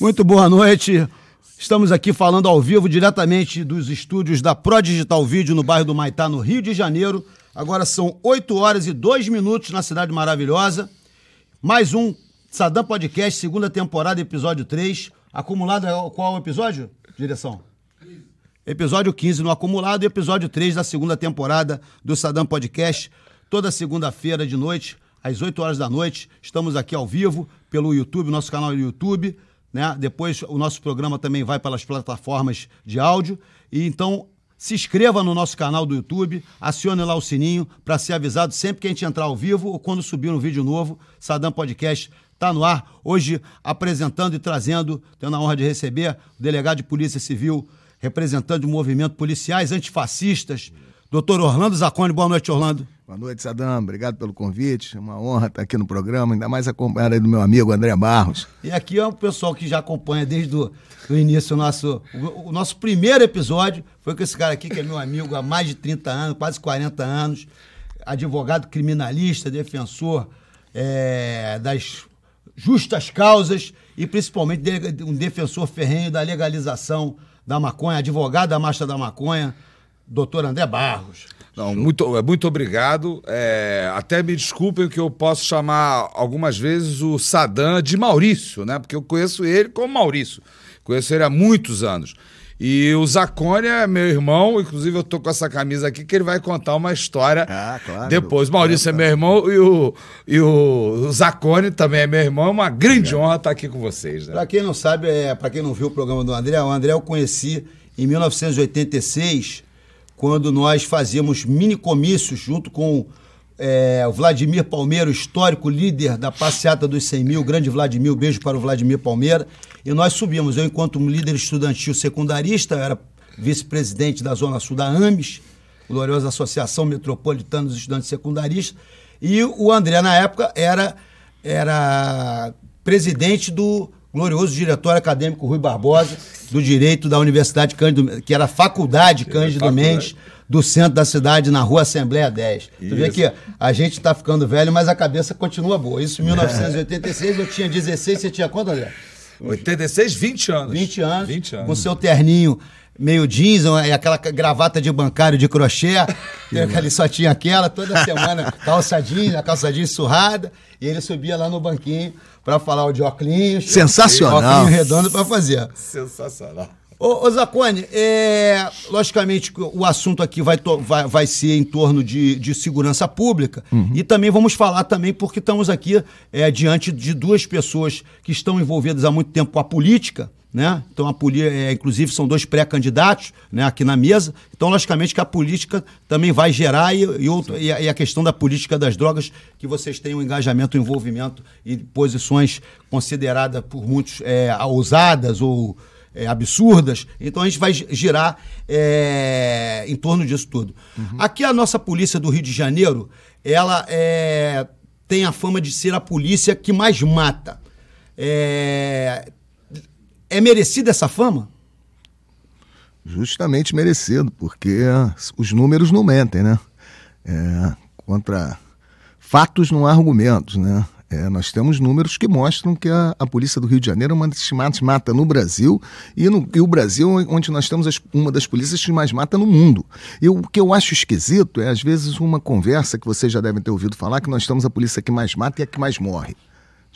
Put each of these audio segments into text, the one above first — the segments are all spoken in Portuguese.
Muito boa noite. Estamos aqui falando ao vivo diretamente dos estúdios da Pro Digital Vídeo no bairro do Maitá, no Rio de Janeiro. Agora são 8 horas e 2 minutos na cidade maravilhosa. Mais um Sadam Podcast, segunda temporada, episódio 3. Acumulado é qual episódio? Direção? Episódio 15 no acumulado e episódio 3 da segunda temporada do Sadam Podcast. Toda segunda-feira de noite, às 8 horas da noite, estamos aqui ao vivo pelo YouTube, nosso canal do YouTube né? Depois o nosso programa também vai pelas plataformas de áudio. E então se inscreva no nosso canal do YouTube, acione lá o sininho para ser avisado sempre que a gente entrar ao vivo ou quando subir um vídeo novo. Sadam Podcast está no ar. Hoje apresentando e trazendo, tendo a honra de receber o delegado de Polícia Civil, representante do movimento policiais antifascistas, doutor Orlando Zacone. Boa noite, Orlando. Boa noite, Sadam. Obrigado pelo convite. É uma honra estar aqui no programa, ainda mais acompanhado aí do meu amigo André Barros. E aqui é o pessoal que já acompanha desde o início o nosso, o, o, nosso primeiro episódio. Foi com esse cara aqui, que é meu amigo há mais de 30 anos, quase 40 anos, advogado criminalista, defensor é, das justas causas e principalmente um defensor ferrenho da legalização da maconha, advogado da marcha da maconha, doutor André Barros. Não, muito, é, muito obrigado. É, até me desculpem que eu posso chamar algumas vezes o Sadam de Maurício, né? Porque eu conheço ele como Maurício. Conheço ele há muitos anos. E o Zacone é meu irmão, inclusive eu tô com essa camisa aqui que ele vai contar uma história ah, claro. depois. Maurício é, é meu irmão e o, e o Zacone também é meu irmão. É uma grande honra estar aqui com vocês. Né? Para quem não sabe, é, para quem não viu o programa do André, o André eu conheci em 1986 quando nós fazíamos mini comícios junto com é, o Vladimir Palmeira, histórico líder da passeata dos 100 mil, grande Vladimir, um beijo para o Vladimir Palmeira. E nós subimos, eu enquanto um líder estudantil secundarista, eu era vice-presidente da Zona Sul da AMES, gloriosa Associação Metropolitana dos Estudantes Secundaristas, e o André, na época, era, era presidente do glorioso diretor acadêmico Rui Barbosa, do Direito da Universidade Cândido, que era a Faculdade Cândido. Mendes, do centro da cidade, na rua Assembleia 10. Isso. Tu vê que a gente está ficando velho, mas a cabeça continua boa. Isso em 1986, eu tinha 16, você tinha quanto, André? 86, 20 anos. 20 anos. 20 anos. Com seu terninho meio jeans, aquela gravata de bancário de crochê, que ele só tinha aquela, toda semana, calça jeans, a calça jeans surrada, e ele subia lá no banquinho para falar o de óculos. Sensacional. Óculos redondo para fazer. Sensacional. Ô, ô Zacone, é, logicamente o assunto aqui vai, to, vai, vai ser em torno de, de segurança pública uhum. e também vamos falar também porque estamos aqui é, diante de duas pessoas que estão envolvidas há muito tempo com a política, né? Então a política, é, inclusive são dois pré-candidatos, né, aqui na mesa. Então logicamente que a política também vai gerar e, e, outro, e, a, e, a, questão da política das drogas que vocês têm um engajamento, um envolvimento e posições consideradas por muitos é, ousadas ou é, absurdas. Então a gente vai girar é, em torno disso tudo. Uhum. Aqui a nossa polícia do Rio de Janeiro, ela é, tem a fama de ser a polícia que mais mata. É, é merecida essa fama? Justamente merecido, porque os números não mentem, né? É, contra fatos não há argumentos, né? É, nós temos números que mostram que a, a, Polícia do Rio de Janeiro é uma das que mais mata no Brasil e, no, e o Brasil onde nós temos as, uma das polícias que mais mata no mundo. E o que eu acho esquisito é, às vezes, uma conversa que vocês já devem ter ouvido falar que nós temos a polícia que mais mata e a que mais morre.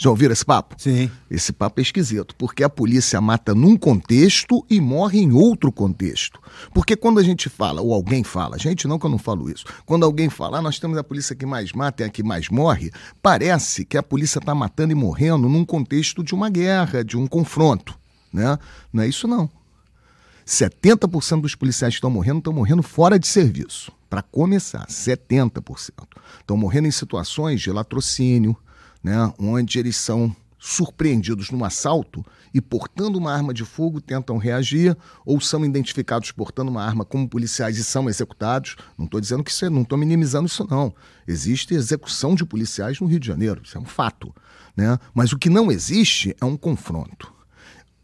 Já ouviram esse papo? Sim. Esse papo é esquisito, porque a polícia mata num contexto e morre em outro contexto. Porque quando a gente fala, ou alguém fala, gente, não que eu não falo isso, quando alguém fala, ah, nós temos a polícia que mais mata e a que mais morre, parece que a polícia está matando e morrendo num contexto de uma guerra, de um confronto. Né? Não é isso, não. 70% dos policiais que estão morrendo estão morrendo fora de serviço. Para começar, 70%. Estão morrendo em situações de latrocínio, né, onde eles são surpreendidos num assalto e portando uma arma de fogo tentam reagir ou são identificados portando uma arma como policiais e são executados. Não estou dizendo que isso é, não estou minimizando isso não. Existe execução de policiais no Rio de Janeiro, isso é um fato, né? Mas o que não existe é um confronto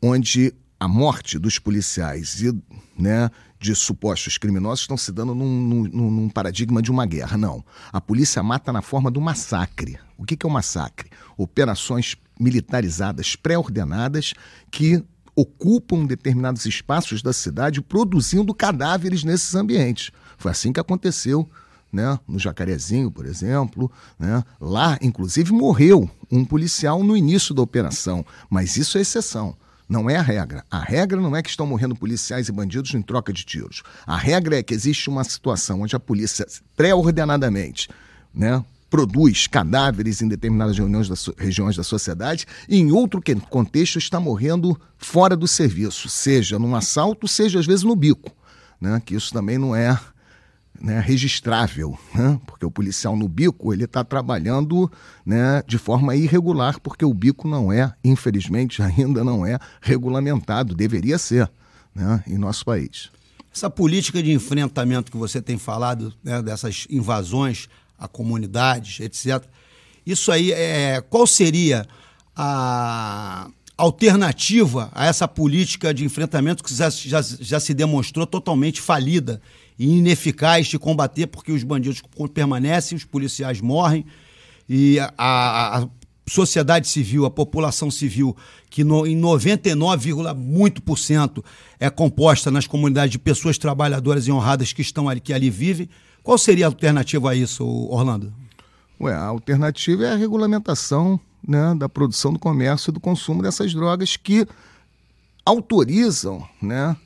onde a morte dos policiais e né, de supostos criminosos estão se dando num, num, num, paradigma de uma guerra. Não. A polícia mata na forma do massacre. O que, que é o um massacre? Operações militarizadas, pré-ordenadas, que ocupam determinados espaços da cidade, produzindo cadáveres nesses ambientes. Foi assim que aconteceu né, no Jacarezinho, por exemplo. Né? Lá, inclusive, morreu um policial no início da operação, mas isso é exceção. Não é a regra. A regra não é que estão morrendo policiais e bandidos em troca de tiros. A regra é que existe uma situação onde a polícia, pré-ordenadamente, né, produz cadáveres em determinadas reuniões da regiões da sociedade e em outro contexto está morrendo fora do serviço, seja num assalto, seja às vezes no bico. Né? Que isso também não é né, registrável, né? porque o policial no bico ele está trabalhando né, de forma irregular, porque o bico não é, infelizmente, ainda não é regulamentado, deveria ser né, em nosso país. Essa política de enfrentamento que você tem falado, né, dessas invasões a comunidades, etc. Isso aí, é, qual seria a alternativa a essa política de enfrentamento que já, já, já se demonstrou totalmente falida ineficaz de combater, porque os bandidos permanecem, os policiais morrem e a, a, a sociedade civil, a população civil, que no, em 99, muito por cento é composta nas comunidades de pessoas trabalhadoras e honradas que estão ali, que ali vivem. Qual seria a alternativa a isso, Orlando? Ué, a alternativa é a regulamentação né, da produção, do comércio e do consumo dessas drogas que autorizam né,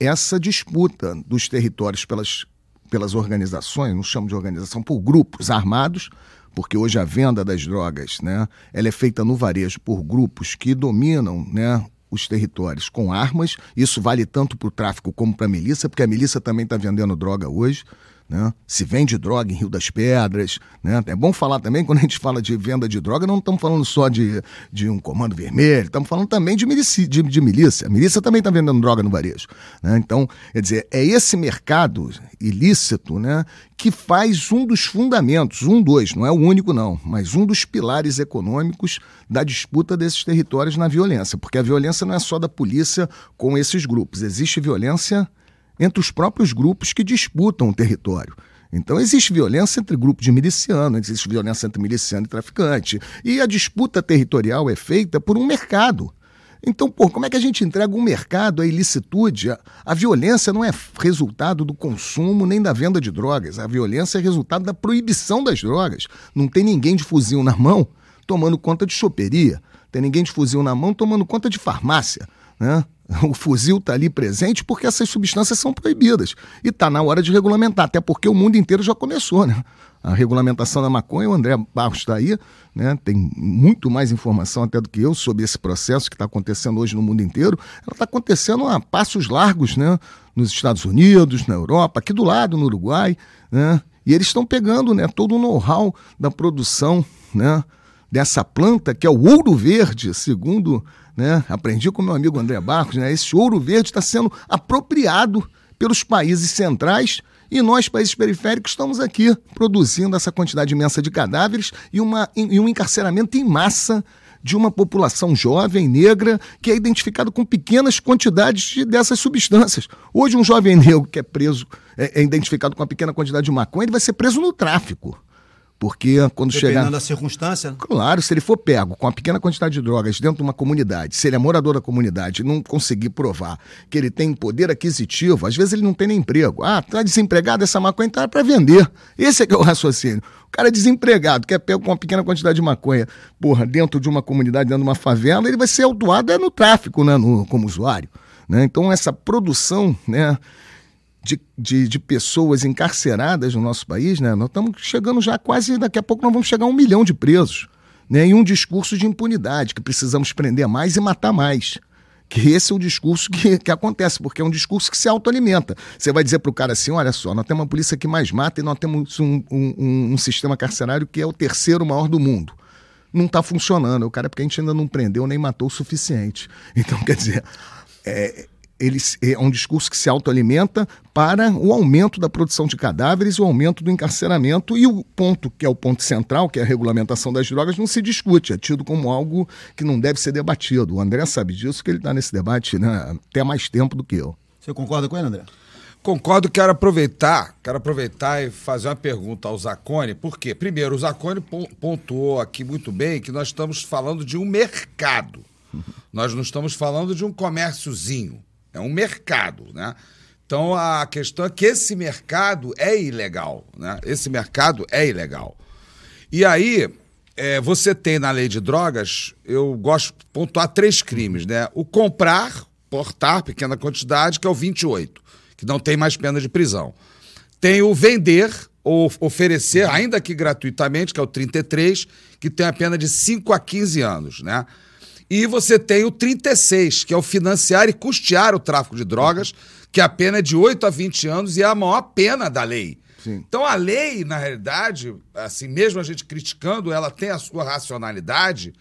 essa disputa dos territórios pelas, pelas organizações, não chamo de organização, por grupos armados, porque hoje a venda das drogas né, ela é feita no varejo por grupos que dominam né, os territórios com armas. Isso vale tanto para o tráfico como para a milícia, porque a milícia também está vendendo droga hoje. Né? Se vende droga em Rio das Pedras. Né? É bom falar também, quando a gente fala de venda de droga, não estamos falando só de, de um comando vermelho, estamos falando também de, milici, de, de milícia. A milícia também está vendendo droga no varejo. Né? Então, quer dizer, é esse mercado ilícito né, que faz um dos fundamentos, um, dois, não é o único não, mas um dos pilares econômicos da disputa desses territórios na violência. Porque a violência não é só da polícia com esses grupos, existe violência entre os próprios grupos que disputam o território. Então existe violência entre grupos de milicianos, existe violência entre miliciano e traficante. E a disputa territorial é feita por um mercado. Então, pô, como é que a gente entrega um mercado à ilicitude? A, a, violência não é resultado do consumo nem da venda de drogas. A violência é resultado da proibição das drogas. Não tem ninguém de fuzil na mão tomando conta de choperia. Tem ninguém de fuzil na mão tomando conta de farmácia. Né? O fuzil está ali presente porque essas substâncias são proibidas. E está na hora de regulamentar, até porque o mundo inteiro já começou, né? A regulamentação da maconha, o André Barros está aí, né? tem muito mais informação até do que eu sobre esse processo que está acontecendo hoje no mundo inteiro. Ela está acontecendo a passos largos, né? Nos Estados Unidos, na Europa, aqui do lado, no Uruguai, né? E eles estão pegando né, todo o know-how da produção né, dessa planta, que é o ouro verde, segundo né? Aprendi com meu amigo André Barcos, né? Esse ouro verde está sendo apropriado pelos países centrais e nós, países periféricos, estamos aqui produzindo essa quantidade imensa de cadáveres e, uma, e um encarceramento em massa de uma população jovem, negra, que é identificado com pequenas quantidades de, dessas substâncias. Hoje, um jovem negro que é preso, é, é identificado com uma pequena quantidade de maconha, ele vai ser preso no tráfico. Porque quando Dependendo chegar. da circunstância. Né? Claro, se ele for pego com uma pequena quantidade de drogas dentro de uma comunidade, se ele é morador da comunidade e não conseguir provar que ele tem poder aquisitivo, às vezes ele não tem nem emprego. Ah, tá desempregado, essa maconha tá para vender. Esse é que é o raciocínio. O cara é desempregado, quer pego com uma pequena quantidade de maconha, porra, dentro de uma comunidade, dentro de uma favela, ele vai ser autuado é no tráfico, né, no, como usuário. Né? Então, essa produção, né? De, de, de, pessoas encarceradas no nosso país, né? Nós estamos chegando já quase, daqui a pouco nós vamos chegar a um milhão de presos. Né? Discurso de impunidade, que precisamos prender mais e matar mais. Que esse é o discurso que, que acontece, porque é um discurso que se autoalimenta. Você vai dizer para o cara assim: olha só, nós temos uma polícia que mais mata e nós temos um, um, um sistema carcerário que é o terceiro maior do mundo. Não está funcionando. O cara, é porque a gente ainda não prendeu nem matou o suficiente. Então, quer dizer, é, ele é um discurso que se autoalimenta para o aumento da produção de cadáveres, o aumento do encarceramento e o ponto que é o ponto central, que é a regulamentação das drogas, não se discute, é tido como algo que não deve ser debatido. O André sabe disso, que ele está nesse debate né, até mais tempo do que eu. Você concorda com ele, André? Concordo, quero aproveitar, quero aproveitar e fazer uma pergunta ao Zacone, por quê? Primeiro, o Zacone pontuou aqui muito bem que nós estamos falando de um mercado. Nós não estamos falando de um comérciozinho, é um mercado, né? Então a questão é que esse mercado é ilegal, né? Esse mercado é ilegal. E aí, é, você tem na lei de drogas, eu gosto de pontuar três crimes, né? O comprar, portar, pequena quantidade, que é o 28, que não tem mais pena de prisão. Tem o vender ou oferecer, ainda que gratuitamente, que é o 33, que tem a pena de 5 a 15 anos, né? E você tem o 36, que é o financiar e custear o tráfico de drogas, que a pena é de 8 a 20 anos e é a maior pena da lei. Sim. Então a lei, na realidade, assim, mesmo a gente criticando, ela tem a sua racionalidade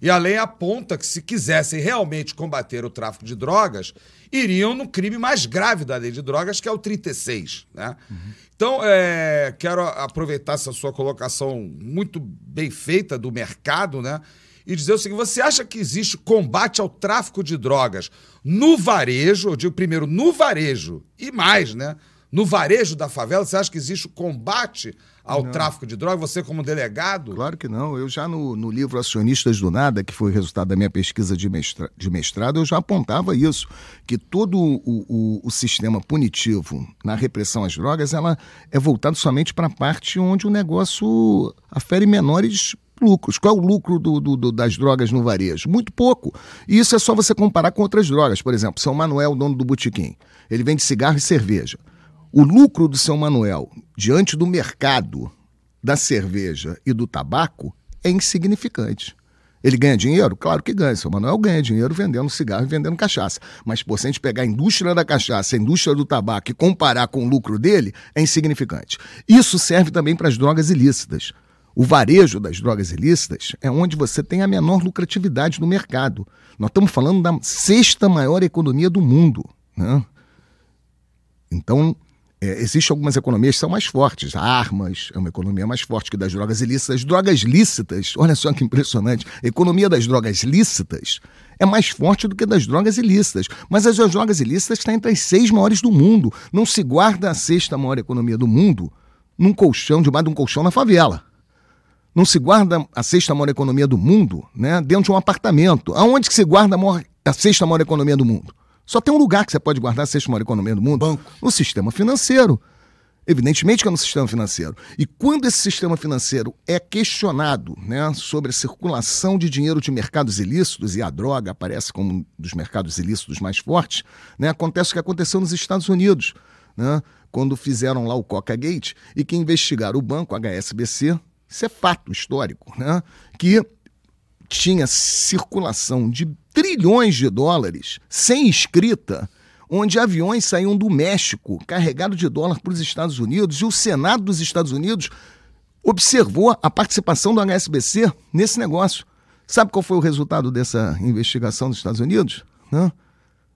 e a lei aponta que se quisessem realmente combater o tráfico de drogas, iriam no crime mais grave da lei de drogas, que é o 36. Né? Uhum. Então, é, quero aproveitar essa sua colocação muito bem feita do mercado, né? E dizer o seguinte: você acha que existe combate ao tráfico de drogas no varejo? Eu digo primeiro, no varejo, e mais, né? No varejo da favela, você acha que existe o combate ao não. tráfico de drogas? Você, como delegado? Claro que não. Eu já no, no livro Acionistas do Nada, que foi o resultado da minha pesquisa de, mestra, de mestrado, eu já apontava isso: que todo o, o, o, sistema punitivo na repressão às drogas ela é voltado somente para a parte onde o negócio afere menores lucros. Qual é o lucro do, do, do, das drogas no varejo? Muito pouco. E isso é só você comparar com outras drogas. Por exemplo, São Manuel, dono do botequim, ele vende cigarro e cerveja. O lucro do São Manuel diante do mercado da cerveja e do tabaco é insignificante. Ele ganha dinheiro? Claro que ganha. São Manuel ganha dinheiro vendendo cigarro e vendendo cachaça. Mas, por se a gente pegar a indústria da cachaça, a indústria do tabaco e comparar com o lucro dele, é insignificante. Isso serve também para as drogas ilícitas. O varejo das drogas ilícitas é onde você tem a menor lucratividade no mercado. Nós estamos falando da sexta maior economia do mundo. Né? Então, é, existem algumas economias que são mais fortes. Armas é uma economia mais forte que das drogas ilícitas. Drogas lícitas, olha só que impressionante. A economia das drogas lícitas é mais forte do que das drogas ilícitas. Mas as drogas ilícitas estão entre as seis maiores do mundo. Não se guarda a sexta maior economia do mundo num colchão, debaixo de um colchão na favela. Não se guarda a sexta maior economia do mundo né, dentro de um apartamento. Aonde que se guarda a, maior, a sexta maior economia do mundo? Só tem um lugar que você pode guardar a sexta maior economia do mundo: Banco. no sistema financeiro. Evidentemente que é no sistema financeiro. E quando esse sistema financeiro é questionado né, sobre a circulação de dinheiro de mercados ilícitos, e a droga aparece como um dos mercados ilícitos mais fortes, né, acontece o que aconteceu nos Estados Unidos. Né, quando fizeram lá o Coca Gate e que investigaram o banco HSBC isso é fato histórico, né? Que tinha circulação de trilhões de dólares sem escrita, onde aviões saíam do México carregados de dólar para os Estados Unidos e o Senado dos Estados Unidos observou a participação do HSBC nesse negócio. Sabe qual foi o resultado dessa investigação dos Estados Unidos? Não?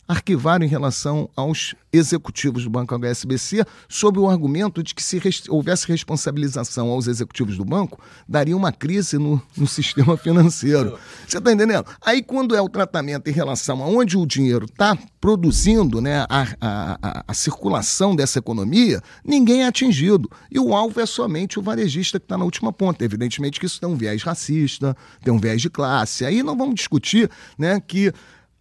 Arquivaram em relação aos executivos do Banco HSBC, sob o argumento de que se res houvesse responsabilização aos executivos do banco, daria uma crise no, no sistema financeiro. Você está entendendo? Aí, quando é o tratamento em relação a onde o dinheiro está produzindo né, a, a, a, circulação dessa economia, ninguém é atingido. E o alvo é somente o varejista que está na última ponta. Evidentemente que isso tem um viés racista, tem um viés de classe. Aí não vamos discutir né, que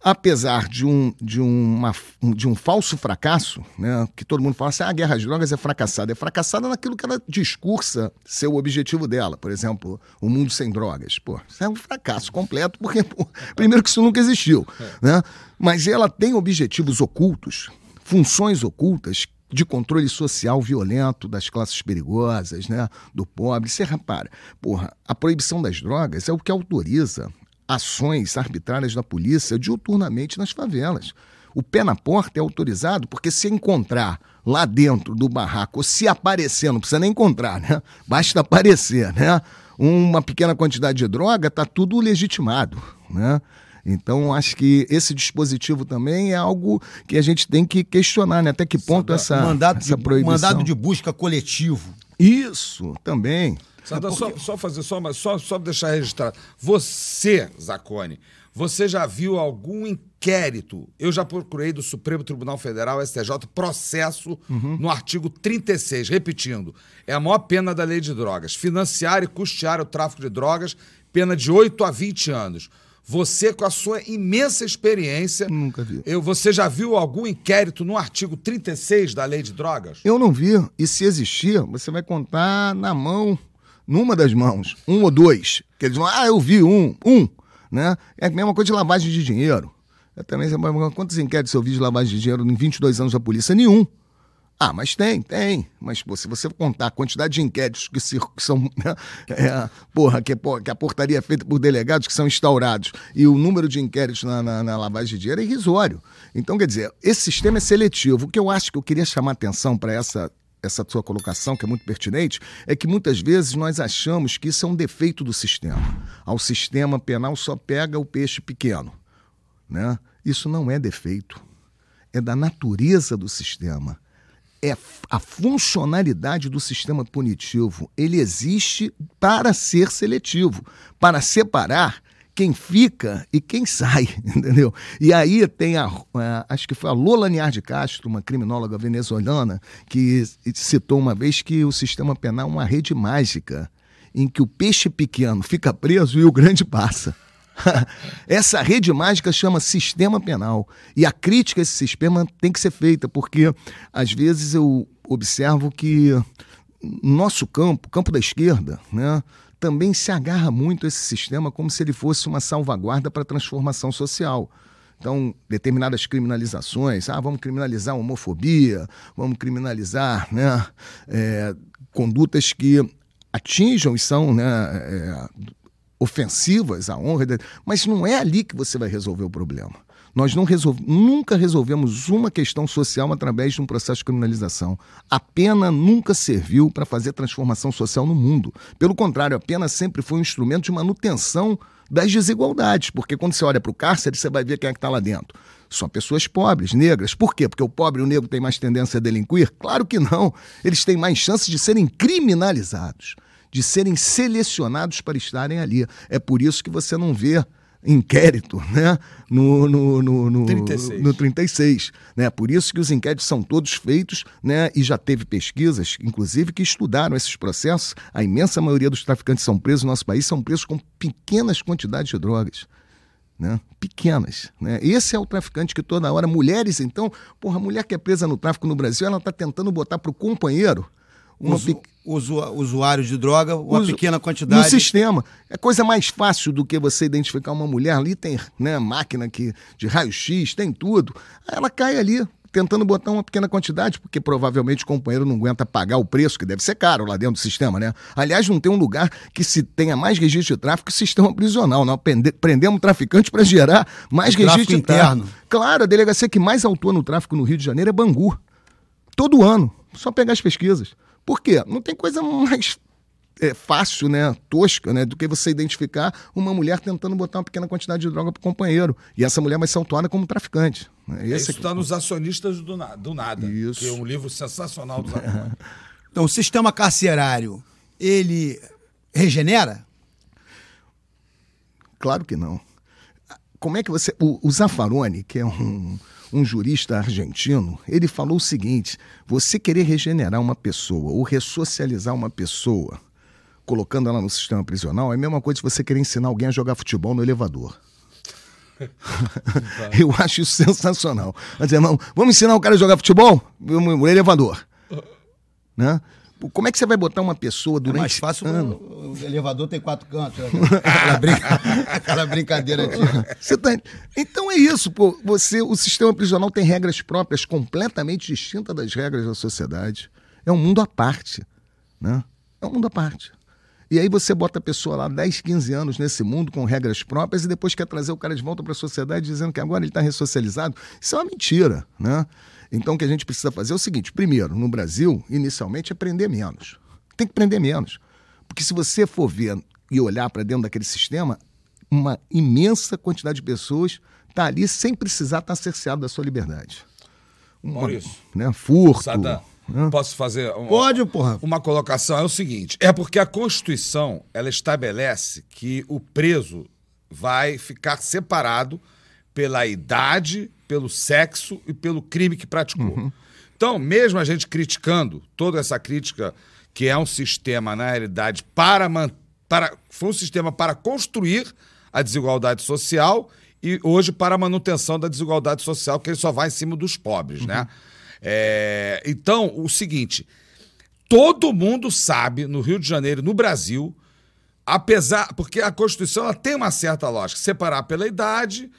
apesar de um, de, uma, de um falso fracasso, né, que todo mundo fala assim, ah, a guerra às drogas é fracassada. É fracassada naquilo que ela discursa ser o objetivo dela. Por exemplo, o mundo sem drogas. Pô, isso é um fracasso completo, porque, pô, primeiro que isso nunca existiu. Né? Mas ela tem objetivos ocultos, funções ocultas de controle social violento das classes perigosas, né, do pobre. Você repara, porra, a proibição das drogas é o que autoriza ações arbitrárias da polícia diuturnamente nas favelas. O pé na porta é autorizado porque se encontrar lá dentro do barraco, ou se aparecer, não precisa nem encontrar, né? Basta aparecer, né? Uma pequena quantidade de droga, está tudo legitimado, né? Então, acho que esse dispositivo também é algo que a gente tem que questionar, né? Até que ponto essa, mandato essa de, proibição... Mandado de busca coletivo. Isso, também. Sadam, é porque... só, só, fazer, só, só, só deixar registrado. Você, Zacone, você já viu algum inquérito? Eu já procurei do Supremo Tribunal Federal, STJ, processo uhum. no artigo 36, repetindo. É a maior pena da lei de drogas. Financiar e custear o tráfico de drogas, pena de 8 a 20 anos. Você, com a sua imensa experiência. Nunca vi. Eu, você já viu algum inquérito no artigo 36 da lei de drogas? Eu não vi. E se existir, você vai contar na mão, numa das mãos, um ou dois. Que eles vão, ah, eu vi um, um. Né? É a mesma coisa de lavagem de dinheiro. Eu também, quantos inquéritos eu vi de lavagem de dinheiro em 22 anos da polícia? Nenhum. Ah, mas tem, tem. Mas pô, se você contar a quantidade de inquéritos que, se, que são. Né, é, porra, que, que, a portaria é feita por delegados que são instaurados e o número de inquéritos na, na, na, lavagem de dinheiro é irrisório. Então, quer dizer, esse sistema é seletivo. O que eu acho que eu queria chamar atenção para essa. Essa sua colocação, que é muito pertinente, é que muitas vezes nós achamos que isso é um defeito do sistema. Ao sistema penal só pega o peixe pequeno. Né? Isso não é defeito. É da natureza do sistema é a funcionalidade do sistema punitivo. Ele existe para ser seletivo, para separar quem fica e quem sai, entendeu? E aí tem a, a, acho que foi a Lola Niar de Castro, uma criminóloga venezuelana, que citou uma vez que o sistema penal é uma rede mágica em que o peixe pequeno fica preso e o grande passa. Essa rede mágica chama sistema penal. E a crítica a esse sistema tem que ser feita, porque às vezes eu observo que nosso campo, campo da esquerda, né, também se agarra muito a esse sistema como se ele fosse uma salvaguarda para a transformação social. Então, determinadas criminalizações, ah, vamos criminalizar a homofobia, vamos criminalizar né, é, condutas que atinjam e são né, é, ofensivas à honra, mas não é ali que você vai resolver o problema. Nós não resolve, nunca resolvemos uma questão social através de um processo de criminalização. A pena nunca serviu para fazer transformação social no mundo. Pelo contrário, a pena sempre foi um instrumento de manutenção das desigualdades, porque quando você olha para o cárcere, você vai ver quem é que está lá dentro. São pessoas pobres, negras. Por quê? Porque o pobre e o negro têm mais tendência a delinquir? Claro que não. Eles têm mais chances de serem criminalizados de serem selecionados para estarem ali. É por isso que você não vê inquérito né? no, no, no, no, 36. no 36. Né? Por isso que os inquéritos são todos feitos né? e já teve pesquisas, inclusive, que estudaram esses processos. A imensa maioria dos traficantes são presos no nosso país são presos com pequenas quantidades de drogas. Né? Pequenas. Né? Esse é o traficante que toda hora. Mulheres, então, porra, a mulher que é presa no tráfico no Brasil, ela está tentando botar para o companheiro uma Usu, usu, usuários de droga, uma Uso, pequena quantidade. No sistema. É coisa mais fácil do que você identificar uma mulher ali, tem né, máquina que, de raio-x, tem tudo. Aí ela cai ali, tentando botar uma pequena quantidade, porque provavelmente o companheiro não aguenta pagar o preço, que deve ser caro lá dentro do sistema, né? Aliás, não tem um lugar que se tenha mais registro de tráfico que sistema prisional. Nós prendemos traficantes para gerar mais o registro interno. Tráfico. Claro, a delegacia que mais autua no tráfico no Rio de Janeiro é Bangu. Todo ano. Só pegar as pesquisas. Por quê? Não tem coisa mais é, fácil, né, tosca, né, do que você identificar uma mulher tentando botar uma pequena quantidade de droga para o companheiro. E essa mulher vai ser autuada como traficante. Né? Esse Isso está é nos acionistas do, na, do nada. Isso. Que é um livro sensacional do Então, o sistema carcerário, ele regenera? Claro que não. Como é que você. O, o Zaffaroni, que é um um jurista argentino, ele falou o seguinte: você querer regenerar uma pessoa ou ressocializar uma pessoa, colocando ela no sistema prisional, é a mesma coisa que você querer ensinar alguém a jogar futebol no elevador. Eu acho isso sensacional. Vamos ensinar o cara a jogar futebol no elevador. Né? Como é que você vai botar uma pessoa durante. É mais fácil ano? O, o elevador tem quatro cantos. Né? aquela, brinca... aquela brincadeira Você tá... Então é isso, pô. Você, o sistema prisional tem regras próprias completamente distintas das regras da sociedade. É um mundo à parte. Né? É um mundo à parte. E aí você bota a pessoa lá 10, 15 anos nesse mundo com regras próprias e depois quer trazer o cara de volta para a sociedade dizendo que agora ele está ressocializado. Isso é uma mentira, né? Então, o que a gente precisa fazer é o seguinte: primeiro, no Brasil, inicialmente, é prender menos. Tem que prender menos. Porque se você for ver e olhar para dentro daquele sistema, uma imensa quantidade de pessoas está ali sem precisar estar tá cerceado da sua liberdade. Uma, Maurício. Né, furto. Sadam, né? Posso fazer uma, Pode, porra. uma colocação? É o seguinte: é porque a Constituição ela estabelece que o preso vai ficar separado pela idade, pelo sexo e pelo crime que praticou. Uhum. Então, mesmo a gente criticando toda essa crítica que é um sistema, na realidade, para, para foi um sistema para construir a desigualdade social e hoje para a manutenção da desigualdade social, que ele só vai em cima dos pobres, né? uhum. né? É, então, o seguinte, todo mundo sabe, no Rio de Janeiro, no Brasil, apesar. Porque a Constituição ela tem uma certa lógica, separar pela idade,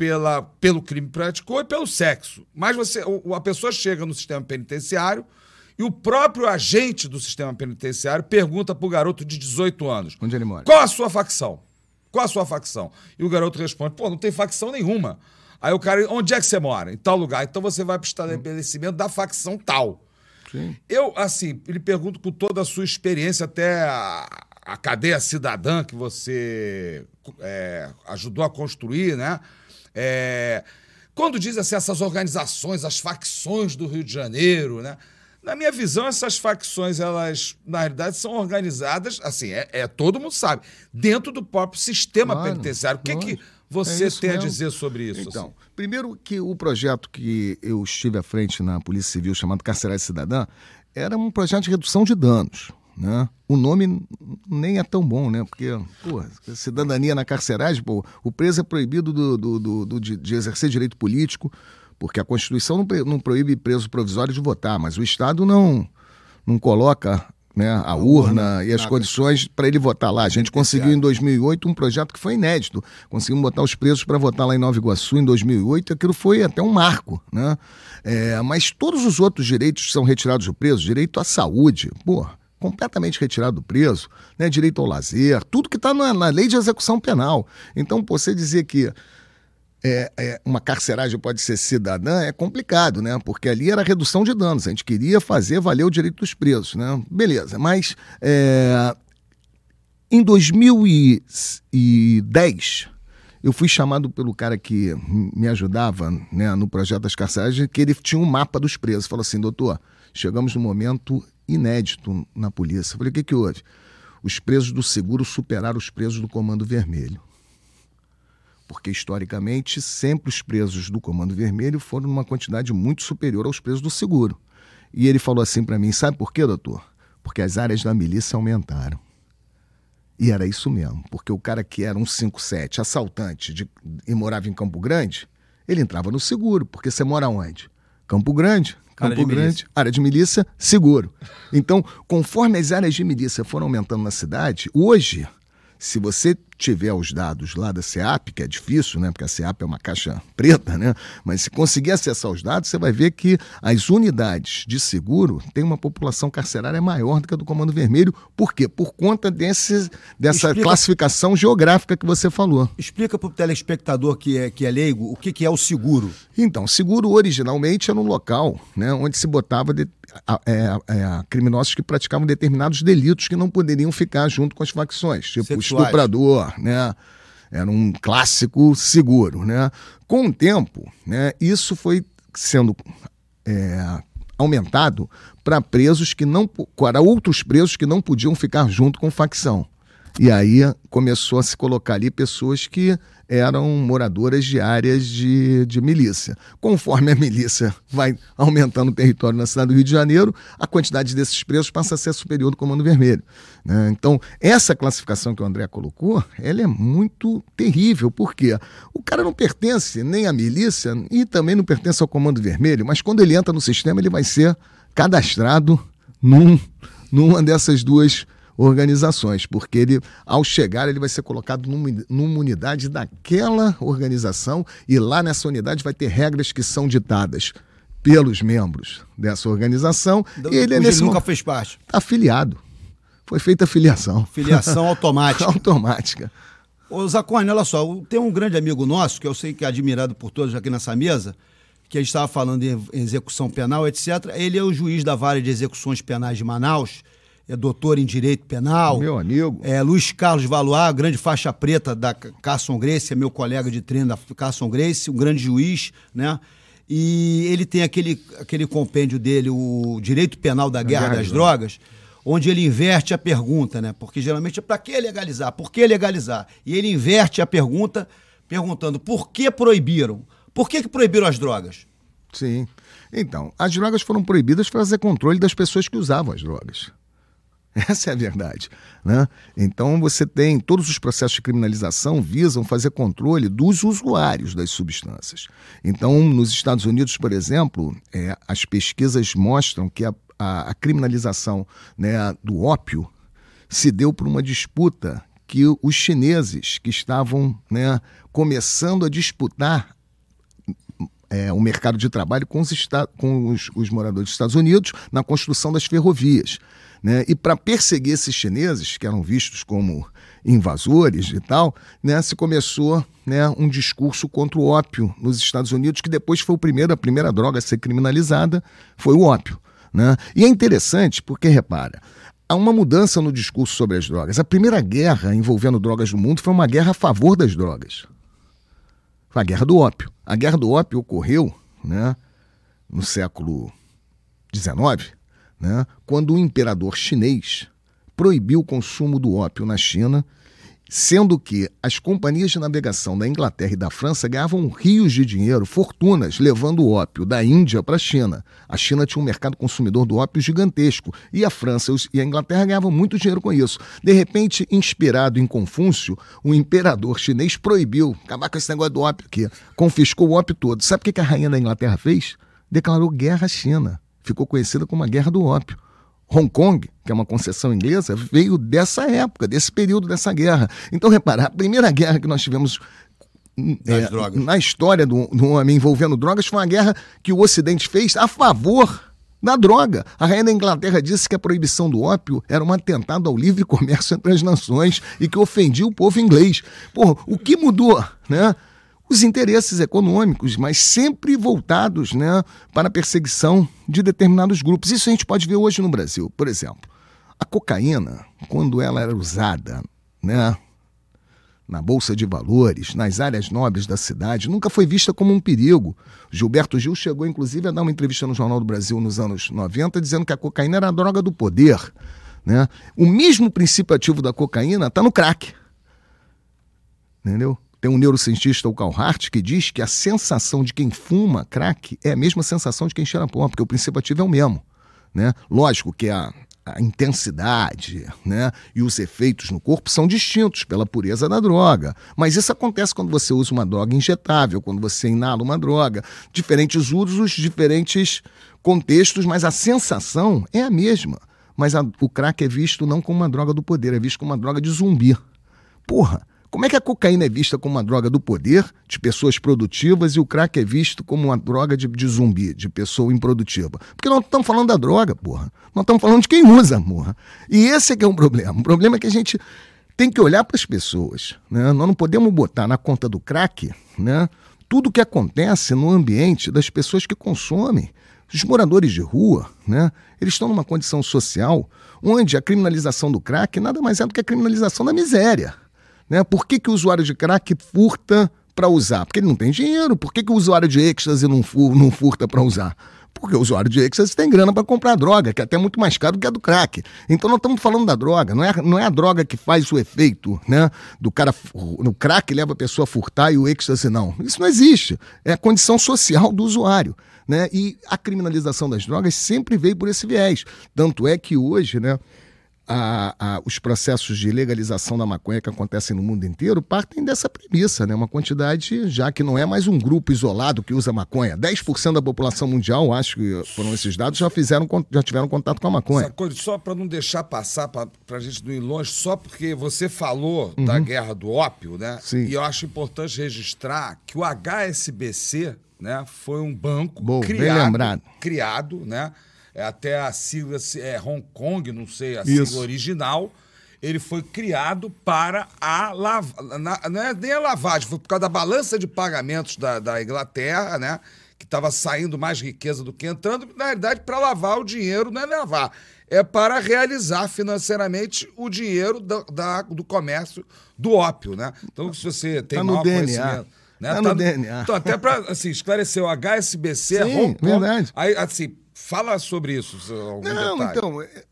pela, pelo crime que praticou e pelo sexo. Mas você, a pessoa chega no sistema penitenciário e o próprio agente do sistema penitenciário pergunta para o garoto de 18 anos: Onde ele mora? Qual a sua facção? Qual a sua facção? E o garoto responde: Pô, não tem facção nenhuma. Aí o cara, onde é que você mora? Em tal lugar. Então você vai para o estabelecimento da facção tal. Sim. Eu, assim, ele pergunta com toda a sua experiência, até a, a cadeia cidadã que você é, ajudou a construir, né? É, quando diz assim, essas organizações, as facções do Rio de Janeiro, né? Na minha visão, essas facções, elas, na realidade, são organizadas, assim, é, é todo mundo sabe, dentro do próprio sistema claro, penitenciário. O que, que você é tem mesmo. a dizer sobre isso? Então, assim? primeiro que o projeto que eu estive à frente na Polícia Civil, chamado Carcerais Cidadã, era um projeto de redução de danos. Né? O nome nem é tão bom, né? Porque, pô, cidadania na carceragem, pô, o preso é proibido do, do, do, de, de, exercer direito político, porque a Constituição não, não proíbe preso provisório de votar, mas o Estado não, não coloca né, a urna e as condições para ele votar lá. A gente conseguiu em 2008 um projeto que foi inédito. Conseguimos botar os presos para votar lá em Nova Iguaçu em 2008. Aquilo foi até um marco, né? É, mas todos os outros direitos são retirados do preso, direito à saúde, porra completamente retirado do preso, né, direito ao lazer, tudo que está na, na, lei de execução penal. Então, você dizer que é, é, uma carceragem pode ser cidadã é complicado, né? Porque ali era redução de danos. A gente queria fazer valer o direito dos presos, né? Beleza, mas é, em 2010 eu fui chamado pelo cara que me ajudava né, no projeto das carceragens, que ele tinha um mapa dos presos. Falou assim, doutor, chegamos no momento inédito na polícia. Eu falei, o que, que houve? Os presos do seguro superaram os presos do Comando Vermelho. Porque, historicamente, sempre os presos do Comando Vermelho foram numa quantidade muito superior aos presos do seguro. E ele falou assim para mim: sabe por quê, doutor? Porque as áreas da milícia aumentaram. E era isso mesmo, porque o cara que era um 57 assaltante de, e morava em Campo Grande, ele entrava no seguro, porque você mora onde? Campo Grande. Campo Grande, milícia. área de milícia, seguro. Então, conforme as áreas de milícia foram aumentando na cidade, hoje, se você tiver os dados lá da SEAP, que é difícil, né? Porque a SEAP é uma caixa preta, né? Mas se conseguir acessar os dados, você vai ver que as unidades de seguro têm uma população carcerária maior do que a do Comando Vermelho. Por quê? Por conta desse, dessa Explica... classificação geográfica que você falou. Explica para o telespectador que é, que é leigo o que, que é o seguro. Então, seguro originalmente era um local né, onde se botava de, é, é, criminosos que praticavam determinados delitos que não poderiam ficar junto com as facções, tipo Sexuais. estuprador, né? Era um clássico seguro, né? Com o tempo, né, isso foi sendo é, aumentado para presos que não para outros presos que não podiam ficar junto com facção. E aí começou a se colocar ali pessoas que eram moradoras de áreas de, de milícia. Conforme a milícia vai aumentando o território na cidade do Rio de Janeiro, a quantidade desses presos passa a ser superior do Comando Vermelho. Né? Então, essa classificação que o André colocou, ela é muito terrível, porque o cara não pertence nem à milícia e também não pertence ao Comando Vermelho, mas quando ele entra no sistema, ele vai ser cadastrado num, numa dessas duas organizações, porque ele, ao chegar, ele vai ser colocado numa, numa unidade daquela organização e lá nessa unidade vai ter regras que são ditadas pelos membros dessa organização. Do, e ele, é nesse ele nunca fez parte. Está afiliado. Foi feita a filiação. Filiação automática. automática. Ô Zacone, olha só, tem um grande amigo nosso, que eu sei que é admirado por todos aqui nessa mesa, que a gente estava falando em execução penal, etc. Ele é o juiz da vara de execuções penais de Manaus é doutor em direito penal. Meu amigo. É, Luiz Carlos Valois, grande faixa preta da Carson Grace, é meu colega de treino da Carson Grace, um grande juiz, né? E ele tem aquele, aquele compêndio dele, o Direito Penal da Guerra, Guerra das Drogas, onde ele inverte a pergunta, né? Porque geralmente é para que legalizar? Por que legalizar? E ele inverte a pergunta perguntando por que proibiram? Por que, que proibiram as drogas? Sim. Então, as drogas foram proibidas para fazer controle das pessoas que usavam as drogas. Essa é a verdade. Né? Então você tem todos os processos de criminalização visam fazer controle dos usuários das substâncias. Então, nos Estados Unidos, por exemplo, é, as pesquisas mostram que a, a, a criminalização né, do ópio se deu por uma disputa que os chineses que estavam né, começando a disputar é, o mercado de trabalho com, os, com os, os moradores dos Estados Unidos na construção das ferrovias. Né? E para perseguir esses chineses, que eram vistos como invasores e tal, né, se começou né, um discurso contra o ópio nos Estados Unidos, que depois foi o primeiro, a primeira droga a ser criminalizada, foi o ópio. Né? E é interessante porque, repara, há uma mudança no discurso sobre as drogas. A primeira guerra envolvendo drogas no mundo foi uma guerra a favor das drogas. Foi a guerra do ópio. A guerra do ópio ocorreu né, no século XIX, né, quando o imperador chinês proibiu o consumo do ópio na China, sendo que as companhias de navegação da Inglaterra e da França ganhavam rios de dinheiro, fortunas, levando o ópio da Índia para a China. A China tinha um mercado consumidor do ópio gigantesco e a França e a Inglaterra ganhavam muito dinheiro com isso. De repente, inspirado em Confúcio, o imperador chinês proibiu acabar com esse negócio do ópio aqui, confiscou o ópio todo. Sabe o que a rainha da Inglaterra fez? Declarou guerra à China ficou conhecida como a Guerra do Ópio. Hong Kong, que é uma concessão inglesa, veio dessa época, desse período dessa guerra. Então, repara, a primeira guerra que nós tivemos é, na história do, do homem envolvendo drogas foi uma guerra que o Ocidente fez a favor da droga. A rainha da Inglaterra disse que a proibição do ópio era um atentado ao livre comércio entre as nações e que ofendia o povo inglês. Porra, o que mudou, né? Os interesses econômicos, mas sempre voltados né, para a perseguição de determinados grupos. Isso a gente pode ver hoje no Brasil. Por exemplo, a cocaína, quando ela era usada né, na Bolsa de Valores, nas áreas nobres da cidade, nunca foi vista como um perigo. Gilberto Gil chegou, inclusive, a dar uma entrevista no Jornal do Brasil nos anos 90, dizendo que a cocaína era a droga do poder. Né? O mesmo princípio ativo da cocaína está no crack. Entendeu? Tem um neurocientista, o Carl Hart, que diz que a sensação de quem fuma crack é a mesma sensação de quem cheira pó, porque o princípio ativo é o mesmo. Né? Lógico que a, a intensidade né, e os efeitos no corpo são distintos pela pureza da droga. Mas isso acontece quando você usa uma droga injetável, quando você inala uma droga. Diferentes usos, diferentes contextos, mas a sensação é a mesma. Mas a, o crack é visto não como uma droga do poder, é visto como uma droga de zumbi. Porra, como é que a cocaína é vista como uma droga do poder, de pessoas produtivas, e o crack é visto como uma droga de, de zumbi, de pessoa improdutiva? Porque não estamos falando da droga, porra. Nós estamos falando de quem usa, porra. E esse é que é um problema. O problema é que a gente tem que olhar para as pessoas. Né? Nós não podemos botar na conta do crack né, tudo o que acontece no ambiente das pessoas que consomem. Os moradores de rua, né, eles estão numa condição social onde a criminalização do crack nada mais é do que a criminalização da miséria. Né? Por que, que o usuário de crack furta para usar? Porque ele não tem dinheiro. Por que, que o usuário de êxtase não, fur, não furta para usar? Porque o usuário de êxtase tem grana para comprar droga, que é até muito mais caro do que a do crack. Então nós estamos falando da droga, não é, não é a droga que faz o efeito, né? Do cara, no crack leva a pessoa a furtar e o êxtase não. Isso não existe. É a condição social do usuário. Né? E a criminalização das drogas sempre veio por esse viés. Tanto é que hoje, né, a, a, os processos de legalização da maconha que acontecem no mundo inteiro partem dessa premissa, né? Uma quantidade, já que não é mais um grupo isolado que usa maconha. 10% da população mundial, acho que foram esses dados, já fizeram, já tiveram contato com a maconha. Coisa, só para não deixar passar, para a gente não ir longe, só porque você falou uhum. da guerra do ópio, né? Sim. E eu acho importante registrar que o HSBC, né, foi um banco Bom, criado, criado, né? É, até a sigla é Hong Kong, não sei a Isso. sigla original, ele foi criado para a lavagem, não é nem a lavagem, foi por causa da balança de pagamentos da, da Inglaterra, né? Que estava saindo mais riqueza do que entrando, na realidade, para lavar o dinheiro, não é lavar, é para realizar financeiramente o dinheiro da, da- do comércio do ópio, né? Então, se você tem Tá no DNA. conhecimento... Né? Tá no DNA. Então, até para assim, esclarecer, o HSBC é Sim, Hong Kong. verdade. Aí, assim, fala sobre isso, Não, detalhe. então, é,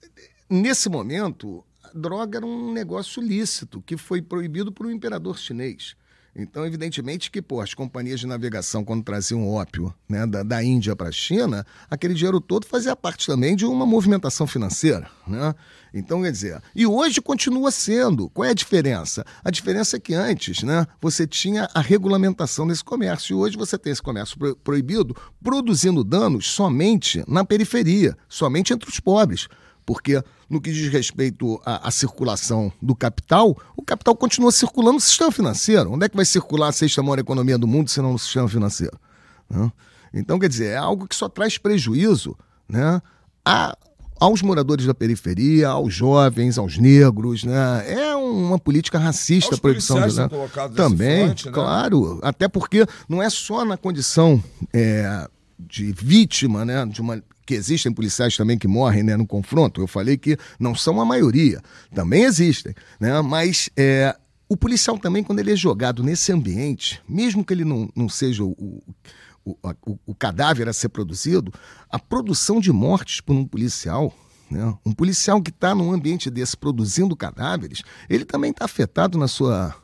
nesse momento, a droga era um negócio lícito que foi proibido por um imperador chinês. Então, evidentemente que pô, as companhias de navegação, quando traziam ópio né, da, da Índia para a China, aquele dinheiro todo fazia parte também de uma movimentação financeira. Né? Então, quer dizer, e hoje continua sendo. Qual é a diferença? A diferença é que antes né, você tinha a regulamentação desse comércio e hoje você tem esse comércio pro- proibido produzindo danos somente na periferia, somente entre os pobres. Porque no que diz respeito à, à circulação do capital, o capital continua circulando no sistema financeiro. Onde é que vai circular a sexta maior economia do mundo se não no sistema financeiro? né? Então, quer dizer, é algo que só traz prejuízo né, a- aos moradores da periferia, aos jovens, aos negros. Né? É uma política racista a proibição de né? Também, fronte, né? claro. Até porque não é só na condição é, de vítima, né, de uma que existem policiais também que morrem né, no confronto. Eu falei que não são a maioria, também existem, né? Mas é, o policial também, quando ele é jogado nesse ambiente, mesmo que ele não, não seja o, o, o- o cadáver a ser produzido, a produção de mortes por um policial. Né? Um policial que está num ambiente desse produzindo cadáveres, ele também está afetado na sua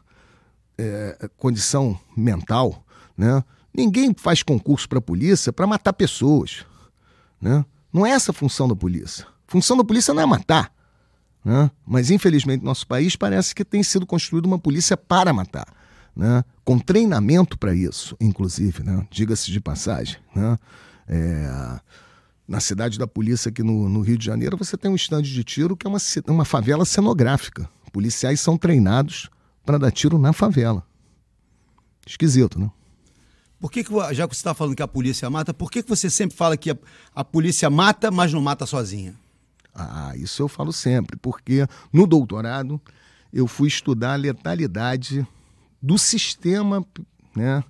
é, condição mental, né? Ninguém faz concurso para a polícia para matar pessoas, né? Não é essa a função da polícia. A função da polícia não é matar, né? Mas infelizmente no nosso país parece que tem sido construída uma polícia para matar, né? Com treinamento para isso, inclusive, né? Diga-se de passagem, né? É, Na cidade da polícia aqui no, no Rio de Janeiro, você tem um estande de tiro que é uma, uma favela cenográfica. Policiais são treinados para dar tiro na favela. Esquisito, né? Por que, que já que você está falando que a polícia mata, por que, que você sempre fala que a, a polícia mata, mas não mata sozinha? Ah, isso eu falo sempre, porque no doutorado eu fui estudar a letalidade do sistema né,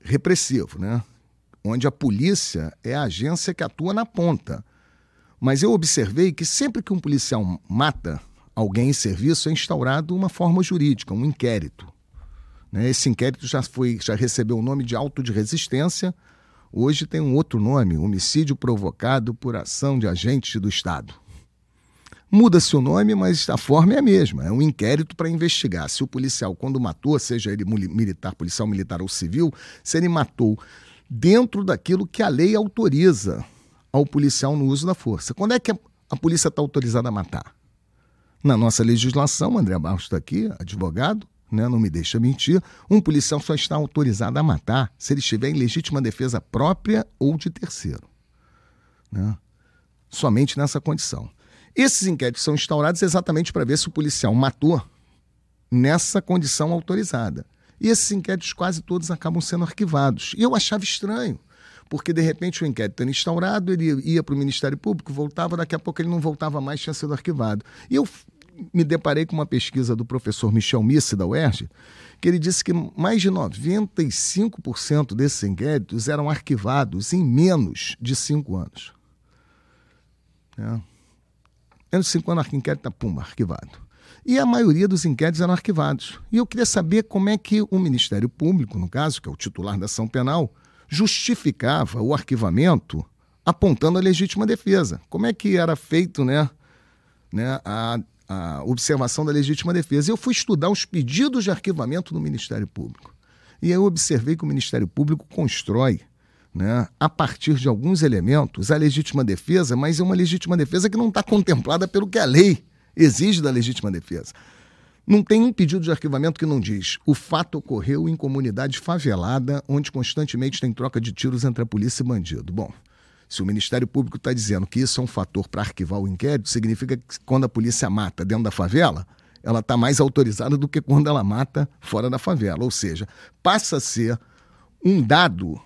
repressivo, né? onde a polícia é a agência que atua na ponta. Mas eu observei que sempre que um policial mata alguém em serviço é instaurado uma forma jurídica, um inquérito. Né? Esse inquérito já foi, já recebeu o nome de auto de resistência. Hoje tem um outro nome, homicídio provocado por ação de agente do Estado. Muda-se o nome, mas a forma é a mesma. É um inquérito para investigar se o policial, quando matou, seja ele militar, policial militar ou civil, se ele matou dentro daquilo que a lei autoriza ao policial no uso da força. Quando é que a, a polícia está autorizada a matar? Na nossa legislação, André Barros está aqui, advogado, né, não me deixa mentir, um policial só está autorizado a matar se ele estiver em legítima defesa própria ou de terceiro. né? Somente nessa condição. Esses inquéritos são instaurados exatamente para ver se o policial matou nessa condição autorizada. E esses inquéritos quase todos acabam sendo arquivados. E eu achava estranho, porque de repente o inquérito era instaurado, ele ia para o Ministério Público, voltava, daqui a pouco ele não voltava mais, tinha sido arquivado. E eu me deparei com uma pesquisa do professor Michel Missi, da UERJ, que ele disse que mais de 95% desses inquéritos eram arquivados em menos de cinco anos. É. Menos de cinco anos, o inquérito está, pumba, arquivado. E a maioria dos inquéritos eram arquivados. E eu queria saber como é que o Ministério Público, no caso, que é o titular da ação penal, justificava o arquivamento apontando a legítima defesa. Como é que era feito né, né, a, a observação da legítima defesa? Eu fui estudar os pedidos de arquivamento do Ministério Público. E eu observei que o Ministério Público constrói, né, a partir de alguns elementos, a legítima defesa, mas é uma legítima defesa que não está contemplada pelo que a lei exige da legítima defesa. Não tem um pedido de arquivamento que não diz o fato ocorreu em comunidade favelada, onde constantemente tem troca de tiros entre a polícia e bandido. Bom, se o Ministério Público está dizendo que isso é um fator para arquivar o inquérito, significa que quando a polícia mata dentro da favela, ela está mais autorizada do que quando ela mata fora da favela. Ou seja, passa a ser um dado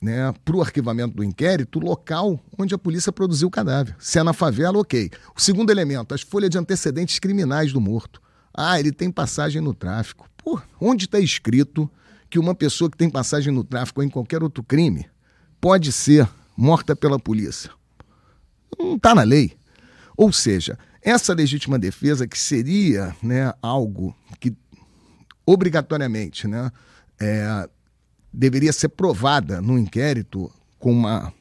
né, para o arquivamento do inquérito local onde a polícia produziu o cadáver. Se é na favela, ok. O segundo elemento, as folhas de antecedentes criminais do morto. Ah, ele tem passagem no tráfico. Pô, onde está escrito que uma pessoa que tem passagem no tráfico ou em qualquer outro crime pode ser morta pela polícia? Não está na lei. Ou seja, essa legítima defesa que seria né, algo que obrigatoriamente né, é, deveria ser provada no inquérito com uma,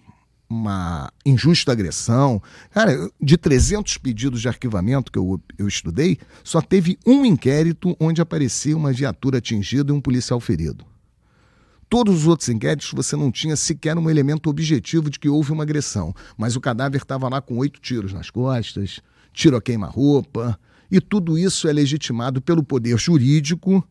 uma injusta agressão. Cara, de 300 pedidos de arquivamento que eu, eu estudei, só teve um inquérito onde aparecia uma viatura atingida e um policial ferido. Todos os outros inquéritos você não tinha sequer um elemento objetivo de que houve uma agressão, mas o cadáver estava lá com oito tiros nas costas, tiro a queima-roupa, e tudo isso é legitimado pelo poder jurídico,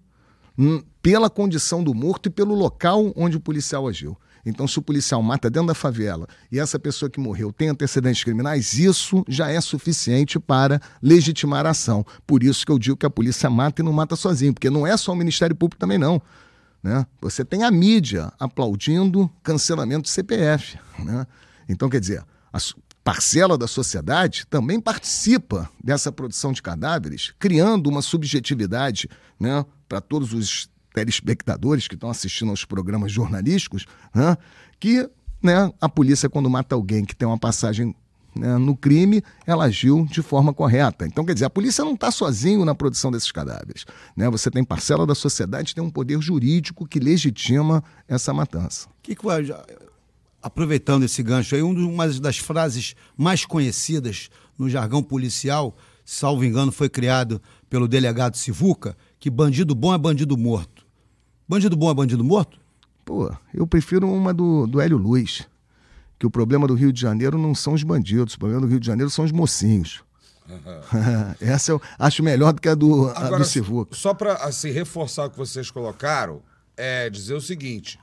hum, pela condição do morto e pelo local onde o policial agiu. Então, se o policial mata dentro da favela e essa pessoa que morreu tem antecedentes criminais, isso já é suficiente para legitimar a ação. Por isso que eu digo que a polícia mata e não mata sozinho, porque não é só o Ministério Público também não. Né? Você tem a mídia aplaudindo cancelamento do CPF. Né? Então, quer dizer, a parcela da sociedade também participa dessa produção de cadáveres, criando uma subjetividade né, para todos os telespectadores que estão assistindo aos programas jornalísticos, né, que né, a polícia, quando mata alguém que tem uma passagem né, no crime, ela agiu de forma correta. Então, quer dizer, a polícia não está sozinho na produção desses cadáveres. Né? Você tem parcela da sociedade, tem um poder jurídico que legitima essa matança. Que que vai, aproveitando esse gancho aí, uma das frases mais conhecidas no jargão policial, salvo engano, foi criado pelo delegado Sivuca, que bandido bom é bandido morto. Bandido bom é bandido morto? Pô, eu prefiro uma do, do Hélio Luiz que o problema do Rio de Janeiro não são os bandidos, o problema do Rio de Janeiro são os mocinhos. Essa eu acho melhor do que a do, Agora, a do Sivuca. Só para assim, reforçar o que vocês colocaram, é dizer o seguinte: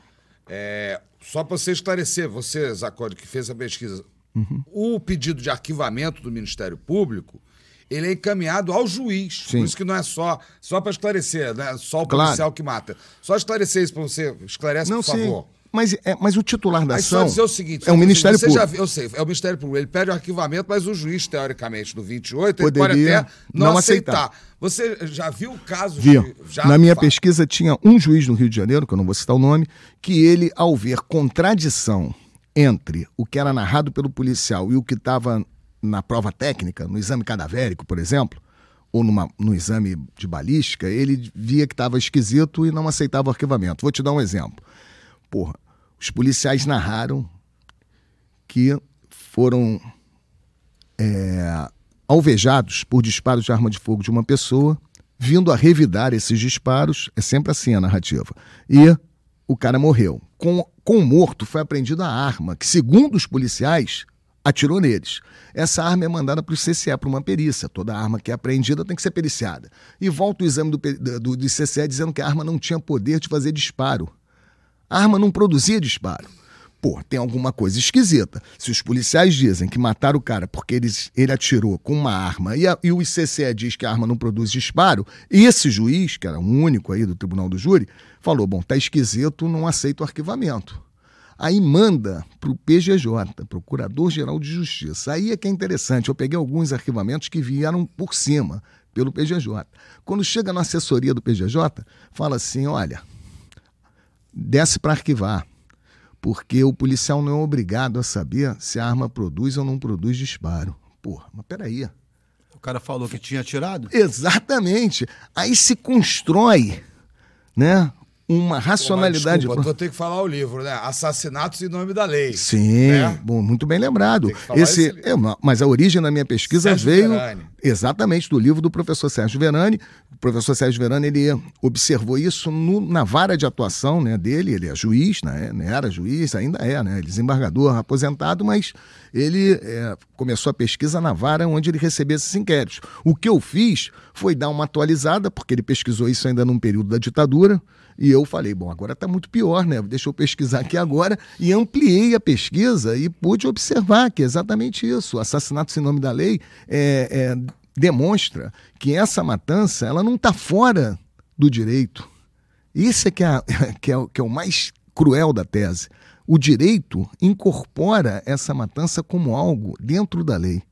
é, só para você esclarecer, você, Zacone, que fez a pesquisa, uhum. o pedido de arquivamento do Ministério Público ele é encaminhado ao juiz. Sim. Por isso que não é só, só para esclarecer, né? Só o policial claro. que mata. Só esclarecer isso para você. Esclarece, não, por favor. Sim. Mas, é, mas o titular da ação. dizer o seguinte: é o Ministério Público. Já, eu sei, é o Ministério Público. Ele pede o arquivamento, mas o juiz, teoricamente, no 28, Poderia ele pode até não, não aceitar. aceitar. Você já viu o caso Vi. de. Já Na minha pesquisa, tinha um juiz no Rio de Janeiro, que eu não vou citar o nome, que ele, ao ver contradição entre o que era narrado pelo policial e o que estava na prova técnica, no exame cadavérico, por exemplo, ou numa, no exame de balística, ele via que estava esquisito e não aceitava o arquivamento. Vou te dar um exemplo. Porra, os policiais narraram que foram é, alvejados por disparos de arma de fogo de uma pessoa, vindo a revidar esses disparos, é sempre assim a narrativa. E o cara morreu. Com, com o morto foi apreendida a arma, que, segundo os policiais, atirou neles. Essa arma é mandada para o CCE, para uma perícia. Toda arma que é apreendida tem que ser periciada. E volta o exame do, do, do CCE dizendo que a arma não tinha poder de fazer disparo. A arma não produzia disparo. Pô, tem alguma coisa esquisita. Se os policiais dizem que mataram o cara porque eles, ele atirou com uma arma e, a, e o ICCE diz que a arma não produz disparo, esse juiz, que era o único aí do tribunal do júri, falou: bom, tá esquisito, não aceita o arquivamento. Aí manda para o PGJ, Procurador-Geral de Justiça. Aí é que é interessante. Eu peguei alguns arquivamentos que vieram por cima, pelo PGJ. Quando chega na assessoria do PGJ, fala assim: olha, desce para arquivar, porque o policial não é obrigado a saber se a arma produz ou não produz disparo. Porra, mas peraí. O cara falou que tinha atirado? Exatamente. Aí se constrói né, uma racionalidade. Desculpa, pro... ter que falar o livro, né? Assassinatos em nome da lei. Sim, né? bom, muito bem lembrado. Esse, esse... É, mas a origem da minha pesquisa Sérgio veio Verani. exatamente do livro do professor Sérgio Verani. O professor Sérgio Verani ele observou isso no, na vara de atuação né, dele. Ele é juiz, né, era juiz, ainda é, né? Desembargador aposentado, mas ele é, começou a pesquisa na vara onde ele recebia esses inquéritos. O que eu fiz foi dar uma atualizada, porque ele pesquisou isso ainda num período da ditadura. E eu falei, bom, agora está muito pior, né? Deixa eu pesquisar aqui agora. E ampliei a pesquisa e pude observar que é exatamente isso. O assassinato sem nome da lei é, é, demonstra que essa matança ela não está fora do direito. Isso é que é, que, é, que é o mais cruel da tese. O direito incorpora essa matança como algo dentro da lei.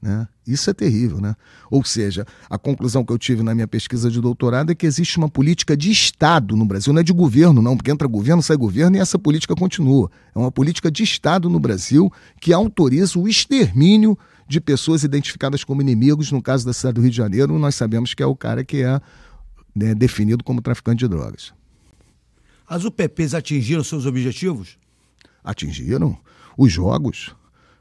Né? Isso é terrível. Né? Ou seja, a conclusão que eu tive na minha pesquisa de doutorado é que existe uma política de Estado no Brasil, não é de governo, não, porque entra governo, sai governo e essa política continua. É uma política de Estado no Brasil que autoriza o extermínio de pessoas identificadas como inimigos. No caso da cidade do Rio de Janeiro, nós sabemos que é o cara que é né, definido como traficante de drogas. As UPPs atingiram seus objetivos? Atingiram os jogos.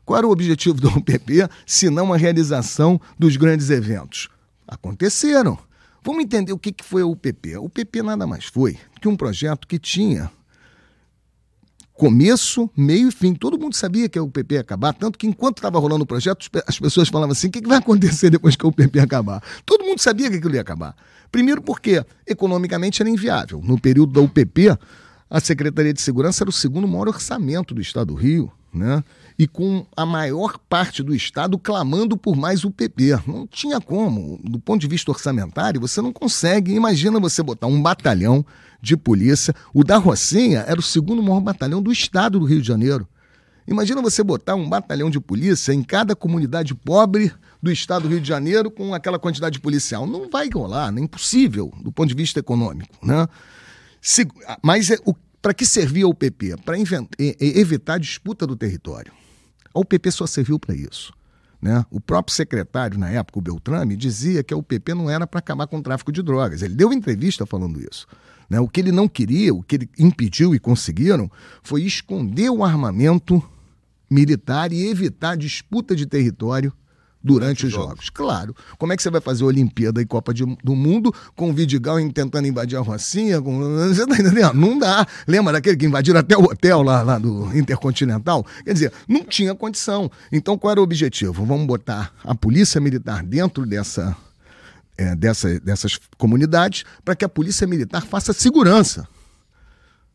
Qual era o objetivo do UPP, se não a realização dos grandes eventos? Aconteceram. Vamos entender o que foi o UPP. O UPP nada mais foi que um projeto que tinha começo, meio e fim. Todo mundo sabia que o PP ia acabar, tanto que enquanto estava rolando o projeto, as pessoas falavam assim: o que vai acontecer depois que o PP acabar? Todo mundo sabia que aquilo ia acabar. Primeiro porque economicamente era inviável. No período da UPP, a Secretaria de Segurança era o segundo maior orçamento do Estado do Rio, né? E com a maior parte do Estado clamando por mais UPP. Não tinha como. Do ponto de vista orçamentário, você não consegue. Imagina você botar um batalhão de polícia. O da Rocinha era o segundo maior batalhão do Estado do Rio de Janeiro. Imagina você botar um batalhão de polícia em cada comunidade pobre do estado do Rio de Janeiro com aquela quantidade de policial. Não vai rolar, é impossível do ponto de vista econômico. Né? Se, mas é, para que servia o PP? Para evitar a disputa do território. A UPP só serviu para isso. Né? O próprio secretário, na época, o Beltrame, dizia que a UPP não era para acabar com o tráfico de drogas. Ele deu entrevista falando isso. Né? O que ele não queria, o que ele impediu e conseguiram, foi esconder o armamento militar e evitar disputa de território durante os jogos. jogos. Claro. Como é que você vai fazer Olimpíada e Copa de, do Mundo com o Vidigal tentando invadir a Rocinha? Com... Você tá entendendo? Não dá. Lembra daquele que invadiram até o hotel lá, lá do Intercontinental? Quer dizer, não tinha condição. Então qual era o objetivo? Vamos botar a polícia militar dentro dessa, é, dessa, dessas comunidades para que a polícia militar faça segurança.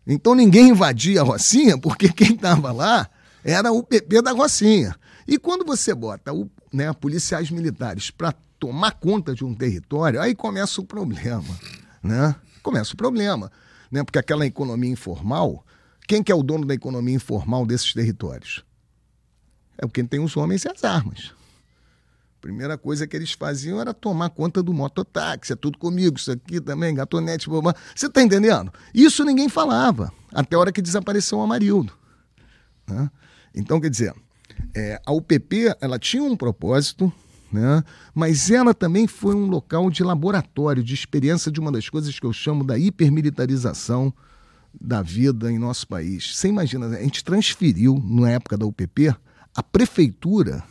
Então ninguém invadia a Rocinha porque quem estava lá era o PP da Rocinha. E quando você bota o, né, policiais militares para tomar conta de um território, aí começa o problema, né? Começa o problema, né? Porque aquela economia informal, quem que é o dono da economia informal desses territórios? É quem tem os homens e as armas. Primeira coisa que eles faziam era tomar conta do mototáxi, é tudo comigo, isso aqui também, gatonete, blá, Você está entendendo? Isso ninguém falava, até a hora que desapareceu o Amarildo. Né? Então, quer dizer, é, a UPP ela tinha um propósito, né? mas ela também foi um local de laboratório, de experiência de uma das coisas que eu chamo da hipermilitarização da vida em nosso país. Você imagina, a gente transferiu, na época da UPP, a prefeitura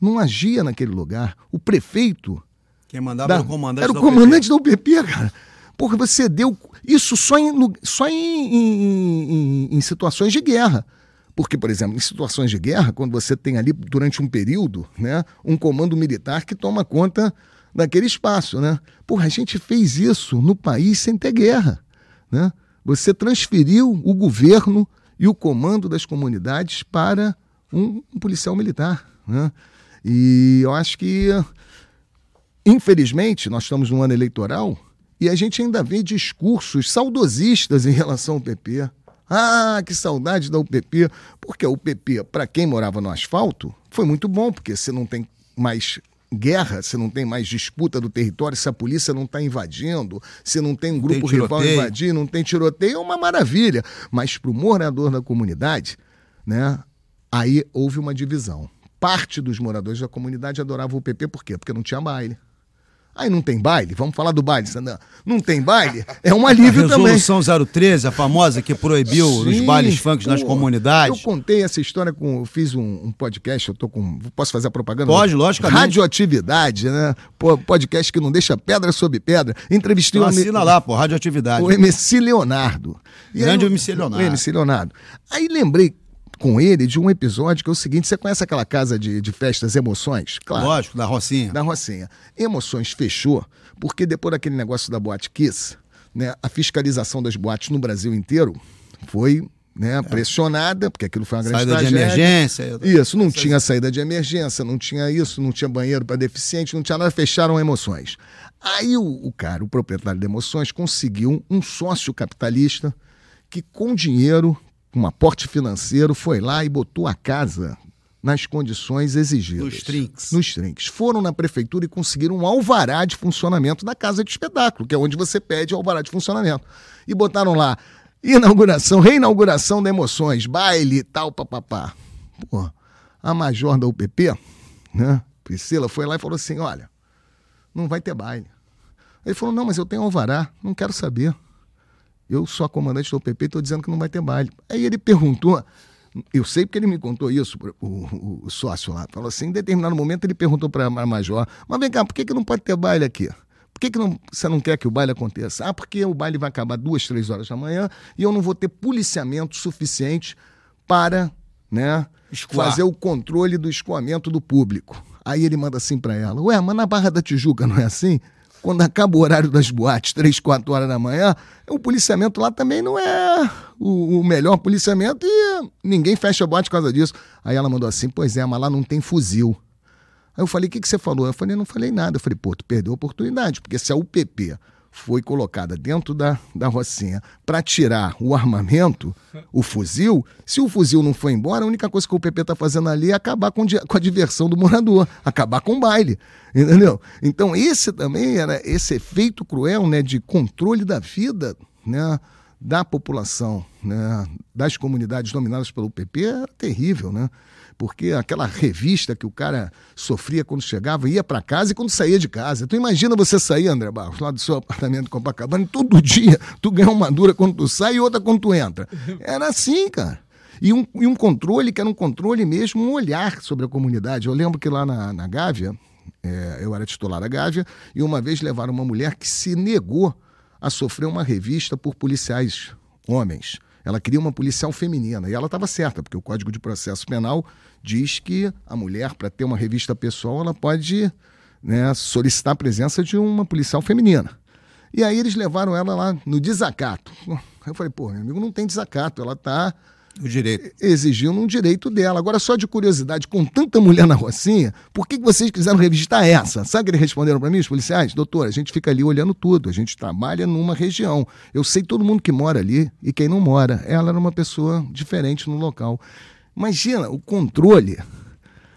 não agia naquele lugar. O prefeito. Quem mandava da, era o comandante Era o comandante da UPP, da UPP cara. Porque você deu. Isso só em, só em, em, em, em situações de guerra. Porque, por exemplo, em situações de guerra, quando você tem ali, durante um período, né, um comando militar que toma conta daquele espaço. Né? Porra, a gente fez isso no país sem ter guerra. Né? Você transferiu o governo e o comando das comunidades para um, policial militar. Né? E eu acho que, infelizmente, nós estamos num ano eleitoral e a gente ainda vê discursos saudosistas em relação ao PP. Ah, que saudade da UPP. Porque a UPP, para quem morava no asfalto, foi muito bom, porque você não tem mais guerra, você não tem mais disputa do território, se a polícia não está invadindo, se não tem um grupo tem rival invadindo, não tem tiroteio, é uma maravilha. Mas para o morador da comunidade, né, aí houve uma divisão. Parte dos moradores da comunidade adorava o PP, por quê? Porque não tinha baile. Aí não tem baile? Vamos falar do baile, Sandra. Não tem baile? É um alívio a também. Resolução 013, a famosa que proibiu Sim, os bailes funk nas comunidades. Eu contei essa história com. Eu fiz um, um, podcast, eu tô com. Posso fazer a propaganda? Pode, logicamente. Radioatividade, né? Podcast que não deixa pedra sobre pedra. Entrevistei então, o. Assina lá, pô, radioatividade. O MC Leonardo. E Grande aí, MC Leonardo. O MC Leonardo. Aí lembrei com ele de um episódio que é o seguinte: você conhece aquela casa de, de festas Emoções? Claro. Lógico, da Rocinha. Da Rocinha. Emoções fechou, porque depois daquele negócio da boate Kiss, né, a fiscalização das boates no Brasil inteiro foi né, é. pressionada, porque aquilo foi uma grande saída tragédia. de emergência. Isso, não tinha saída de emergência, não tinha isso, não tinha banheiro para deficiente, não tinha nada, fecharam emoções. Aí o, o cara, o proprietário de emoções, conseguiu um sócio capitalista que com dinheiro um aporte financeiro, foi lá e botou a casa nas condições exigidas. Nos trinks. Nos trinks. Foram na prefeitura e conseguiram um alvará de funcionamento da casa de espetáculo, que é onde você pede alvará de funcionamento. E botaram lá inauguração, reinauguração de emoções, baile e tal, papapá. Pô, a major da UPP, né? Priscila foi lá e falou assim: olha, não vai ter baile. Ele falou: não, mas eu tenho alvará, não quero saber. Eu sou a comandante do PP e estou dizendo que não vai ter baile. Aí ele perguntou, eu sei porque ele me contou isso, o, o, o sócio lá. Falou assim: em determinado momento ele perguntou para a Major: mas vem cá, por que, que não pode ter baile aqui? Por que, que não, você não quer que o baile aconteça? Ah, porque o baile vai acabar duas, três horas da manhã e eu não vou ter policiamento suficiente para né, fazer o controle do escoamento do público. Aí ele manda assim para ela: Ué, mas na Barra da Tijuca não é assim? Quando acaba o horário das boates, três, quatro horas da manhã, o policiamento lá também não é o, o melhor policiamento e ninguém fecha a boate por causa disso. Aí ela mandou assim: Pois é, mas lá não tem fuzil. Aí eu falei, o que, que você falou? Eu falei, não falei nada. Eu falei, pô, tu perdeu a oportunidade, porque se a UPP foi colocada dentro da, da Rocinha para tirar o armamento, o fuzil, se o fuzil não foi embora, a única coisa que o UPP está fazendo ali é acabar com, com a diversão do morador, acabar com o baile, entendeu? Então esse também era esse efeito cruel né, de controle da vida né, da população, né, das comunidades dominadas pelo UPP, era terrível, né? Porque aquela revista que o cara sofria quando chegava, ia para casa e quando saía de casa. Tu imagina você sair, André Barros, lá do seu apartamento em Copacabana, e todo dia tu ganha uma dura quando tu sai e outra quando tu entra. Era assim, cara. E um, e um controle que era um controle mesmo, um olhar sobre a comunidade. Eu lembro que lá na, na Gávea, é, eu era titular da Gávea, e uma vez levaram uma mulher que se negou a sofrer uma revista por policiais homens. Ela queria uma policial feminina. E ela estava certa, porque o Código de Processo Penal diz que a mulher, para ter uma revista pessoal, ela pode né, solicitar a presença de uma policial feminina. E aí eles levaram ela lá no desacato. Eu falei, pô, meu amigo, não tem desacato, ela está o direito. Exigindo um direito dela. Agora, só de curiosidade, com tanta mulher na Rocinha, por que vocês quiseram revistar essa? Sabe o que eles responderam para mim, os policiais? Doutor, a gente fica ali olhando tudo, a gente trabalha numa região. Eu sei todo mundo que mora ali e quem não mora. Ela era uma pessoa diferente no local. Imagina o controle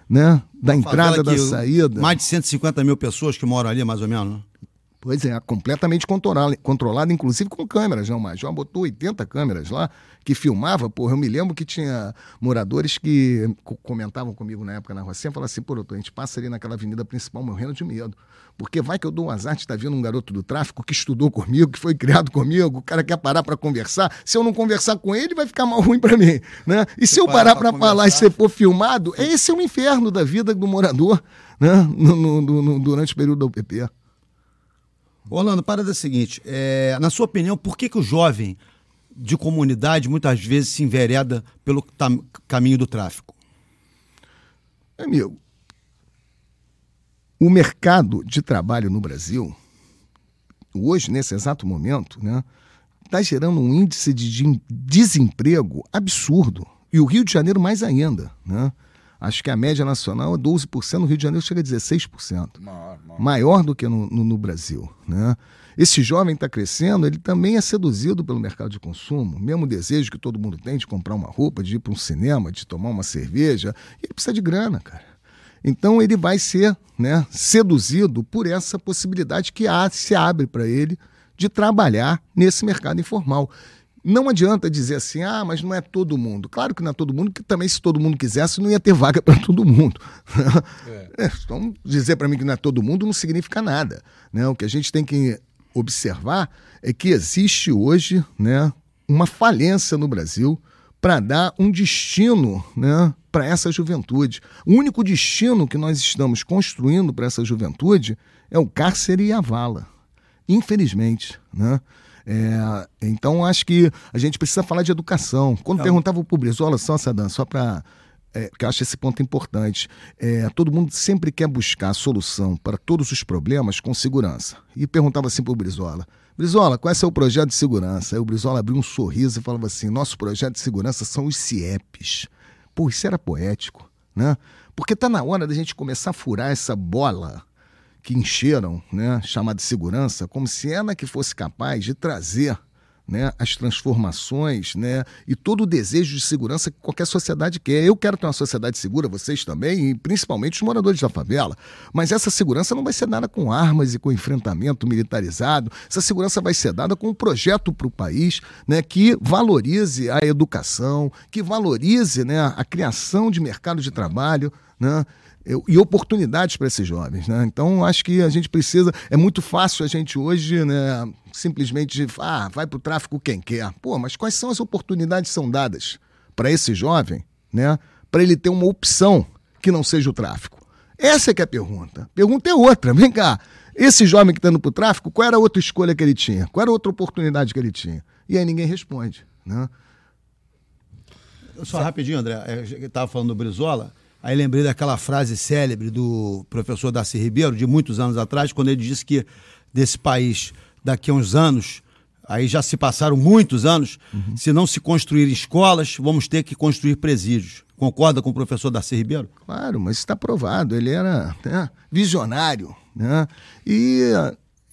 né, da entrada, da saída. Mais de 150 mil pessoas que moram ali, mais ou menos? Pois é, completamente controlada, controlada inclusive com câmeras, não mais. Já botou 80 câmeras lá que filmava, porra, eu me lembro que tinha moradores que comentavam comigo na época na Rocinha, falavam assim, pô, doutor, a gente passa ali naquela avenida principal morrendo de medo. Porque vai que eu dou um azar de estar tá vindo um garoto do tráfico que estudou comigo, que foi criado comigo, o cara quer parar para conversar. Se eu não conversar com ele, vai ficar mal ruim para mim, né? E se, se eu parar para falar e você for filmado, esse é o inferno da vida do morador, né? No, no, no, durante o período da UPP. Orlando, para da seguinte, é, na sua opinião, por que, que o jovem de comunidade muitas vezes se envereda pelo caminho do tráfico? Amigo, o mercado de trabalho no Brasil, hoje, nesse exato momento, né, está gerando um índice de desemprego absurdo. E o Rio de Janeiro mais ainda. Né? Acho que a média nacional é 12%, no Rio de Janeiro chega a 16%. Maior, maior. maior do que no, no, no Brasil. Né? Esse jovem está crescendo, ele também é seduzido pelo mercado de consumo, mesmo desejo que todo mundo tem de comprar uma roupa, de ir para um cinema, de tomar uma cerveja, ele precisa de grana, cara. Então ele vai ser né, seduzido por essa possibilidade que há, se abre para ele de trabalhar nesse mercado informal. Não adianta dizer assim, ah, mas não é todo mundo. Claro que não é todo mundo, que também se todo mundo quisesse, não ia ter vaga para todo mundo. É. Então, dizer para mim que não é todo mundo não significa nada. Né? O que a gente tem que observar é que existe hoje né, uma falência no Brasil para dar um destino né, para essa juventude. O único destino que nós estamos construindo para essa juventude é o cárcere e a vala. Infelizmente. Né? É, então, acho que a gente precisa falar de educação. Quando é. perguntava para o Brizola, só, Sadan, só para é, que eu acho esse ponto importante. É, todo mundo sempre quer buscar a solução para todos os problemas com segurança. E perguntava assim para o Brizola: Brizola, qual é o seu projeto de segurança? Aí o Brizola abriu um sorriso e falava assim: nosso projeto de segurança são os CIEPs. Pô, isso era poético, né? Porque está na hora da gente começar a furar essa bola que encheram, né, chamada segurança, como se ela que fosse capaz de trazer né, as transformações né, e todo o desejo de segurança que qualquer sociedade quer. Eu quero ter uma sociedade segura, vocês também, e principalmente os moradores da favela. Mas essa segurança não vai ser dada com armas e com enfrentamento militarizado. Essa segurança vai ser dada com um projeto para o país né, que valorize a educação, que valorize né, a criação de mercado de trabalho. Né, e oportunidades para esses jovens. Né? Então, acho que a gente precisa. É muito fácil a gente hoje né, simplesmente ah, vai para o tráfico quem quer. Pô, mas quais são as oportunidades que são dadas para esse jovem né, para ele ter uma opção que não seja o tráfico? Essa é que é a pergunta. Pergunta é outra. Vem cá. Esse jovem que está indo para o tráfico, qual era a outra escolha que ele tinha? Qual era a outra oportunidade que ele tinha? E aí ninguém responde. Né? Só rapidinho, André. Eu estava falando do Brizola. Aí lembrei daquela frase célebre do professor Darcy Ribeiro, de muitos anos atrás, quando ele disse que desse país, daqui a uns anos, aí já se passaram muitos anos, uhum. se não se construir escolas, vamos ter que construir presídios. Concorda com o professor Darcy Ribeiro? Claro, mas está provado. Ele era né, visionário. Né? E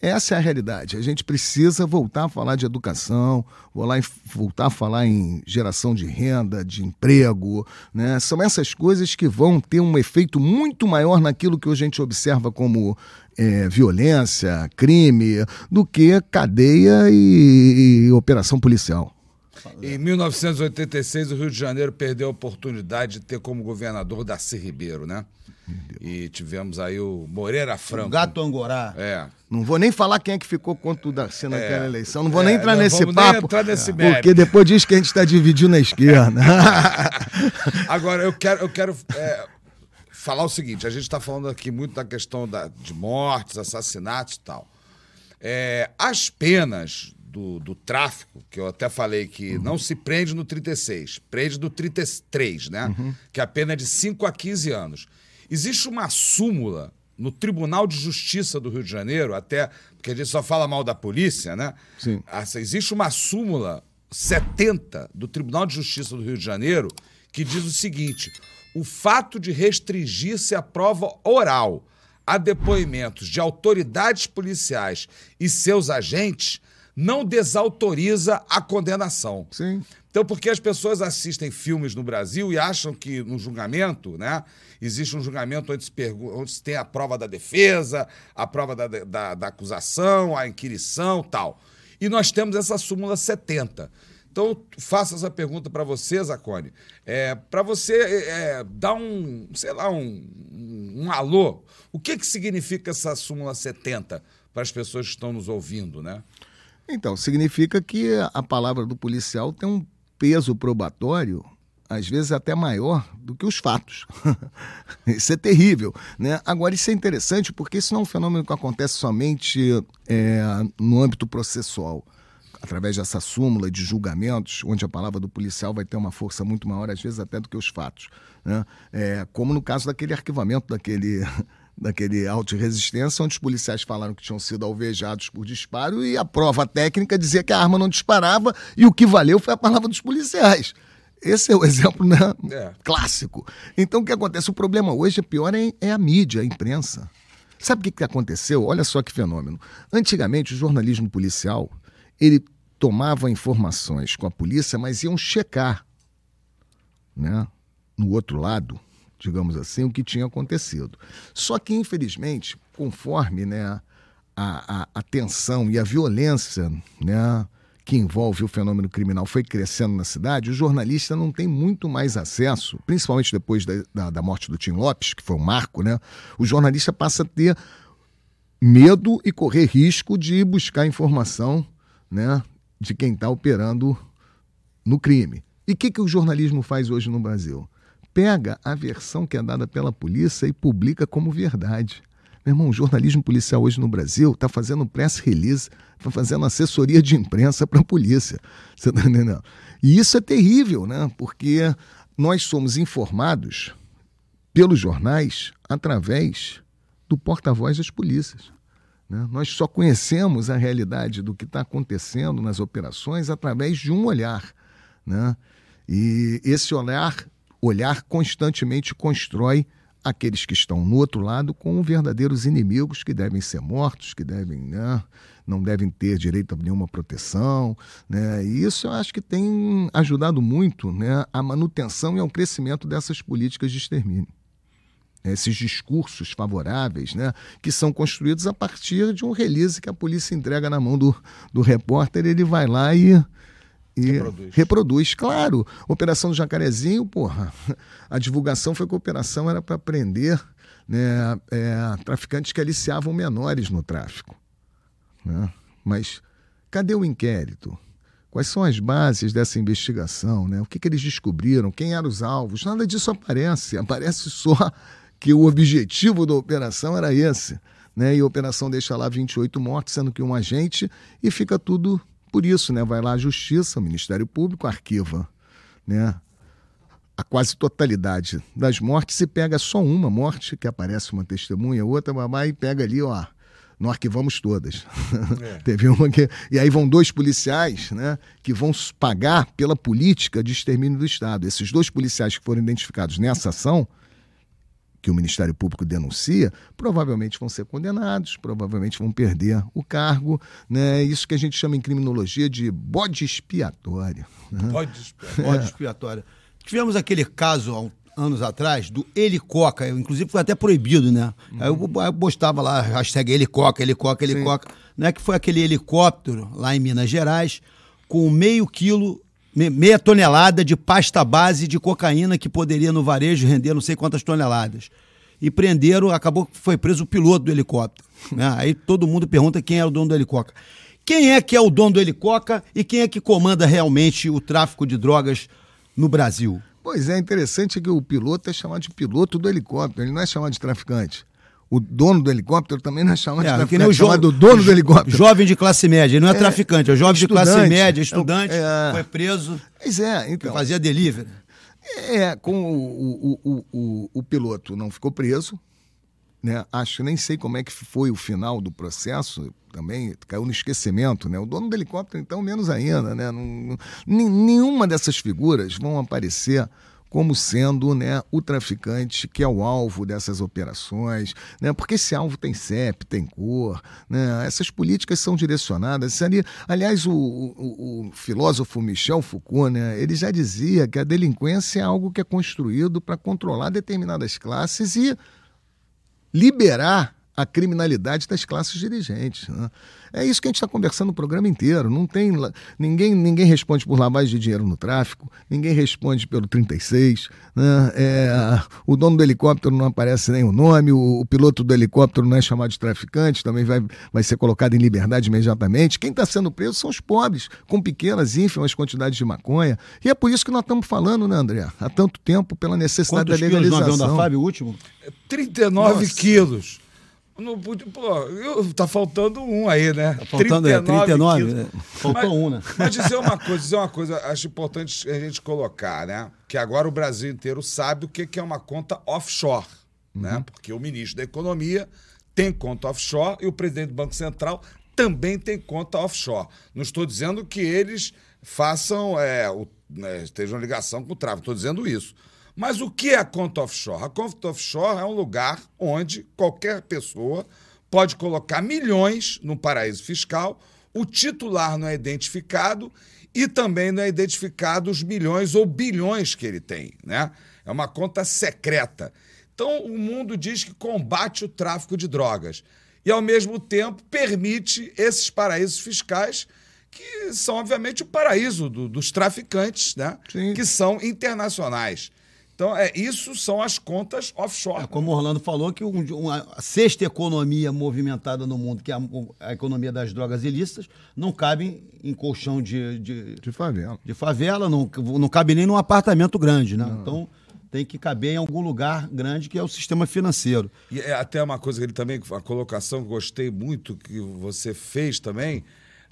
essa é a realidade. A gente precisa voltar a falar de educação, voltar a falar em geração de renda, de emprego. Né? São essas coisas que vão ter um efeito muito maior naquilo que a gente observa como é, violência, crime, do que cadeia e, e operação policial. Em 1986, o Rio de Janeiro perdeu a oportunidade de ter como governador Darcy Ribeiro, né? E tivemos aí o Moreira Franco. O gato Angorá. É. Não vou nem falar quem é que ficou contra o Darcy naquela é. eleição. Não vou é, nem entrar nesse papo. entrar nesse porque depois diz que a gente está dividindo na esquerda. Agora, eu quero, eu quero é, falar o seguinte: a gente está falando aqui muito da questão da, de mortes, assassinatos e tal. É, as penas do, do, tráfico, que eu até falei que uhum. não se prende no 36, prende no 33, né? Uhum. Que a pena é de 5 a 15 anos. Existe uma súmula no Tribunal de Justiça do Rio de Janeiro, até porque a gente só fala mal da polícia, né? Sim. Existe uma súmula 70 do Tribunal de Justiça do Rio de Janeiro que diz o seguinte: o fato de restringir-se a prova oral a depoimentos de autoridades policiais e seus agentes não desautoriza a condenação. Sim. Então, porque as pessoas assistem filmes no Brasil e acham que no julgamento, né, existe um julgamento onde se, onde se tem a prova da defesa, a prova da, da, da acusação, a inquirição tal. E nós temos essa súmula 70. Então, faço essa pergunta para você, Zacone. É, para você é, dar um, sei lá, um, um, alô. O que, que significa essa súmula 70 para as pessoas que estão nos ouvindo, né? Então, significa que a palavra do policial tem um peso probatório, às vezes até maior do que os fatos. isso é terrível. Né? Agora, isso é interessante porque isso não é um fenômeno que acontece somente é, no âmbito processual. Através dessa súmula de julgamentos, onde a palavra do policial vai ter uma força muito maior, às vezes até do que os fatos. Né? É, como no caso daquele arquivamento daquele daquele auto de resistência, onde os policiais falaram que tinham sido alvejados por disparo e a prova técnica dizia que a arma não disparava e o que valeu foi a palavra dos policiais. Esse é o exemplo né? é. clássico. Então, o que acontece? O problema hoje, é pior, é, é a mídia, a imprensa. Sabe o que, que aconteceu? Olha só que fenômeno. Antigamente, o jornalismo policial, ele tomava informações com a polícia, mas iam checar, né? No outro lado, digamos assim, o que tinha acontecido. Só que, infelizmente, conforme né, a, a, a tensão e a violência né, que envolve o fenômeno criminal foi crescendo na cidade, o jornalista não tem muito mais acesso, principalmente depois da, da, da morte do Tim Lopes, que foi um marco, né? O jornalista passa a ter medo e correr risco de buscar informação né, de quem está operando no crime. E o que, que o jornalismo faz hoje no Brasil? Pega a versão que é dada pela polícia e publica como verdade. Meu irmão, o jornalismo policial hoje no Brasil está fazendo press release, está fazendo assessoria de imprensa para a polícia. Você está entendendo? E isso é terrível, né? Porque nós somos informados pelos jornais através do porta-voz das polícias. Né? Nós só conhecemos a realidade do que está acontecendo nas operações através de um olhar. Né? E esse olhar olhar constantemente constrói aqueles que estão no outro lado como verdadeiros inimigos que devem ser mortos, que devem, né, não devem ter direito a nenhuma proteção. Né, e isso eu acho que tem ajudado muito né, a manutenção e ao crescimento dessas políticas de extermínio. Esses discursos favoráveis, né, que são construídos a partir de um release que a polícia entrega na mão do, do repórter, ele vai lá e e Reproduz. reproduz. claro. Operação do Jacarezinho, porra, a divulgação foi que a operação era para prender né, é, traficantes que aliciavam menores no tráfico. né? Mas cadê o inquérito? Quais são as bases dessa investigação? Né? O que, que eles descobriram? Quem eram os alvos? Nada disso aparece. Aparece só que o objetivo da operação era esse. Né? E a operação deixa lá 28 mortes, sendo que um agente, e fica tudo por isso. Né? Vai lá a Justiça, o Ministério Público, arquiva né? a quase totalidade das mortes e pega só uma morte, que aparece uma testemunha, outra, babá, e pega ali, ó. Não arquivamos todas. Teve uma que. E aí vão dois policiais, né? Que vão pagar pela política de extermínio do Estado. Esses dois policiais que foram identificados nessa ação, que o Ministério Público denuncia, provavelmente vão ser condenados, provavelmente vão perder o cargo. Né? Isso que a gente chama em criminologia de bode expiatório. né? Pode esperar. Bode expiatório. Tivemos aquele caso há um- anos atrás do Helicoca, inclusive foi até proibido, né? Aí eu, eu postava lá, hashtag Helicoca, Helicoca, Helicoca, né? Que foi aquele helicóptero lá em Minas Gerais com meio quilo, meia tonelada de pasta base de cocaína que poderia no varejo render não sei quantas toneladas. E prenderam, acabou que foi preso o piloto do helicóptero. né? Aí todo mundo pergunta quem é o dono do helicóptero. Quem é que é o dono do helicóptero e quem é que comanda realmente o tráfico de drogas no Brasil? Pois é, interessante que o piloto é chamado de piloto do helicóptero, ele não é chamado de traficante. O dono do helicóptero também não é chamado de É, traficante, que nem o é jo- chamado dono do helicóptero. Jovem de classe média, ele não é, traficante, é jovem de classe média, estudante, É. foi preso, Pois é, então. fazia delivery. É, com o, o, o, o, piloto não ficou preso, né? Acho, nem sei como é que foi o final do processo, também caiu no esquecimento, né? O dono do helicóptero, então, menos ainda, né? Não, não- nen- nenhuma dessas figuras vão aparecer como sendo né, o traficante que é o alvo dessas operações, né, porque esse alvo tem CEP, tem cor, né, essas políticas são direcionadas. Ali, aliás, o, o- o filósofo Michel Foucault né, ele já dizia que a delinquência é algo que é construído para controlar determinadas classes e liberar a criminalidade das classes dirigentes. né? É isso que a gente está conversando o programa inteiro. Não tem ninguém, ninguém responde por lavagem de dinheiro no tráfico, ninguém responde pelo 36. né? É, o dono do helicóptero não aparece nem o nome, o, o piloto do helicóptero não é chamado de traficante, também vai, vai ser colocado em liberdade imediatamente. Quem está sendo preso são os pobres, com pequenas, ínfimas quantidades de maconha. E é por isso que nós estamos falando, né, André? Há tanto tempo pela necessidade Quantos da quilos no avião legalização. da Fábio, o último? 39 Nossa. quilos. Não pude, pô, eu- tá faltando um aí, né? Tá faltando, é, 39, quilos. né? Faltou Mas- um, né? Mas dizer uma coisa, dizer uma coisa, acho importante a gente colocar, né? Que agora o Brasil inteiro sabe o que que é uma conta offshore, né? Porque o ministro da Economia tem conta offshore e o presidente do Banco Central também tem conta offshore. Não estou dizendo que eles façam, é, o, né, estejam em ligação com o tráfico, estou dizendo isso. Mas o que é a conta offshore? A conta offshore é um lugar onde qualquer pessoa pode colocar milhões no paraíso fiscal, o titular não é identificado e também não é identificado os milhões ou bilhões que ele tem, né? É uma conta secreta. Então, o mundo diz que combate o tráfico de drogas e, ao mesmo tempo, permite esses paraísos fiscais que são, obviamente, o paraíso do- dos traficantes, né? Sim. Que são internacionais. Então, é, isso são as contas offshore. É, como o Orlando falou, que um- uma a sexta economia movimentada no mundo, que é a, a economia das drogas ilícitas, não cabe em colchão de, de, De favela. de favela, não, não cabe nem num apartamento grande, né? Então tem que caber em algum lugar grande que é o sistema financeiro. E é até uma coisa que ele também, a colocação que gostei muito que você fez também,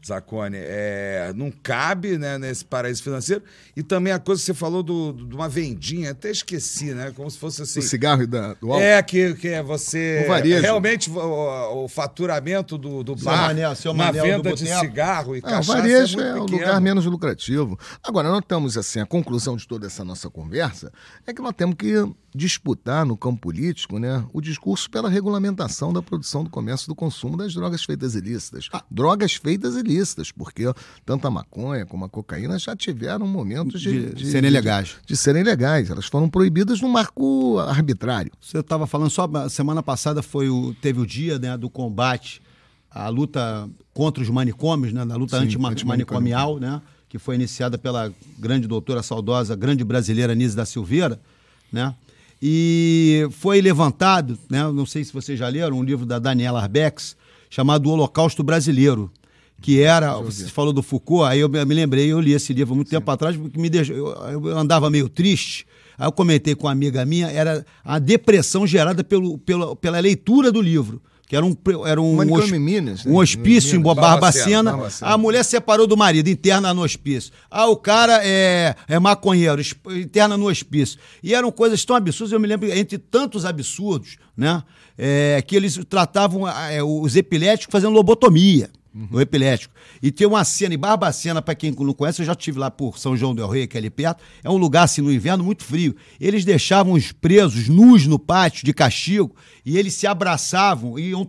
Zacone, é, não cabe né, nesse paraíso financeiro. E também a coisa que você falou do, do- de uma vendinha, até esqueci, né? Como se fosse assim. O cigarro e da, do álcool. É, que, que é você. O varejo. Realmente, o, o faturamento do, do bar Manel, seu Manel do venda de cigarro e Ah, o cachaça varejo é é, o lugar menos lucrativo. Agora, nós temos assim, a conclusão de toda essa nossa conversa é que nós temos que disputar no campo político né, o discurso pela regulamentação da produção, do comércio e do consumo das drogas feitas ilícitas. Drogas feitas ilícitas, porque tanto a maconha como a cocaína já tiveram momentos de, De serem legais. De, serem legais. Elas foram proibidas no marco arbitrário. Você estava falando só semana passada foi o teve o dia né, do combate à luta contra os manicômios, né, da luta antimanicomial, né? que foi iniciada pela grande doutora saudosa, grande brasileira Nise da Silveira, né? E foi levantado, né? Não sei se vocês já leram um livro da Daniela Arbex chamado O Holocausto Brasileiro, que era, você falou do Foucault, aí eu me lembrei, eu li esse livro muito Sim. tempo atrás, porque me deixou, eu, eu andava meio triste, Aí eu comentei com uma amiga minha, era a depressão gerada pelo, pela, pela leitura do livro que era um, era um, Minas, né? um hospício Minas. em Barbacena. Barbacena. A mulher separou do marido, interna no hospício. Ah, o cara é, é maconheiro, interna no hospício. E eram coisas tão absurdas, eu me lembro, entre tantos absurdos, né? É, que eles tratavam é, os epiléticos fazendo lobotomia uhum. o epilético. E tem uma cena em Barbacena, para quem não conhece, eu já estive lá por São João del Rei, que é ali perto. É um lugar, assim, no inverno, muito frio. Eles deixavam os presos nus no pátio de castigo e eles se abraçavam e iam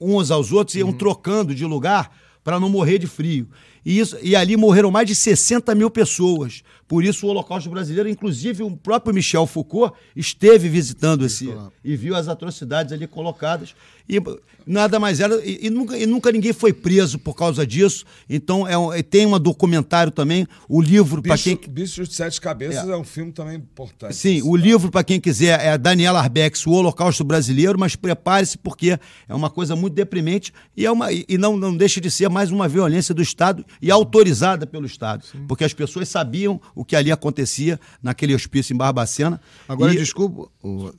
uns aos outros, iam uhum. trocando de lugar para não morrer de frio. E, isso, e ali morreram mais de 60 mil pessoas. Por isso, o Holocausto Brasileiro, inclusive o próprio Michel Foucault, esteve visitando esse. e viu as atrocidades ali colocadas. E nada mais era. E, e, nunca, e nunca ninguém foi preso por causa disso. Então, é um, tem um documentário também, o livro para quem. Bicho de Sete Cabeças é, é um filme também importante. Sim, o livro para quem quiser é Daniela Arbex, O Holocausto Brasileiro, mas prepare-se porque é uma coisa muito deprimente e, é uma, e não, não deixa de ser mais uma violência do Estado e autorizada pelo Estado. Sim. Porque as pessoas sabiam o que ali acontecia naquele hospício em Barbacena. Agora, e... desculpa,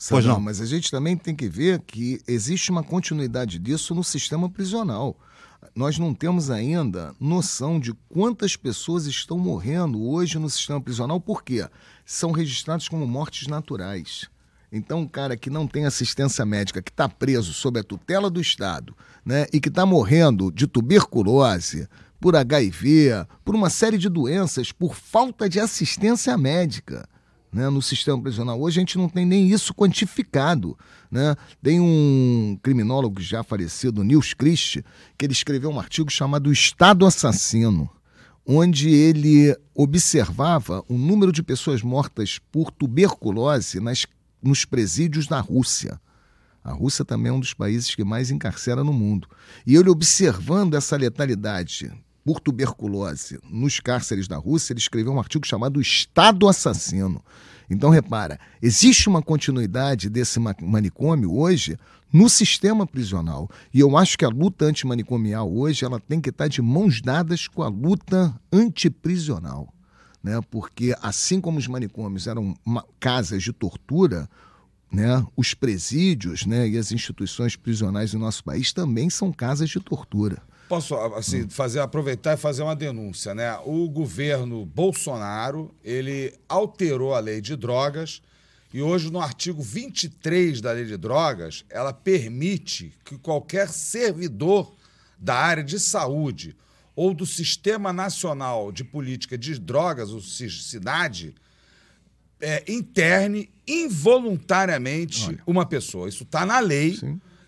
pois não. mas a gente também tem que ver que existe uma continuidade disso no sistema prisional. Nós não temos ainda noção de quantas pessoas estão morrendo hoje no sistema prisional, por quê? São registrados como mortes naturais. Então, um cara que não tem assistência médica, que está preso sob a tutela do Estado, né, e que está morrendo de tuberculose, por HIV, por uma série de doenças, por falta de assistência médica. Né, no sistema prisional. Hoje a gente não tem nem isso quantificado. Né? Tem um criminólogo já falecido, Nils Christ, que ele escreveu um artigo chamado Estado Assassino, onde ele observava o número de pessoas mortas por tuberculose nas, nos presídios da Rússia. A Rússia também é um dos países que mais encarcera no mundo. E ele observando essa letalidade por tuberculose nos cárceres da Rússia, ele escreveu um artigo chamado Estado Assassino. Então, repara, existe uma continuidade desse manicômio hoje no sistema prisional. E eu acho que a luta antimanicomial hoje ela tem que estar de mãos dadas com a luta antiprisional. Né? Porque, assim como os manicômios eram casas de tortura, né? os presídios né? e as instituições prisionais do nosso país também são casas de tortura. Posso assim, fazer, aproveitar e fazer uma denúncia, né? O governo Bolsonaro, ele alterou a lei de drogas e hoje no artigo 23 da lei de drogas, ela permite que qualquer servidor da área de saúde ou do Sistema Nacional de Política de Drogas, o SIDAD, é, interne involuntariamente Olha. uma pessoa. Isso está na lei.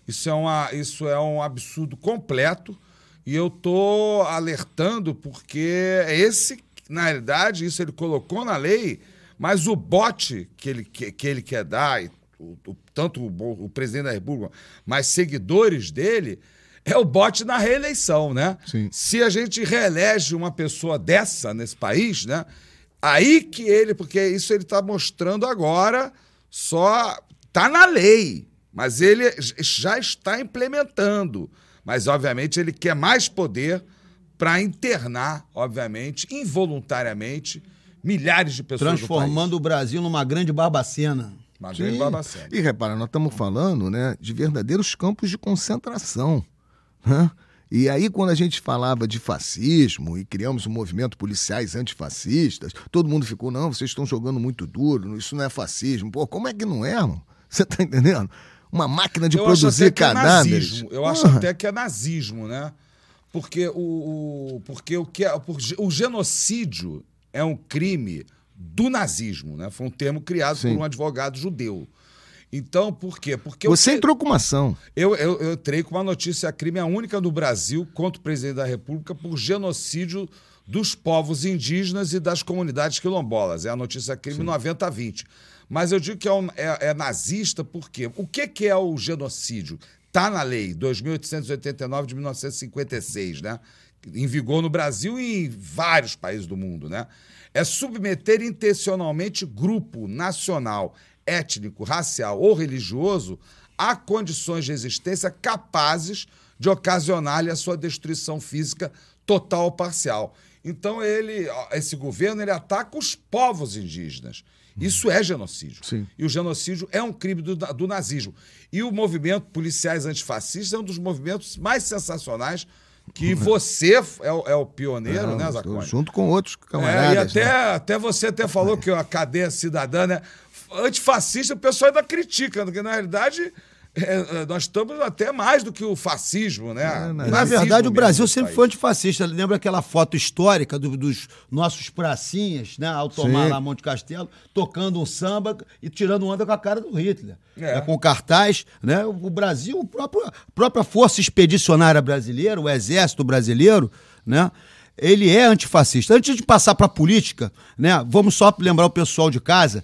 Isso é, uma, isso é um absurdo completo. E eu tô alertando porque é esse, na realidade, isso ele colocou na lei, mas o bote que ele, que, que ele quer dar, o, o, tanto o, o, presidente da República, mas seguidores dele, é o bote na reeleição, né? Sim. Se a gente reelege uma pessoa dessa nesse país, né? Aí que ele, porque isso ele está mostrando agora, só tá na lei, mas ele já está implementando. Mas, obviamente, ele quer mais poder para internar, obviamente, involuntariamente, milhares de pessoas. Transformando o Brasil numa grande barbacena. Uma Sim. grande barbacena. E repara, nós estamos falando né, de verdadeiros campos de concentração. Né? E aí, quando a gente falava de fascismo e criamos um movimento policiais antifascistas, todo mundo ficou, não, vocês estão jogando muito duro, isso não é fascismo. Pô, como é que não é, irmão? Você está entendendo? uma máquina de eu produzir é cadáveres. É eu acho até que é nazismo, né? Porque o, o porque o que é, o genocídio é um crime do nazismo, né? Foi um termo criado Sim. por um advogado judeu. Então, por quê? Porque Você entrou com uma ação. Eu, eu, eu entrei com uma notícia crime, a única no Brasil contra o presidente da República por genocídio dos povos indígenas e das comunidades quilombolas. É a notícia crime Sim. 9020. Mas eu digo que é, um, é, é nazista porque o que, que é o genocídio? Está na lei 2.889 de 1956, né? em vigor no Brasil e em vários países do mundo, né? É submeter intencionalmente grupo nacional, étnico, racial ou religioso a condições de existência capazes de ocasionar-lhe a sua destruição física total ou parcial. Então ele, esse governo, ele ataca os povos indígenas. Isso é genocídio. Sim. E o genocídio é um crime do, do nazismo. E o movimento policiais antifascistas é um dos movimentos mais sensacionais que você é o, é o pioneiro, Não, né, Zacone? Junto com outros É, camaradas. e até, né? até você até falou que a cadeia cidadã, né? Antifascista, o pessoal ainda critica, porque na realidade é, é, nós estamos até mais do que o fascismo, né? É, O na verdade, o Brasil sempre país. foi antifascista. Lembra aquela foto histórica do- dos nossos pracinhas, né? Ao tomar Sim. lá Monte Castelo, tocando um samba e tirando onda com a cara do Hitler. É. É, com cartaz, né? O Brasil, o próprio, a própria Força Expedicionária Brasileira, o Exército Brasileiro, né? Ele é antifascista. Antes de passar para a política, né? Vamos só lembrar o pessoal de casa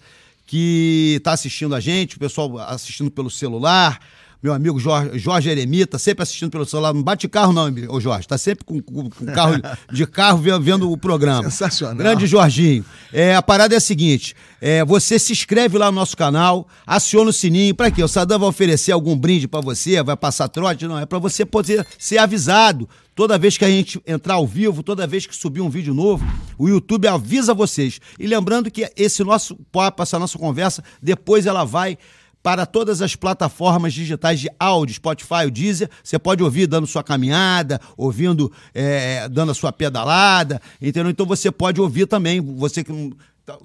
que está assistindo a gente, o pessoal assistindo pelo celular, meu amigo Jorge, Jorge Eremita, sempre assistindo pelo celular. Não bate carro, não, ô Jorge. Tá sempre com, com- com carro de carro vendo, o programa. Sensacional. Grande Jorginho. É, a parada é a seguinte: é, você se inscreve lá no nosso canal, aciona o sininho. Pra quê? O Sadam vai oferecer algum brinde pra você, vai passar trote? Não, é pra você poder ser avisado. Toda vez que a gente entrar ao vivo, toda vez que subir um vídeo novo, o YouTube avisa vocês. E lembrando que esse nosso papo, essa nossa conversa, depois ela vai para todas as plataformas digitais de áudio, Spotify, o Deezer. Você pode ouvir dando sua caminhada, ouvindo, é, dando a sua pedalada, entendeu? Então você pode ouvir também. Você que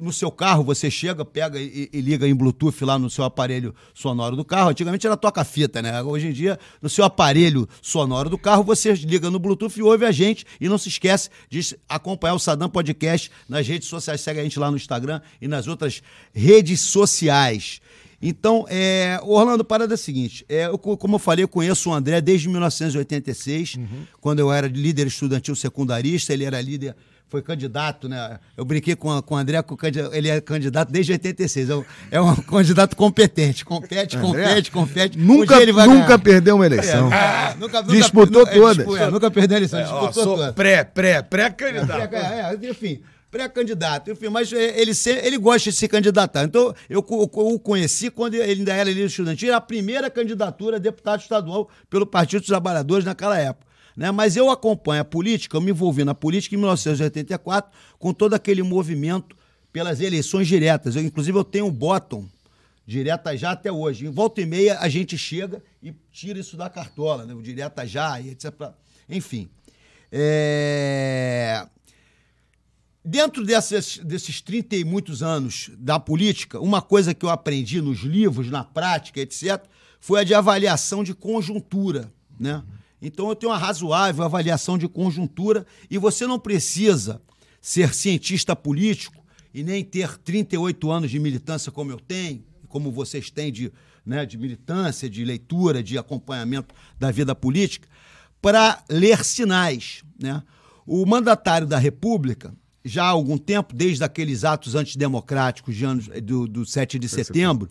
no seu carro, você chega, pega e, e liga em Bluetooth lá no seu aparelho sonoro do carro. Antigamente era toca-fita, né? Hoje em dia, no seu aparelho sonoro do carro, você liga no Bluetooth e ouve a gente. E não se esquece de acompanhar o Sadam Podcast nas redes sociais. Segue a gente lá no Instagram e nas outras redes sociais. Então, é, Orlando, parada é a seguinte: é, eu, co- como eu falei, eu conheço o André desde 1986, quando eu era líder estudantil secundarista, ele era líder, foi candidato, né? Eu brinquei com, a- com o André, com ele é candidato desde 86. É um, é um candidato competente, compete, compete, compete. Um Nunca, ele vai nunca ganhar. perdeu uma eleição. É, nunca- nunca- Disputou nunca- é, todas. dispu- é, nunca perdeu a eleição, disputou sou todas. pré, pré, pré-candidato. É, é, enfim, pré-candidato, enfim, mas é, ele, ele gosta de se candidatar. Então, eu o conheci quando ele ainda era líder estudantil, era a primeira candidatura a deputado estadual pelo Partido dos Trabalhadores naquela época. Né? Mas eu acompanho a política, eu me envolvi na política em 1984 com todo aquele movimento pelas eleições diretas. Eu, inclusive, eu tenho um bottom direta já até hoje. Em volta e meia, a gente chega e tira isso da cartola, né? O direta já, e etc. Enfim. É... Dentro dessas, desses 30 e muitos anos da política, uma coisa que eu aprendi nos livros, na prática, etc., foi a de avaliação de conjuntura. Né? Então eu tenho uma razoável avaliação de conjuntura e você não precisa ser cientista político e nem ter 38 anos de militância como eu tenho, como vocês têm de, né, de militância, de leitura, de acompanhamento da vida política, para ler sinais. Né? O mandatário da República, já há algum tempo, desde aqueles atos antidemocráticos de anos, do, do 7 de setembro,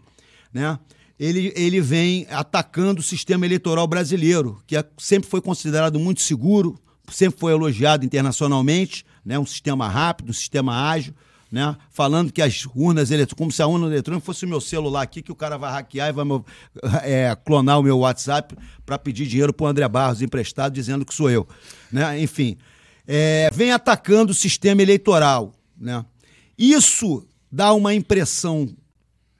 né? Ele, ele vem atacando o sistema eleitoral brasileiro, que é- sempre foi considerado muito seguro, sempre foi elogiado internacionalmente, né? um sistema rápido, um sistema ágil, né? falando que as urnas eletrônicas, como se a urna eletrônica fosse o meu celular aqui, que o cara vai hackear e vai me- é, clonar o meu WhatsApp para pedir dinheiro para o André Barros emprestado, dizendo que sou eu. Né? Enfim, é, vem atacando o sistema eleitoral. Né? Isso dá uma impressão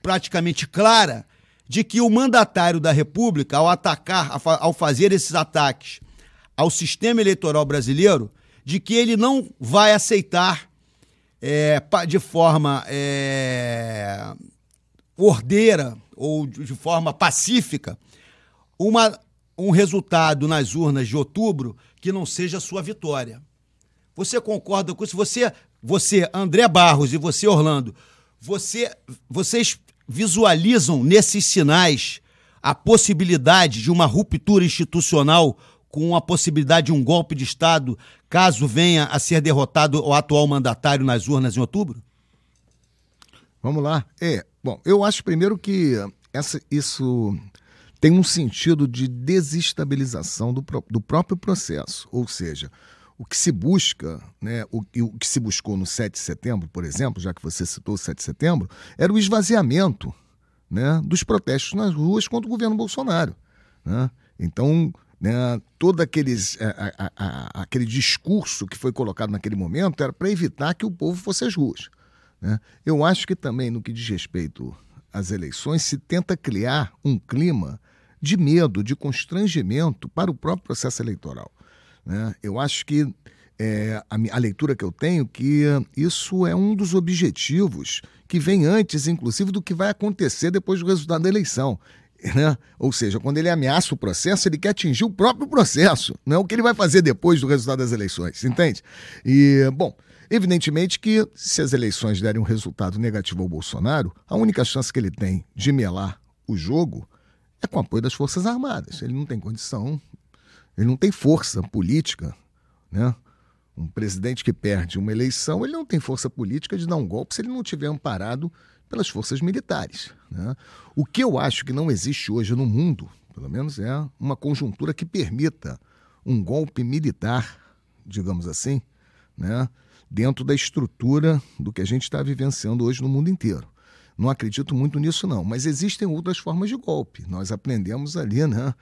praticamente clara de que o mandatário da República, ao atacar, ao fazer esses ataques ao sistema eleitoral brasileiro, de que ele não vai aceitar é, de forma é, ordeira ou de forma pacífica uma, um resultado nas urnas de outubro que não seja sua vitória. Você concorda com isso? Você, você André Barros e você, Orlando, você, vocês visualizam nesses sinais a possibilidade de uma ruptura institucional com a possibilidade de um golpe de Estado caso venha a ser derrotado o atual mandatário nas urnas em outubro? Vamos lá. É, bom, eu acho primeiro que essa, isso tem um sentido de desestabilização do, do próprio processo. Ou seja, o que se busca, né, o, o, que se buscou no 7 de setembro, por exemplo, já que você citou o 7 de setembro, era o esvaziamento né, dos protestos nas ruas contra o governo Bolsonaro. Né? Então, né, todo aqueles, a, a, a, aquele discurso que foi colocado naquele momento era para evitar que o povo fosse às ruas. Né? Eu acho que também, no que diz respeito às eleições, se tenta criar um clima de medo, de constrangimento para o próprio processo eleitoral. Né? Eu acho que é, a, a, leitura que eu tenho que isso é um dos objetivos que vem antes, inclusive, do que vai acontecer depois do resultado da eleição. Né? Ou seja, quando ele ameaça o processo, ele quer atingir o próprio processo, não é o que ele vai fazer depois do resultado das eleições, entende? E, bom, evidentemente que se as eleições derem um resultado negativo ao Bolsonaro, a única chance que ele tem de melar o jogo é com o apoio das Forças Armadas. Ele não tem condição ele não tem força política, né? Um presidente que perde uma eleição, ele não tem força política de dar um golpe se ele não tiver amparado pelas forças militares. Né? O que eu acho que não existe hoje no mundo, pelo menos, é uma conjuntura que permita um golpe militar, digamos assim, né? dentro da estrutura do que a gente está vivenciando hoje no mundo inteiro. Não acredito muito nisso, não, mas existem outras formas de golpe. Nós aprendemos ali, né?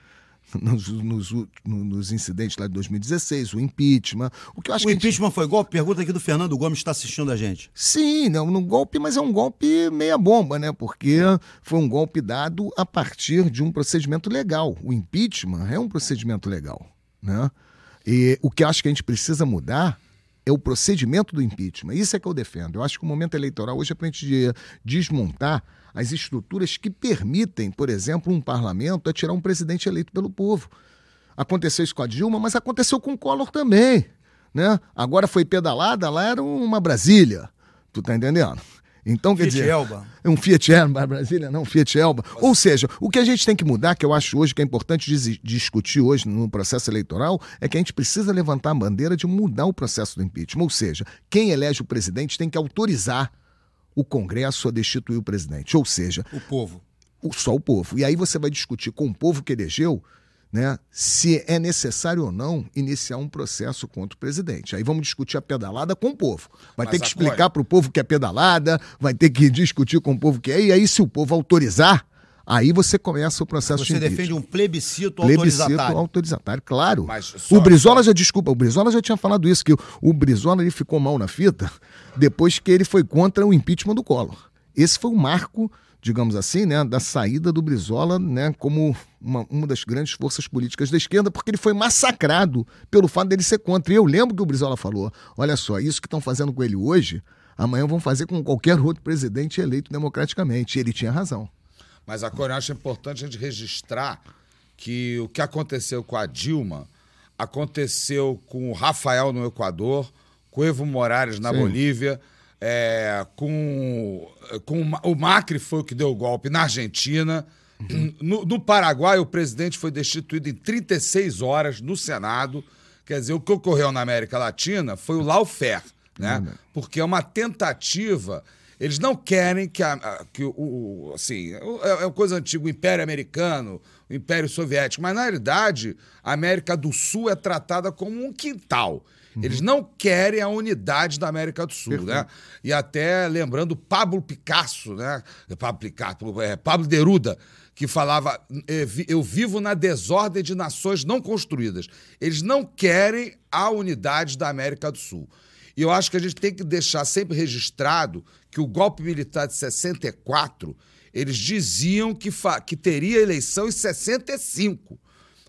Nos, nos, nos, incidentes lá de 2016, o impeachment. O, que eu acho o que impeachment gente... foi golpe? Pergunta aqui do Fernando Gomes, está assistindo a gente. Sim, não, no golpe, mas é um golpe meia bomba, né? Porque foi um golpe dado a partir de um procedimento legal. O impeachment é um procedimento legal, né? E o que eu acho que a gente precisa mudar é o procedimento do impeachment. Isso é que eu defendo. Eu acho que o momento eleitoral hoje é para a gente desmontar as estruturas que permitem, por exemplo, um parlamento a tirar um presidente eleito pelo povo. Aconteceu isso com a Dilma, mas aconteceu com o Collor também. Né? Agora foi pedalada, lá era uma Brasília. Tu tá entendendo? Então, quer Fiat dizer. Elba. É um Fiat Elba, Brasília, não, Fiat Elba. Ou seja, o que a gente tem que mudar, que eu acho hoje que é importante discutir hoje no processo eleitoral, é que a gente precisa levantar a bandeira de mudar o processo do impeachment. Ou seja, quem elege o presidente tem que autorizar o Congresso a destituir o presidente. Ou seja, o povo. O, só o povo. E aí você vai discutir com o povo que elegeu né, se é necessário ou não iniciar um processo contra o presidente. Aí vamos discutir a pedalada com o povo. Vai Mas ter que explicar para o povo que é pedalada, vai ter que discutir com o povo que é, e aí, se o povo autorizar, Aí você começa o processo você de Você defende um plebiscito, plebiscito autorizatário. autorizatário, claro. Só... O Brizola já, desculpa, o Brizola já tinha falado isso, que o Brizola ele ficou mal na fita depois que ele foi contra o impeachment do Collor. Esse foi o marco, digamos assim, né, da saída do Brizola né, como uma, uma das grandes forças políticas da esquerda, porque ele foi massacrado pelo fato dele ser contra. E eu lembro que o Brizola falou: olha só, isso que estão fazendo com ele hoje, amanhã vão fazer com qualquer outro presidente eleito democraticamente. E ele tinha razão. Mas a eu acho importante a gente registrar que o que aconteceu com a Dilma aconteceu com o Rafael no Equador, com o Evo Morales na Sim. Bolívia, é, com, com o Macri foi o que deu o golpe na Argentina. Uhum. No, no, Paraguai, o presidente foi destituído em 36 horas no Senado. Quer dizer, o que ocorreu na América Latina foi o lawfare, né? Uhum. Porque é uma tentativa eles não querem que, a, que o, assim, é, é uma coisa antiga, o Império Americano, o Império Soviético, mas na realidade a América do Sul é tratada como um quintal. Uhum. Eles não querem a unidade da América do Sul, né? Perfeito. né? E até lembrando Pablo Picasso, né? Pablo Picasso, é, Pablo Deruda, que falava: eu vivo na desordem de nações não construídas. Eles não querem a unidade da América do Sul. E eu acho que a gente tem que deixar sempre registrado que o golpe militar de 64, eles diziam que, que teria eleição em 65.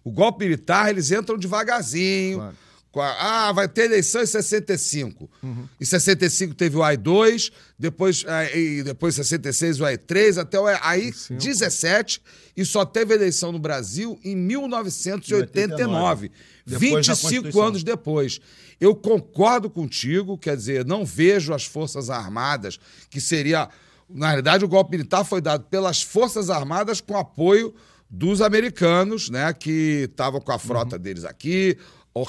O golpe militar, eles entram devagarzinho. Claro. Ah, vai ter eleição em 65. Uhum. Em 65 teve o AI-2, depois, aí, depois 66 o AI-3, até o AI-17, e só teve eleição no Brasil em 1989, 25 anos depois. Eu concordo contigo, quer dizer, não vejo as Forças Armadas, que seria. Na realidade, o golpe militar foi dado pelas Forças Armadas com apoio dos americanos, né, que estavam com a frota uhum. deles aqui,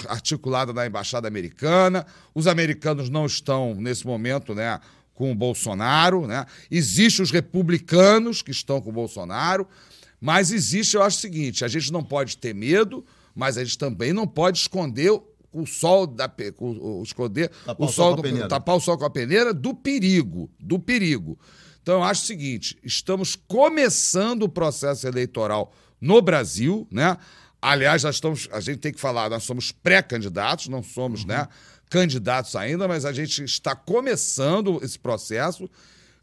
articulada na embaixada americana. Os americanos não estão nesse momento, né, com o Bolsonaro, né? Existem os republicanos que estão com o Bolsonaro, mas existe, eu acho o seguinte, a gente não pode ter medo, mas a gente também não pode esconder o sol da o esconder Tapar o o sol sol com a do- peneira. tapar o sol com a peneira do perigo, do perigo. Então eu acho o seguinte, estamos começando o processo eleitoral no Brasil, né? Aliás, nós estamos, a gente tem que falar, nós somos pré-candidatos, não somos, né, candidatos ainda, mas a gente está começando esse processo,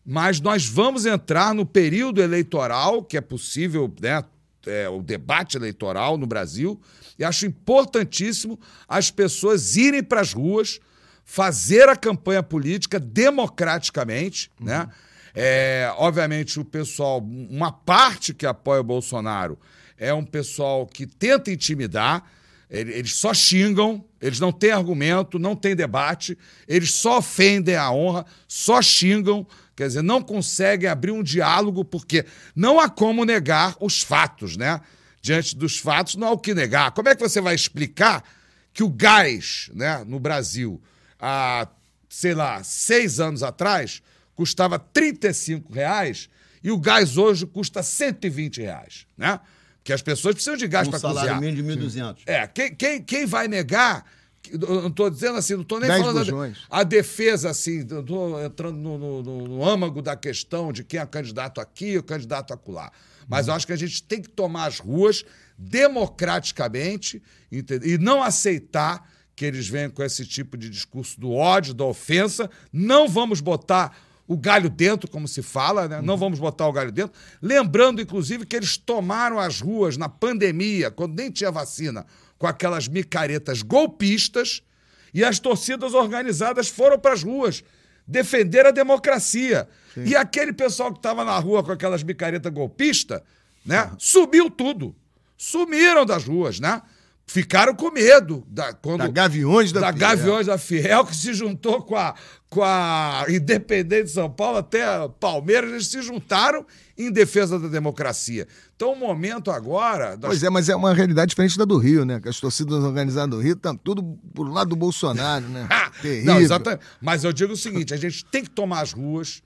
mas nós vamos entrar no período eleitoral, que é possível, né, é, o debate eleitoral no Brasil, e acho importantíssimo as pessoas irem para as ruas, fazer a campanha política democraticamente, né? É, obviamente, o pessoal, uma parte que apoia o Bolsonaro é um pessoal que tenta intimidar, ele- eles só xingam, eles não têm argumento, não tem debate, eles só ofendem a honra, só xingam, quer dizer, não conseguem abrir um diálogo, porque não há como negar os fatos, né? Diante dos fatos, não há o que negar. Como é que você vai explicar que o gás, né, no Brasil, há, sei lá, seis anos atrás, custava 35 reais e o gás hoje custa 120 reais, né? Porque as pessoas precisam de gás Um para salário cozinhar. mínimo de 1.200. É, quem, quem, quem vai negar. Não estou dizendo assim, não estou nem falando bujões. a, defesa, assim, estou entrando no, no, no- âmago da questão de quem é candidato aqui, o candidato acolá. Mas eu acho que a gente tem que tomar as ruas democraticamente entende? e não aceitar que eles venham com esse tipo de discurso do ódio, da ofensa. Não vamos botar o galho dentro, como se fala, né? não vamos botar o galho dentro. Lembrando, inclusive, que eles tomaram as ruas na pandemia, quando nem tinha vacina, com aquelas micaretas golpistas, e as torcidas organizadas foram para as ruas defender a democracia. E aquele pessoal que estava na rua com aquelas micaretas golpistas, né, subiu tudo. Sumiram das ruas, né? Ficaram com medo da, quando, Da Gaviões da Fiel. Gaviões da Fiel, que se juntou com a, com a Independente de São Paulo, até Palmeiras, eles se juntaram em defesa da democracia. Então, o momento agora. das- Pois é, mas é uma realidade diferente da do Rio, né? Que as torcidas organizadas do Rio estão tudo pro lado do Bolsonaro, né? Terrível. Não, exatamente. Mas eu digo o seguinte: a gente tem que tomar as ruas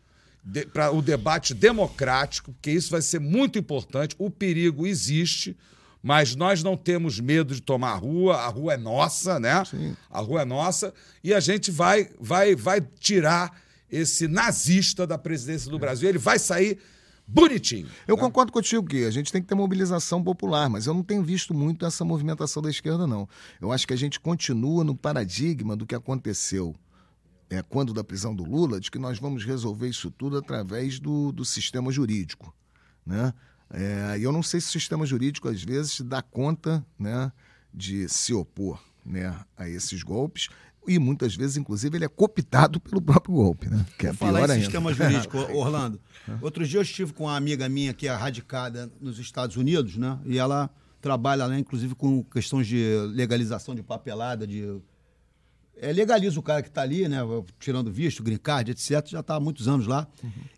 para o debate democrático, porque isso vai ser muito importante. O perigo existe, mas nós não temos medo de tomar a rua. A rua é nossa, né? A rua é nossa e a gente vai, vai, vai tirar esse nazista da presidência do Brasil. Ele vai sair bonitinho. Eu concordo contigo que a gente tem que ter mobilização popular, mas eu não tenho visto muito essa movimentação da esquerda, não. Eu acho que a gente continua no paradigma do que aconteceu é, quando da prisão do Lula, de que nós vamos resolver isso tudo através do, do sistema jurídico. Né? É, e eu não sei se o sistema jurídico, às vezes, dá conta né, de se opor né, a esses golpes. E muitas vezes, inclusive, ele é cooptado pelo próprio golpe, né? Que é Vou falar pior em ainda. sistema jurídico, Orlando. Outro dia eu estive com uma amiga minha que é radicada nos Estados Unidos, né? E ela trabalha lá, inclusive, com questões de legalização de papelada, de. É, legaliza o cara que está ali, né? Tirando visto, green card, etc. Já está há muitos anos lá.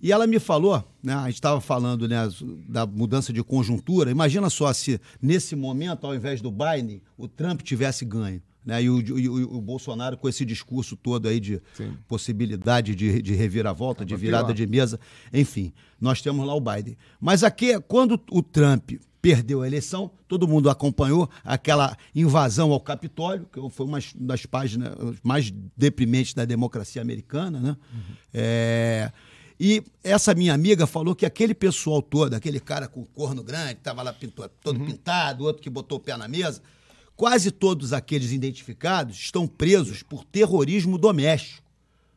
E ela me falou, né? A gente estava falando né, da mudança de conjuntura. Imagina só se, nesse momento, ao invés do Biden, o Trump tivesse ganho. Né? E, o, e o- o Bolsonaro com esse discurso todo aí de possibilidade de, de reviravolta, de virada de mesa. Enfim, nós temos lá o Biden. Mas aqui, quando o Trump perdeu a eleição, todo mundo acompanhou aquela invasão ao Capitólio, que foi uma das páginas mais deprimentes da democracia americana, né? É, e essa minha amiga falou que aquele pessoal todo, aquele cara com o corno grande, estava lá pintou- todo pintado, outro que botou o pé na mesa, quase todos aqueles identificados estão presos por terrorismo doméstico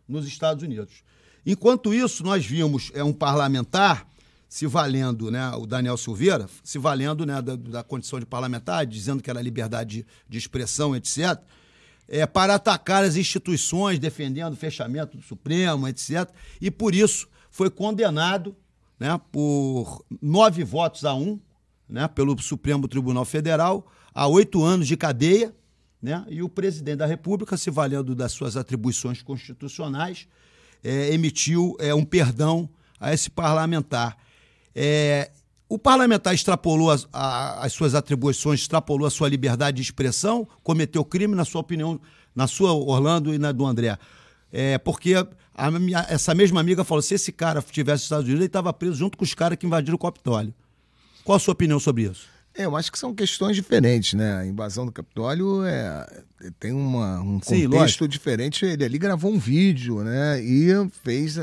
nos Estados Unidos. Enquanto isso, nós vimos é, um parlamentar se valendo, né, o Daniel Silveira, se valendo né, da, da condição de parlamentar, dizendo que era liberdade de, de expressão, etc., é, para atacar as instituições, defendendo o fechamento do Supremo, etc. E por isso foi condenado né, por nove votos a um né, pelo Supremo Tribunal Federal a oito anos de cadeia. Né, e o presidente da República, se valendo das suas atribuições constitucionais, é, emitiu é, um perdão a esse parlamentar. É, o parlamentar extrapolou as, a- as suas atribuições, extrapolou a sua liberdade de expressão, cometeu crime, na sua opinião, na sua, Orlando, e na do André. É, porque a minha- essa mesma amiga falou: se esse cara tivesse nos Estados Unidos, ele estava preso junto com os caras que invadiram o Capitólio. Qual a sua opinião sobre isso? É, eu acho que são questões diferentes, né? A invasão do Capitólio é, tem uma, um Sim, contexto lógico. diferente. Ele ali gravou um vídeo, né? E fez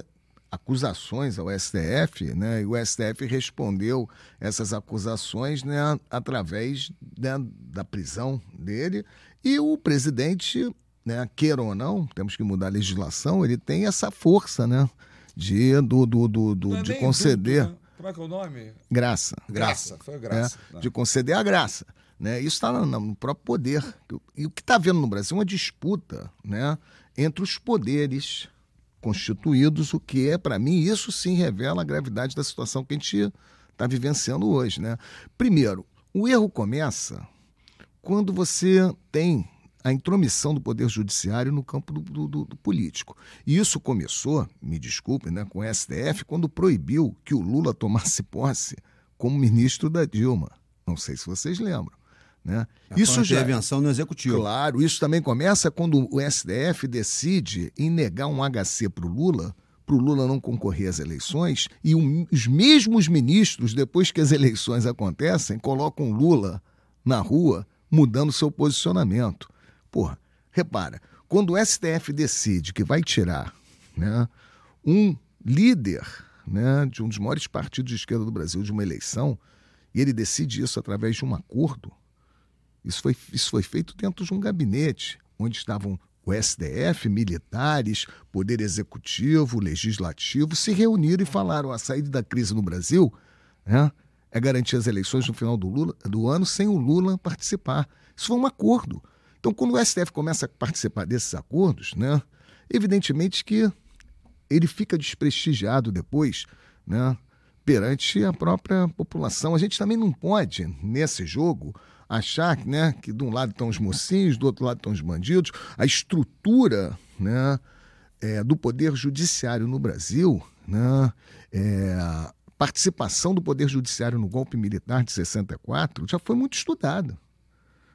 acusações ao STF, né? E o STF respondeu essas acusações, né? Através né, da prisão dele. E o presidente, né? Queira ou não, temos que mudar a legislação. Ele tem essa força, né? De, do, do, do, do- é de conceder né? Como é que é o nome? graça Graça, foi graça. né, de conceder a graça. Né? Isso está no, no próprio poder. E o que está havendo no Brasil é uma disputa né, entre os poderes constituídos, o que é, para mim, isso sim revela a gravidade da situação que a gente está vivenciando hoje. Né? Primeiro, o erro começa quando você tem a intromissão do Poder Judiciário no campo do, do- do- político. E isso começou, me desculpe, né, com o STF, quando proibiu que o Lula tomasse posse como ministro da Dilma. Não sei se vocês lembram. Né? Isso já intervenção no executivo. Claro, isso também começa quando o STF decide em negar um HC para o Lula, para o Lula não concorrer às eleições, e o- os mesmos ministros, depois que as eleições acontecem, colocam o Lula na rua, mudando seu posicionamento. Porra, repara, quando o STF decide que vai tirar né, um líder né, de um dos maiores partidos de esquerda do Brasil de uma eleição, e ele decide isso através de um acordo, isso foi, isso foi feito dentro de um gabinete, onde estavam o STF, militares, Poder Executivo, Legislativo, se reuniram e falaram: a saída da crise no Brasil né, é garantir as eleições no final do, Lula- do ano sem o Lula participar. Isso foi um acordo. Então, quando o STF começa a participar desses acordos, né, evidentemente que ele fica desprestigiado depois, né, perante a própria população. A gente também não pode, nesse jogo, achar né, que de um lado estão os mocinhos, do outro lado estão os bandidos. A estrutura né, é, do poder judiciário no Brasil, né, é, participação do poder judiciário no golpe militar de 64 já foi muito estudada.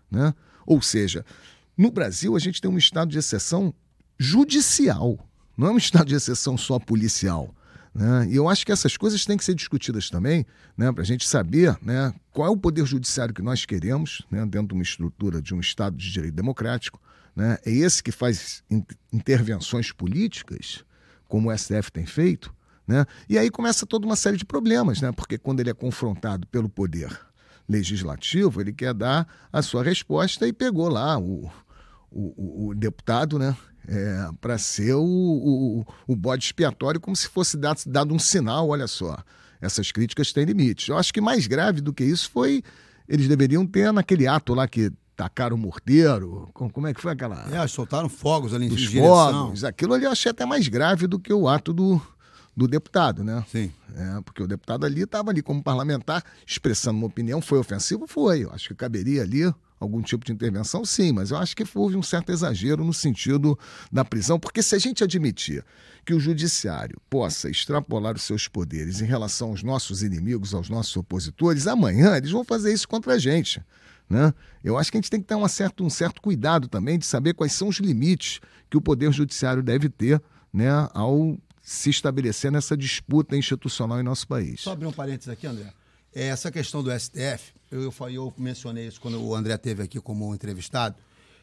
Né? Ou seja, no Brasil a gente tem um estado de exceção judicial, não é um estado de exceção só policial. Né? E eu acho que essas coisas têm que ser discutidas também, né? para a gente saber né, qual é o poder judiciário que nós queremos né, dentro de uma estrutura de um Estado de direito democrático. Né? É esse que faz in- intervenções políticas, como o STF tem feito. Né? E aí começa toda uma série de problemas, porque quando ele é confrontado pelo poder legislativo, ele quer dar a sua resposta e pegou lá o, o, o- o deputado, né? Para ser o, o, o bode expiatório, como se fosse dado, dado um sinal, olha só, essas críticas têm limites. Eu acho que mais grave do que isso foi, eles deveriam ter naquele ato lá que tacaram o morteiro, com- como é que foi aquela É, soltaram fogos ali em dos fogos, aquilo ali eu achei até mais grave do que o ato do, do deputado, né? Sim. É, porque o deputado ali estava ali como parlamentar, expressando uma opinião, foi ofensivo? Foi. Eu acho que caberia ali algum tipo de intervenção, sim, mas eu acho que houve um certo exagero no sentido da prisão, porque se a gente admitir que o judiciário possa extrapolar os seus poderes em relação aos nossos inimigos, aos nossos opositores, amanhã eles vão fazer isso contra a gente. Né? Eu acho que a gente tem que ter um certo, um certo cuidado também de saber quais são os limites que o Poder Judiciário deve ter né, ao se estabelecer nessa disputa institucional em nosso país. Só abrir um parênteses aqui, André. É, Essa questão do STF, eu, eu, eu mencionei isso quando o André teve aqui como entrevistado.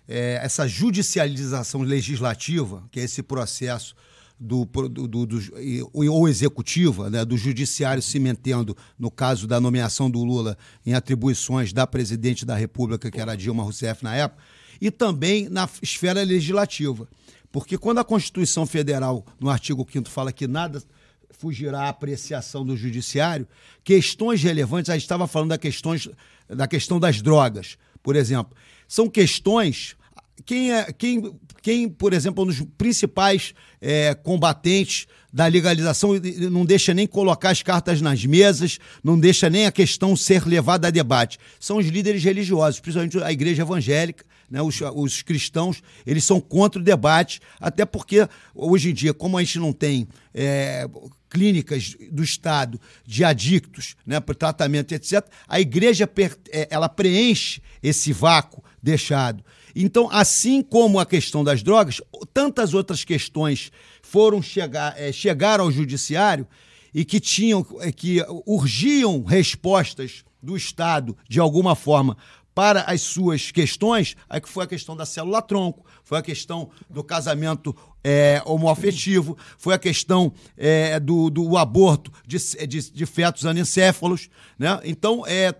É, essa judicialização legislativa, que é esse processo do, do, do, do- ou executiva, né, do judiciário se metendo, no caso da nomeação do Lula, em atribuições da presidente da República, que era Dilma Rousseff na época, e também na esfera legislativa. Porque quando a Constituição Federal, no artigo 5 fala que nada fugirá à apreciação do judiciário, questões relevantes, a gente estava falando da, questões, da questão das drogas, por exemplo. São questões. Quem, é, quem, quem por exemplo, é um dos principais é, combatentes da legalização não deixa nem colocar as cartas nas mesas, não deixa nem a questão ser levada a debate. São os líderes religiosos, principalmente a igreja evangélica, né, os, os cristãos, eles são contra o debate, até porque hoje em dia, como a gente não tem é, clínicas do Estado de adictos, né, para tratamento, etc., a igreja é, ela preenche esse vácuo deixado. Então, assim como a questão das drogas, tantas outras questões foram chegar, é, chegaram ao judiciário e que tinham, é, que urgiam respostas do Estado, de alguma forma, para as suas questões, aí que foi a questão da célula-tronco, foi a questão do casamento é, homoafetivo, foi a questão é, do, do aborto de, de, de, fetos anencéfalos. Né? Então, é,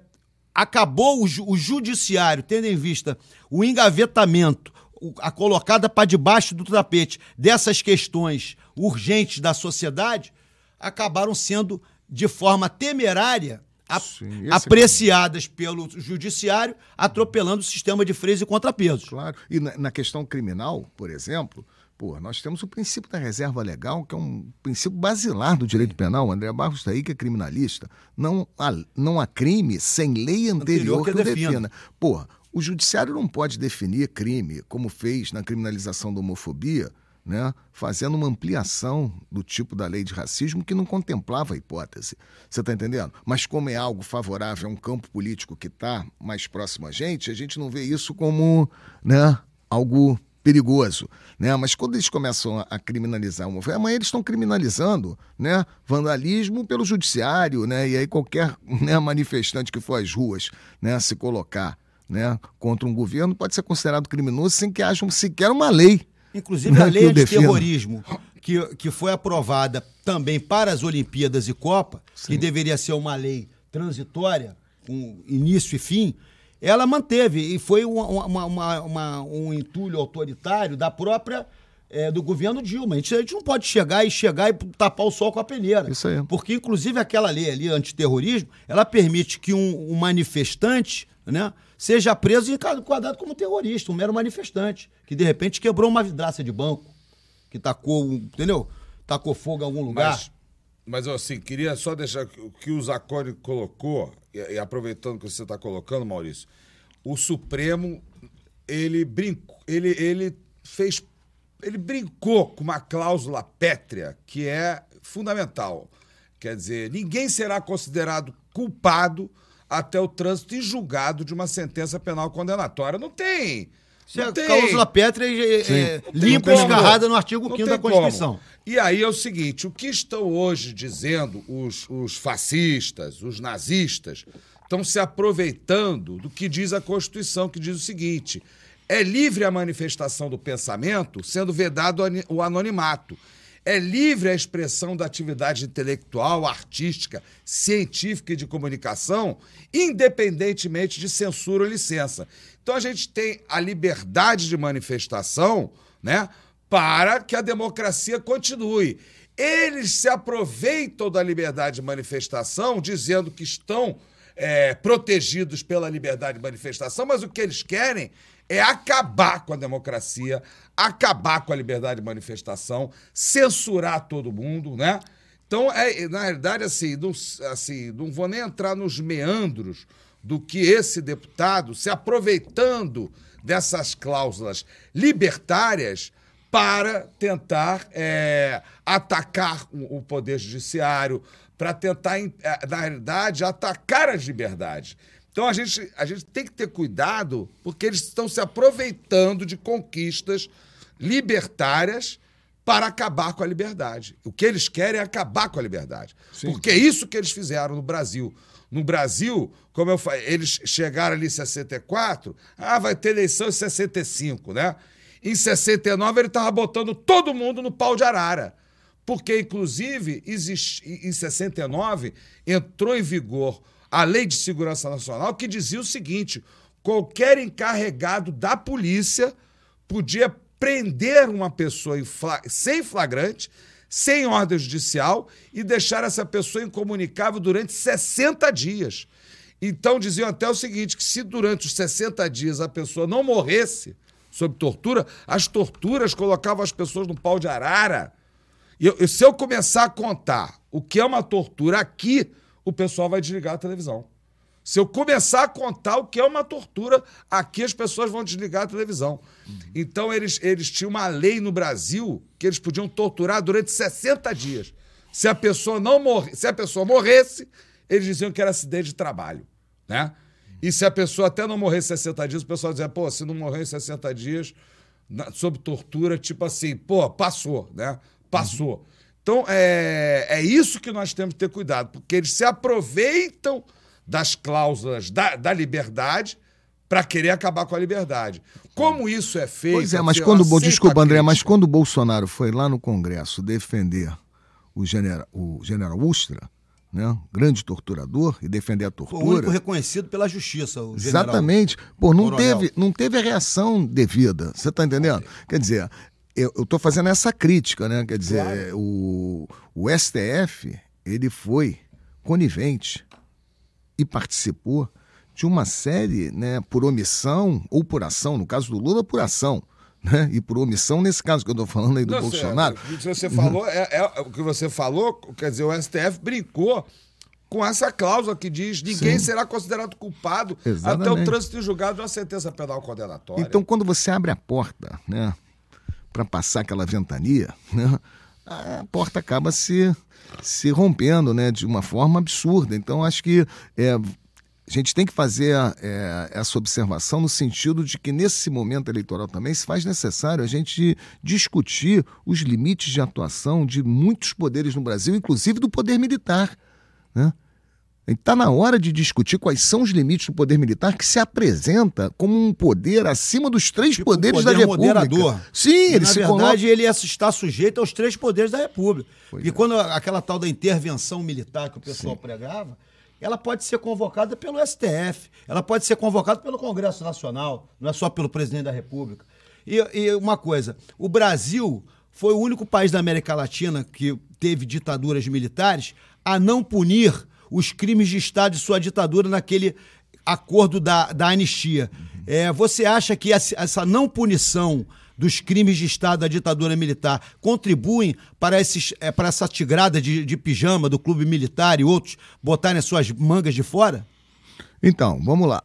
acabou o, o judiciário, tendo em vista o engavetamento, a colocada para debaixo do tapete dessas questões urgentes da sociedade, acabaram sendo, de forma temerária, Sim, é apreciadas é... pelo judiciário, atropelando o sistema de freios e contrapesos. Claro. E na, na questão criminal, por exemplo, Pô, nós temos o princípio da reserva legal, que é um princípio basilar do direito penal. O André Barros está aí, que é criminalista. Não há, não há crime sem lei anterior, anterior que, que o defina. Porra, o judiciário não pode definir crime, como fez na criminalização da homofobia, né, fazendo uma ampliação do tipo da lei de racismo que não contemplava a hipótese. Você está entendendo? Mas como é algo favorável a um campo político que está mais próximo a gente, a gente não vê isso como né, algo perigoso, né? Mas quando eles começam a, criminalizar uma amanhã eles estão criminalizando, né? Vandalismo pelo judiciário, né? E aí qualquer né, manifestante que for às ruas, né, se colocar, né, contra um governo pode ser considerado criminoso sem que haja sequer uma lei. Inclusive a lei de terrorismo que, que foi aprovada também para as Olimpíadas e Copa, Sim. que deveria ser uma lei transitória, com início e fim, ela manteve e foi uma, uma, uma, uma um entulho autoritário da própria é, do governo Dilma. A gente, a gente, não pode chegar e chegar e tapar o sol com a peneira. Isso aí. Porque, inclusive, aquela lei ali, antiterrorismo, ela permite que um, um manifestante né, seja preso e enquadrado como terrorista, um mero manifestante, que de repente quebrou uma vidraça de banco, que tacou, entendeu? Tacou fogo em algum lugar. Mas, mas assim, queria só deixar que, que o Zacone colocou e, aproveitando que você está colocando, Maurício, o Supremo ele brincou, ele, ele fez, ele brincou com uma cláusula pétrea que é fundamental. Quer dizer, ninguém será considerado culpado até o trânsito e julgado de uma sentença penal condenatória. Não tem. Se não a tem. cláusula pétrea é, é limpa escarrada no artigo 5 da Constituição. Como. E aí é o seguinte: o que estão hoje dizendo os, os fascistas, os nazistas, estão se aproveitando do que diz a Constituição, que diz o seguinte: é livre a manifestação do pensamento, sendo vedado o anonimato. É livre a expressão da atividade intelectual, artística, científica e de comunicação, independentemente de censura ou licença. Então a gente tem a liberdade de manifestação, né? para que a democracia continue. Eles se aproveitam da liberdade de manifestação, dizendo que estão é, protegidos pela liberdade de manifestação, mas o que eles querem é acabar com a democracia, acabar com a liberdade de manifestação, censurar todo mundo, né? Então, é, na realidade, assim não, assim, não vou nem entrar nos meandros do que esse deputado, se aproveitando dessas cláusulas libertárias, para tentar é, atacar o, poder judiciário, para tentar, é, na realidade, atacar as liberdades. Então a gente, a gente tem que ter cuidado, porque eles estão se aproveitando de conquistas libertárias para acabar com a liberdade. O que eles querem é acabar com a liberdade. Sim. Porque é isso que eles fizeram no Brasil. No Brasil, como eu falei, eles chegaram ali em 64, ah, vai ter eleição em 65, né? Em 69, ele estava botando todo mundo no pau de arara. Porque, inclusive, existe, em 69, entrou em vigor a Lei de Segurança Nacional que dizia o seguinte: qualquer encarregado da polícia podia prender uma pessoa sem flagrante, sem ordem judicial e deixar essa pessoa incomunicável durante 60 dias. Então diziam até o seguinte: que se durante os 60 dias a pessoa não morresse, sob tortura, as torturas colocavam as pessoas no pau de arara. E eu, se eu começar a contar o que é uma tortura aqui, o pessoal vai desligar a televisão. Se eu começar a contar o que é uma tortura, aqui as pessoas vão desligar a televisão. Uhum. Então, eles, eles tinham uma lei no Brasil que eles podiam torturar durante 60 dias. Se a pessoa não morre, se a pessoa morresse, eles diziam que era acidente de trabalho. Né? E se a pessoa até não morrer 60 dias, o pessoal dizia, pô, se não morrer em 60 dias, na, sob tortura, tipo assim, pô, passou, né? Passou. Uhum. Então, é, é isso que nós temos que ter cuidado, porque eles se aproveitam das cláusulas da, da liberdade para querer acabar com a liberdade. Como isso é feito. Pois é, mas quando. Desculpa, André, mas quando o Bolsonaro foi lá no Congresso defender o general, o general Ustra, né? grande torturador, e defender a tortura. O único reconhecido pela justiça, o Exatamente. Pô, não teve, não teve a reação devida. Você está entendendo? Quer dizer, eu estou fazendo essa crítica, né? Quer dizer, claro. o, o STF, ele foi conivente e participou de uma série, né, por omissão ou por ação, no caso do Lula, por ação. Né? E por omissão, nesse caso que eu estou falando aí do Não, Bolsonaro. o que você falou, é, é, o que você falou, quer dizer, o STF brincou com essa cláusula que diz ninguém Sim. será considerado culpado Exatamente. até o trânsito em julgado de uma sentença penal condenatória. Então, quando você abre a porta, né, para passar aquela ventania, né, a porta acaba se, se rompendo, né, de uma forma absurda. Então, acho que é, a gente tem que fazer é, essa observação no sentido de que nesse momento eleitoral também se faz necessário a gente discutir os limites de atuação de muitos poderes no Brasil, inclusive do poder militar. Né? Está na hora de discutir quais são os limites do poder militar que se apresenta como um poder acima dos três tipo poderes um poder da República. Moderador. Sim, e, ele na se verdade coloca... ele está sujeito aos três poderes da República. Pois e é. quando aquela tal da intervenção militar que o pessoal Sim. pregava, ela pode ser convocada pelo STF, ela pode ser convocada pelo Congresso Nacional, não é só pelo presidente da República. E, e uma coisa, o Brasil foi o único país da América Latina que teve ditaduras militares a não punir os crimes de Estado de sua ditadura naquele acordo da, da anistia. É, você acha que essa não punição dos crimes de Estado da ditadura militar contribuem para, esses, é, para essa tigrada de, de pijama do clube militar e outros botarem as suas mangas de fora? Então, vamos lá.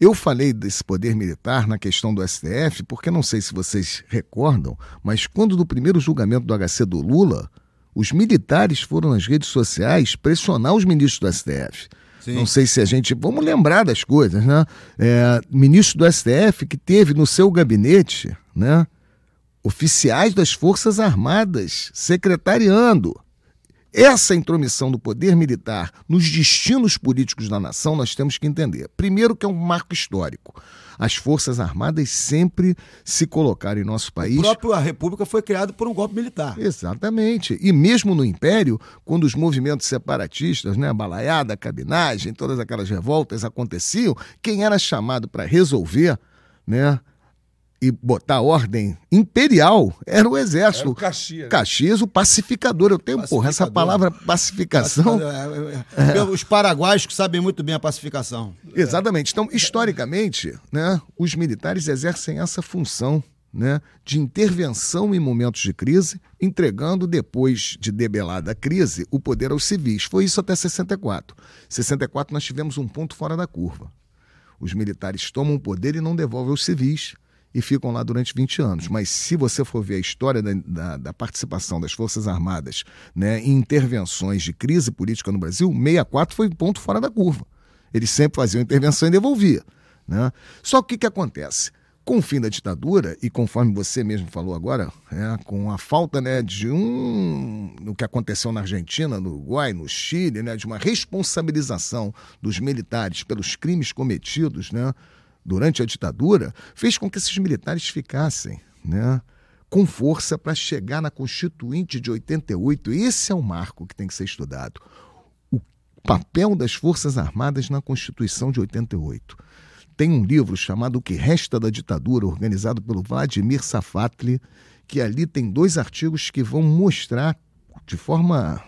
Eu falei desse poder militar na questão do STF, porque não sei se vocês recordam, mas quando no primeiro julgamento do HC do Lula, os militares foram nas redes sociais pressionar os ministros do STF. Sim. Não sei se a gente. Vamos lembrar das coisas, né? É, ministro do STF que teve no seu gabinete, né? Oficiais das Forças Armadas secretariando. Essa intromissão do poder militar nos destinos políticos da nação nós temos que entender. Primeiro, que é um marco histórico as Forças Armadas sempre se colocaram em nosso país. O próprio a República foi criada por um golpe militar. Exatamente. E mesmo no Império, quando os movimentos separatistas, né, a balaiada, a cabinagem, todas aquelas revoltas aconteciam, quem era chamado para resolver, né, e botar ordem imperial era o exército. Era o Caxias. Caxias, o pacificador. Eu tenho, porra, essa palavra pacificação. É, é, é. Os paraguaios que sabem muito bem a pacificação. Exatamente. Então, historicamente, né, os militares exercem essa função né, de intervenção em momentos de crise, entregando, depois de debelada a crise, o poder aos civis. Foi isso até 64. 64 nós tivemos um ponto fora da curva. Os militares tomam o poder e não devolvem aos civis e ficam lá durante 20 anos. Mas se você for ver a história da, da, da participação das Forças Armadas né, em intervenções de crise política no Brasil, 64 foi ponto fora da curva. Eles sempre faziam intervenção e devolvia. Né? Só que o que acontece? Com o fim da ditadura, e conforme você mesmo falou agora, é, com a falta né, de um. no que aconteceu na Argentina, no Uruguai, no Chile, né, de uma responsabilização dos militares pelos crimes cometidos, né, durante a ditadura, fez com que esses militares ficassem né, com força para chegar na Constituinte de 88. Esse é o marco que tem que ser estudado. O papel das Forças Armadas na Constituição de 88. Tem um livro chamado O que Resta da Ditadura, organizado pelo Vladimir Safatli, que ali tem dois artigos que vão mostrar de forma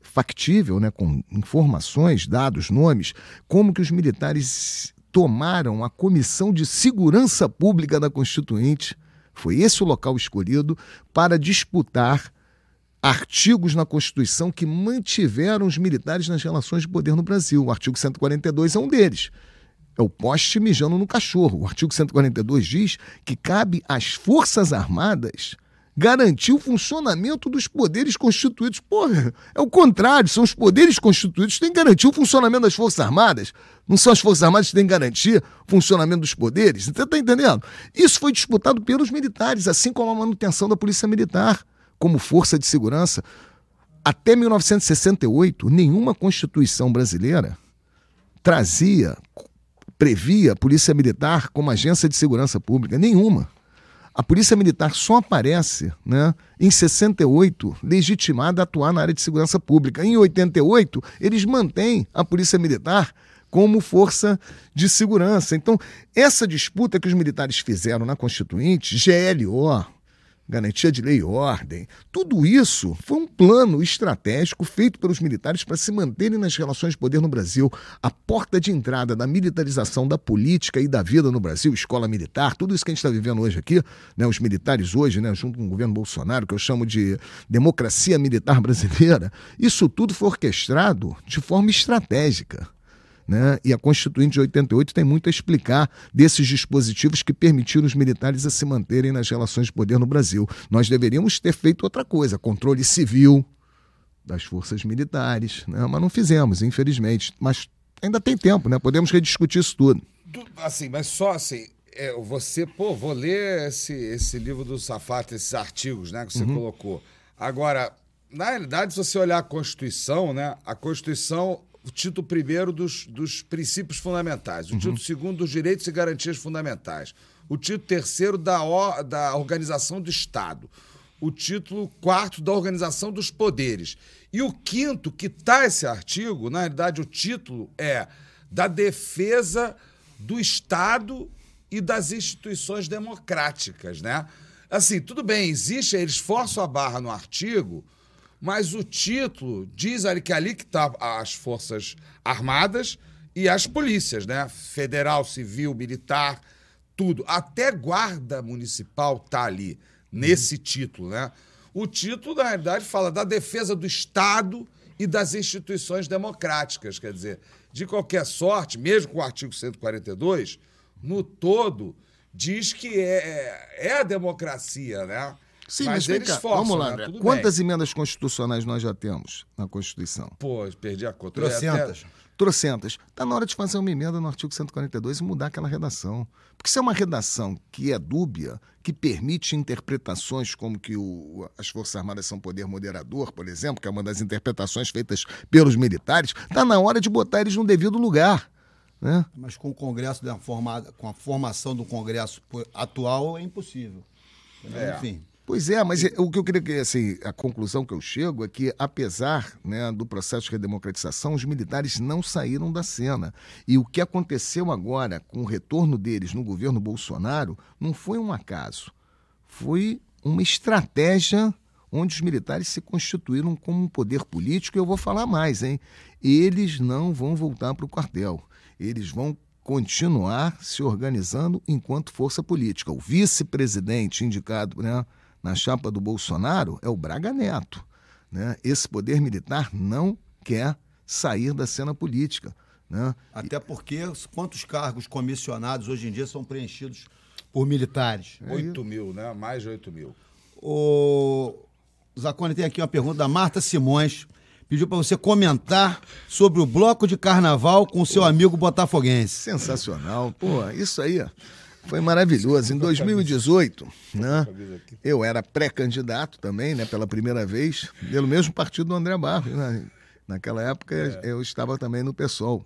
factível, né, com informações, dados, nomes, como que os militares tomaram a Comissão de Segurança Pública da Constituinte. Foi esse o local escolhido para disputar artigos na Constituição que mantiveram os militares nas relações de poder no Brasil. O artigo 142 é um deles. É o poste mijando no cachorro. O artigo 142 diz que cabe às Forças Armadas garantir o funcionamento dos poderes constituídos. Porra, é o contrário, são os poderes constituídos que têm que garantir o funcionamento das Forças Armadas. Não são as Forças Armadas que têm que garantir o funcionamento dos poderes. Você está entendendo? Isso foi disputado pelos militares, assim como a manutenção da Polícia Militar como força de segurança. Até 1968, nenhuma Constituição brasileira trazia, previa a Polícia Militar como agência de segurança pública? Nenhuma. A Polícia Militar só aparece né, em 68, legitimada a atuar na área de segurança pública. Em 88, eles mantêm a Polícia Militar como força de segurança. Então, essa disputa que os militares fizeram na Constituinte, GLO, garantia de lei e ordem, tudo isso foi um plano estratégico feito pelos militares para se manterem nas relações de poder no Brasil. A porta de entrada da militarização da política e da vida no Brasil, escola militar, tudo isso que a gente está vivendo hoje aqui, né, os militares hoje, né, junto com o governo Bolsonaro, que eu chamo de democracia militar brasileira, isso tudo foi orquestrado de forma estratégica. Né? E a Constituinte de 88 tem muito a explicar desses dispositivos que permitiram os militares a se manterem nas relações de poder no Brasil. Nós deveríamos ter feito outra coisa, controle civil das forças militares, né? mas não fizemos, infelizmente. Mas ainda tem tempo, né? Podemos rediscutir isso tudo. Assim, mas só assim, é, você, pô, vou ler esse, esse livro do Safata, esses artigos, né, que você uhum. colocou. Agora, na realidade, se você olhar a Constituição, né, a Constituição o título primeiro dos, dos princípios fundamentais, o uhum. título segundo dos direitos e garantias fundamentais, o título terceiro da, da organização do Estado, o título quarto da organização dos poderes. E o quinto, que está esse artigo, na realidade o título é da defesa do Estado e das instituições democráticas, né? Assim, tudo bem, existe, eles forçam a barra no artigo, mas o título diz ali que ali que tá as Forças Armadas e as polícias, né? Federal, civil, militar, tudo. Até guarda municipal tá ali, nesse uhum. título, né? O título, na realidade, fala da defesa do Estado e das instituições democráticas. Quer dizer, de qualquer sorte, mesmo com o artigo 142, no todo, diz que é, é, é a democracia, né? Sim, mas, mas eles cá, forçam, vamos lá, né? André. Quantas bem. emendas constitucionais nós já temos na Constituição? Pô, perdi a conta. Trocentas. Até... Trocentas. Está na hora de fazer uma emenda no artigo 142 e mudar aquela redação. Porque se é uma redação que é dúbia, que permite interpretações como que o, as Forças Armadas são poder moderador, por exemplo, que é uma das interpretações feitas pelos militares, está na hora de botar eles no devido lugar. Né? Mas com o Congresso, com a formação do Congresso atual, é impossível. É. Enfim. Pois é, mas o que eu queria que, assim, a conclusão que eu chego é que, apesar né, do processo de redemocratização, os militares não saíram da cena. E o que aconteceu agora com o retorno deles no governo Bolsonaro não foi um acaso. Foi uma estratégia onde os militares se constituíram como um poder político. E eu vou falar mais, hein? Eles não vão voltar para o quartel. Eles vão continuar se organizando enquanto força política. O vice-presidente indicado, né? Na chapa do Bolsonaro é o Braga Neto. Né? Esse poder militar não quer sair da cena política. Né? Até porque quantos cargos comissionados hoje em dia são preenchidos por militares? É 8 mil, né? Mais de 8 mil. O Zacone tem aqui uma pergunta da Marta Simões. Pediu para você comentar sobre o bloco de carnaval com o seu amigo botafoguense. Sensacional. Pô, isso aí, ó. Foi maravilhoso. Em 2018, né, eu era pré-candidato também, né, pela primeira vez, pelo mesmo partido do André Barros. Né? Naquela época é. eu estava também no PSOL.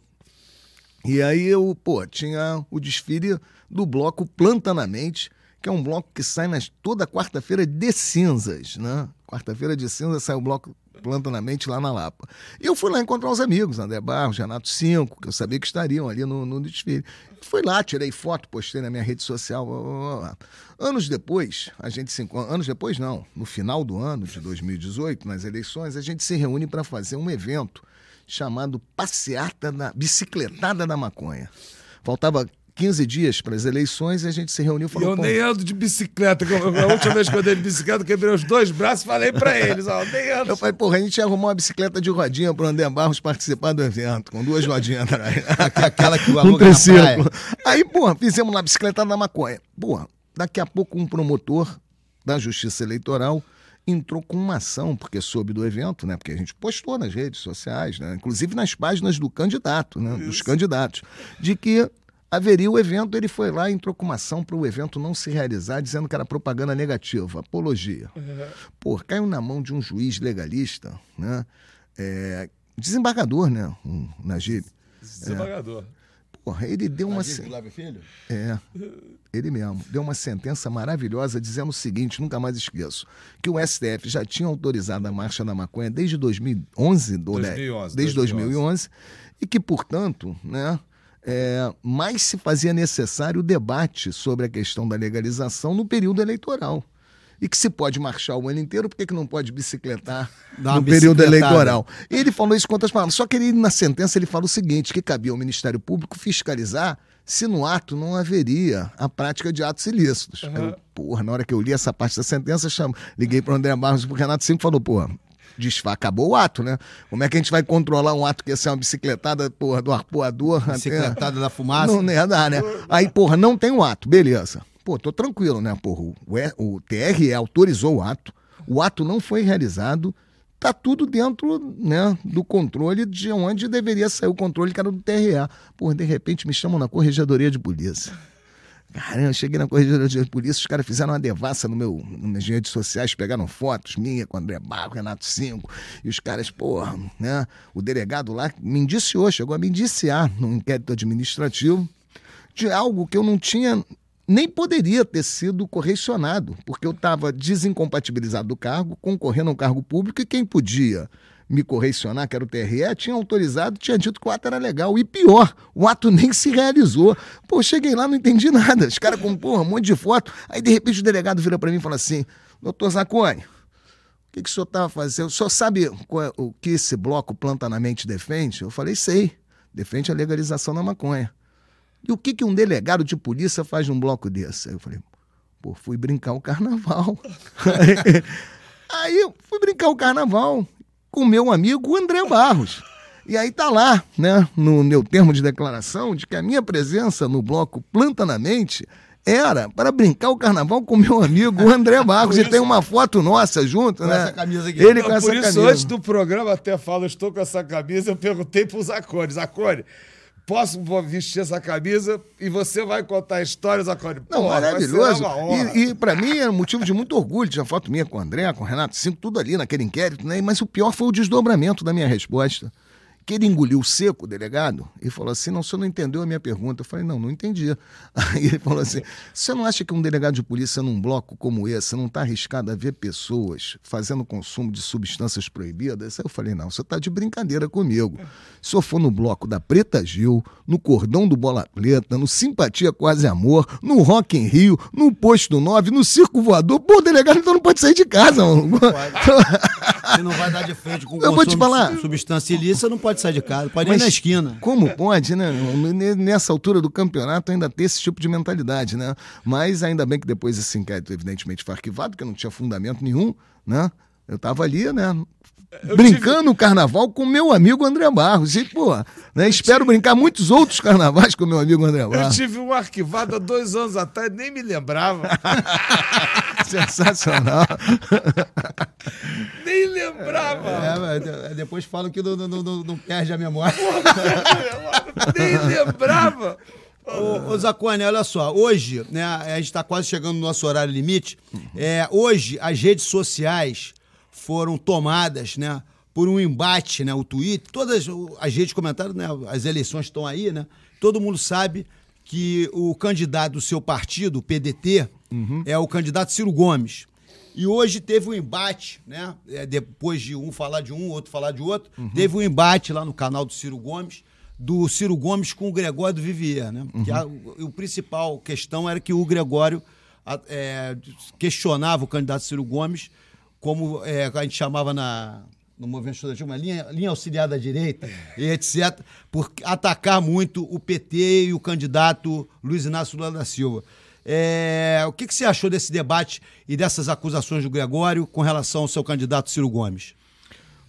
E aí eu, pô, tinha o desfile do bloco Plantanamente, que é um bloco que sai nas, toda quarta-feira de cinzas, né? Quarta-feira de cinzas sai o bloco planta na mente lá na Lapa. E eu fui lá encontrar os amigos, André Barros, Renato Cinco, que eu sabia que estariam ali no, no desfile. Fui lá, tirei foto, postei na minha rede social. Blá, blá, blá. Anos depois, a gente se. Anos depois, não. No final do ano de 2018, nas eleições, a gente se reúne para fazer um evento chamado Passeata da Bicicletada da Maconha. Faltava 15 dias para as eleições e a gente se reuniu e falou. eu nem ando de bicicleta. A última vez que eu andei de bicicleta, quebrei os dois braços e falei para eles: ó, nem ando. Eu falei, porra, a gente arrumou uma bicicleta de rodinha para o André Barros participar do evento, com duas rodinhas atrás. Aquela que o na Aí, porra, fizemos lá bicicleta na maconha. Porra, daqui a pouco um promotor da Justiça Eleitoral entrou com uma ação, porque soube do evento, né? Porque a gente postou nas redes sociais, né? Inclusive nas páginas do candidato, né? Dos candidatos, de que haveria o evento, ele foi lá e entrou com uma ação para o evento não se realizar, dizendo que era propaganda negativa, apologia. Uhum. Pô, caiu na mão de um juiz legalista, né? É, desembargador, né? Um, Najib. Desembargador. Porra, ele deu uma. Flávio Filho? É, ele mesmo. Deu uma sentença maravilhosa dizendo o seguinte, nunca mais esqueço, que o STF já tinha autorizado a marcha da maconha desde 2011, do- né? 2011, desde 2011. 2011, e que, portanto, né, é, mais se fazia necessário o debate sobre a questão da legalização no período eleitoral. E que se pode marchar o ano inteiro, por que, que não pode bicicletar Dá no período eleitoral? Ele falou isso com outras palavras. Só que ele, na sentença, ele fala o seguinte: que cabia ao Ministério Público fiscalizar se no ato não haveria a prática de atos ilícitos. Aí eu, porra, na hora que eu li essa parte da sentença, chamo, liguei para o André Barros e pro Renato Cinco falou, porra. Desfa, acabou o ato, né? Como é que a gente vai controlar um ato que ia ser uma bicicletada, porra, do arpoador? até- Bicicletada da fumaça. não, não ia dar, né? Aí, porra, não tem o ato, beleza. Pô, tô tranquilo, né, porra? O, E- o TRE autorizou o ato, o ato não foi realizado, tá tudo dentro, né, do controle de onde deveria sair o controle, que era do TRE. Porra, de repente me chamam na corregedoria de polícia. Caramba, eu cheguei na corregedoria de polícia, os caras fizeram uma devassa no meu, nas redes sociais, pegaram fotos minha com André Barro, Renato Cinco, e os caras, porra, né? O delegado lá me indiciou, chegou a me indiciar num inquérito administrativo de algo que eu não tinha, nem poderia ter sido correcionado, porque eu estava desincompatibilizado do cargo, concorrendo a um cargo público, e quem podia me correcionar, que era o TRE, tinha autorizado, tinha dito que o ato era legal. E pior, o ato nem se realizou. Pô, cheguei lá, não entendi nada. Os caras com, porra, um monte de foto. Aí, de repente, o delegado vira para mim e fala assim, doutor Zacone, o que, que o senhor estava fazendo? O senhor sabe é- o que esse bloco Planta na Mente defende? Eu falei, sei. Defende a legalização da maconha. E o que, que um delegado de polícia faz num bloco desse? Aí eu falei, pô, fui brincar o carnaval. aí eu fui brincar o carnaval com meu amigo André Barros. E aí tá lá, né, no meu termo de declaração, de que a minha presença no bloco Planta na Mente era para brincar o carnaval com meu amigo André Barros. E tem uma foto nossa junto, Com né? essa camisa aqui. Ele com Não, essa por isso, camisa. antes do programa, até falo, estou com essa camisa, eu perguntei pro Zacone, Zacone, posso vestir essa camisa e você vai contar a história, Zacone? Não, Pô, maravilhoso. E, e para mim era motivo de muito orgulho. Tinha foto minha com o André, com o Renato Cinco, tudo ali naquele inquérito, né? Mas o pior foi o desdobramento da minha resposta. Que ele engoliu seco, o delegado, e falou assim: não, o senhor não entendeu a minha pergunta. Eu falei, não, não entendi. Aí ele falou assim: você não acha que um delegado de polícia num bloco como esse não está arriscado a ver pessoas fazendo consumo de substâncias proibidas? Aí eu falei, não, você está de brincadeira comigo. Se eu for no bloco da Preta Gil, no Cordão do Bola Preta, no Simpatia Quase Amor, no Rock em Rio, no Posto 9, no Circo Voador, pô, o delegado então não pode sair de casa, mano. Você não vai dar de frente com te consumo falar. de substância ilícita, não pode sair de casa, pode ir Mas na esquina. Como pode, né? Nessa altura do campeonato ainda ter esse tipo de mentalidade, né? Mas ainda bem que depois esse inquérito, evidentemente, foi arquivado, porque não tinha fundamento nenhum, né? Eu tava ali, né? Brincando o carnaval com meu amigo André Barros. E, pô, né? espero brincar muitos outros carnavais com meu amigo André Eu Barros. tive um arquivado há dois anos atrás, nem me lembrava. Sensacional. nem lembrava. É, mas de- depois falam que não, não- não- não perde a memória. nem lembrava. Ô, ô Zacone, olha só, hoje, né, a gente está quase chegando no nosso horário limite. É, hoje, as redes sociais foram tomadas, né, por um embate, né, o Twitter, todas as redes comentaram, né, as eleições estão aí, né, todo mundo sabe que o candidato do seu partido, o PDT, é o candidato Ciro Gomes. E hoje teve um embate, né? é, depois de um falar de um, outro falar de outro, teve um embate lá no canal do Ciro Gomes, do Ciro Gomes com o Gregório do Vivier, né? Que a, o, o principal questão era que o Gregório a- é, questionava o candidato Ciro Gomes, como é, a gente chamava na, no movimento estudantil, uma linha, linha auxiliar da direita, e etc., por atacar muito o PT e o candidato Luiz Inácio Lula da Silva. É, o que, que você achou desse debate e dessas acusações do Gregório com relação ao seu candidato Ciro Gomes?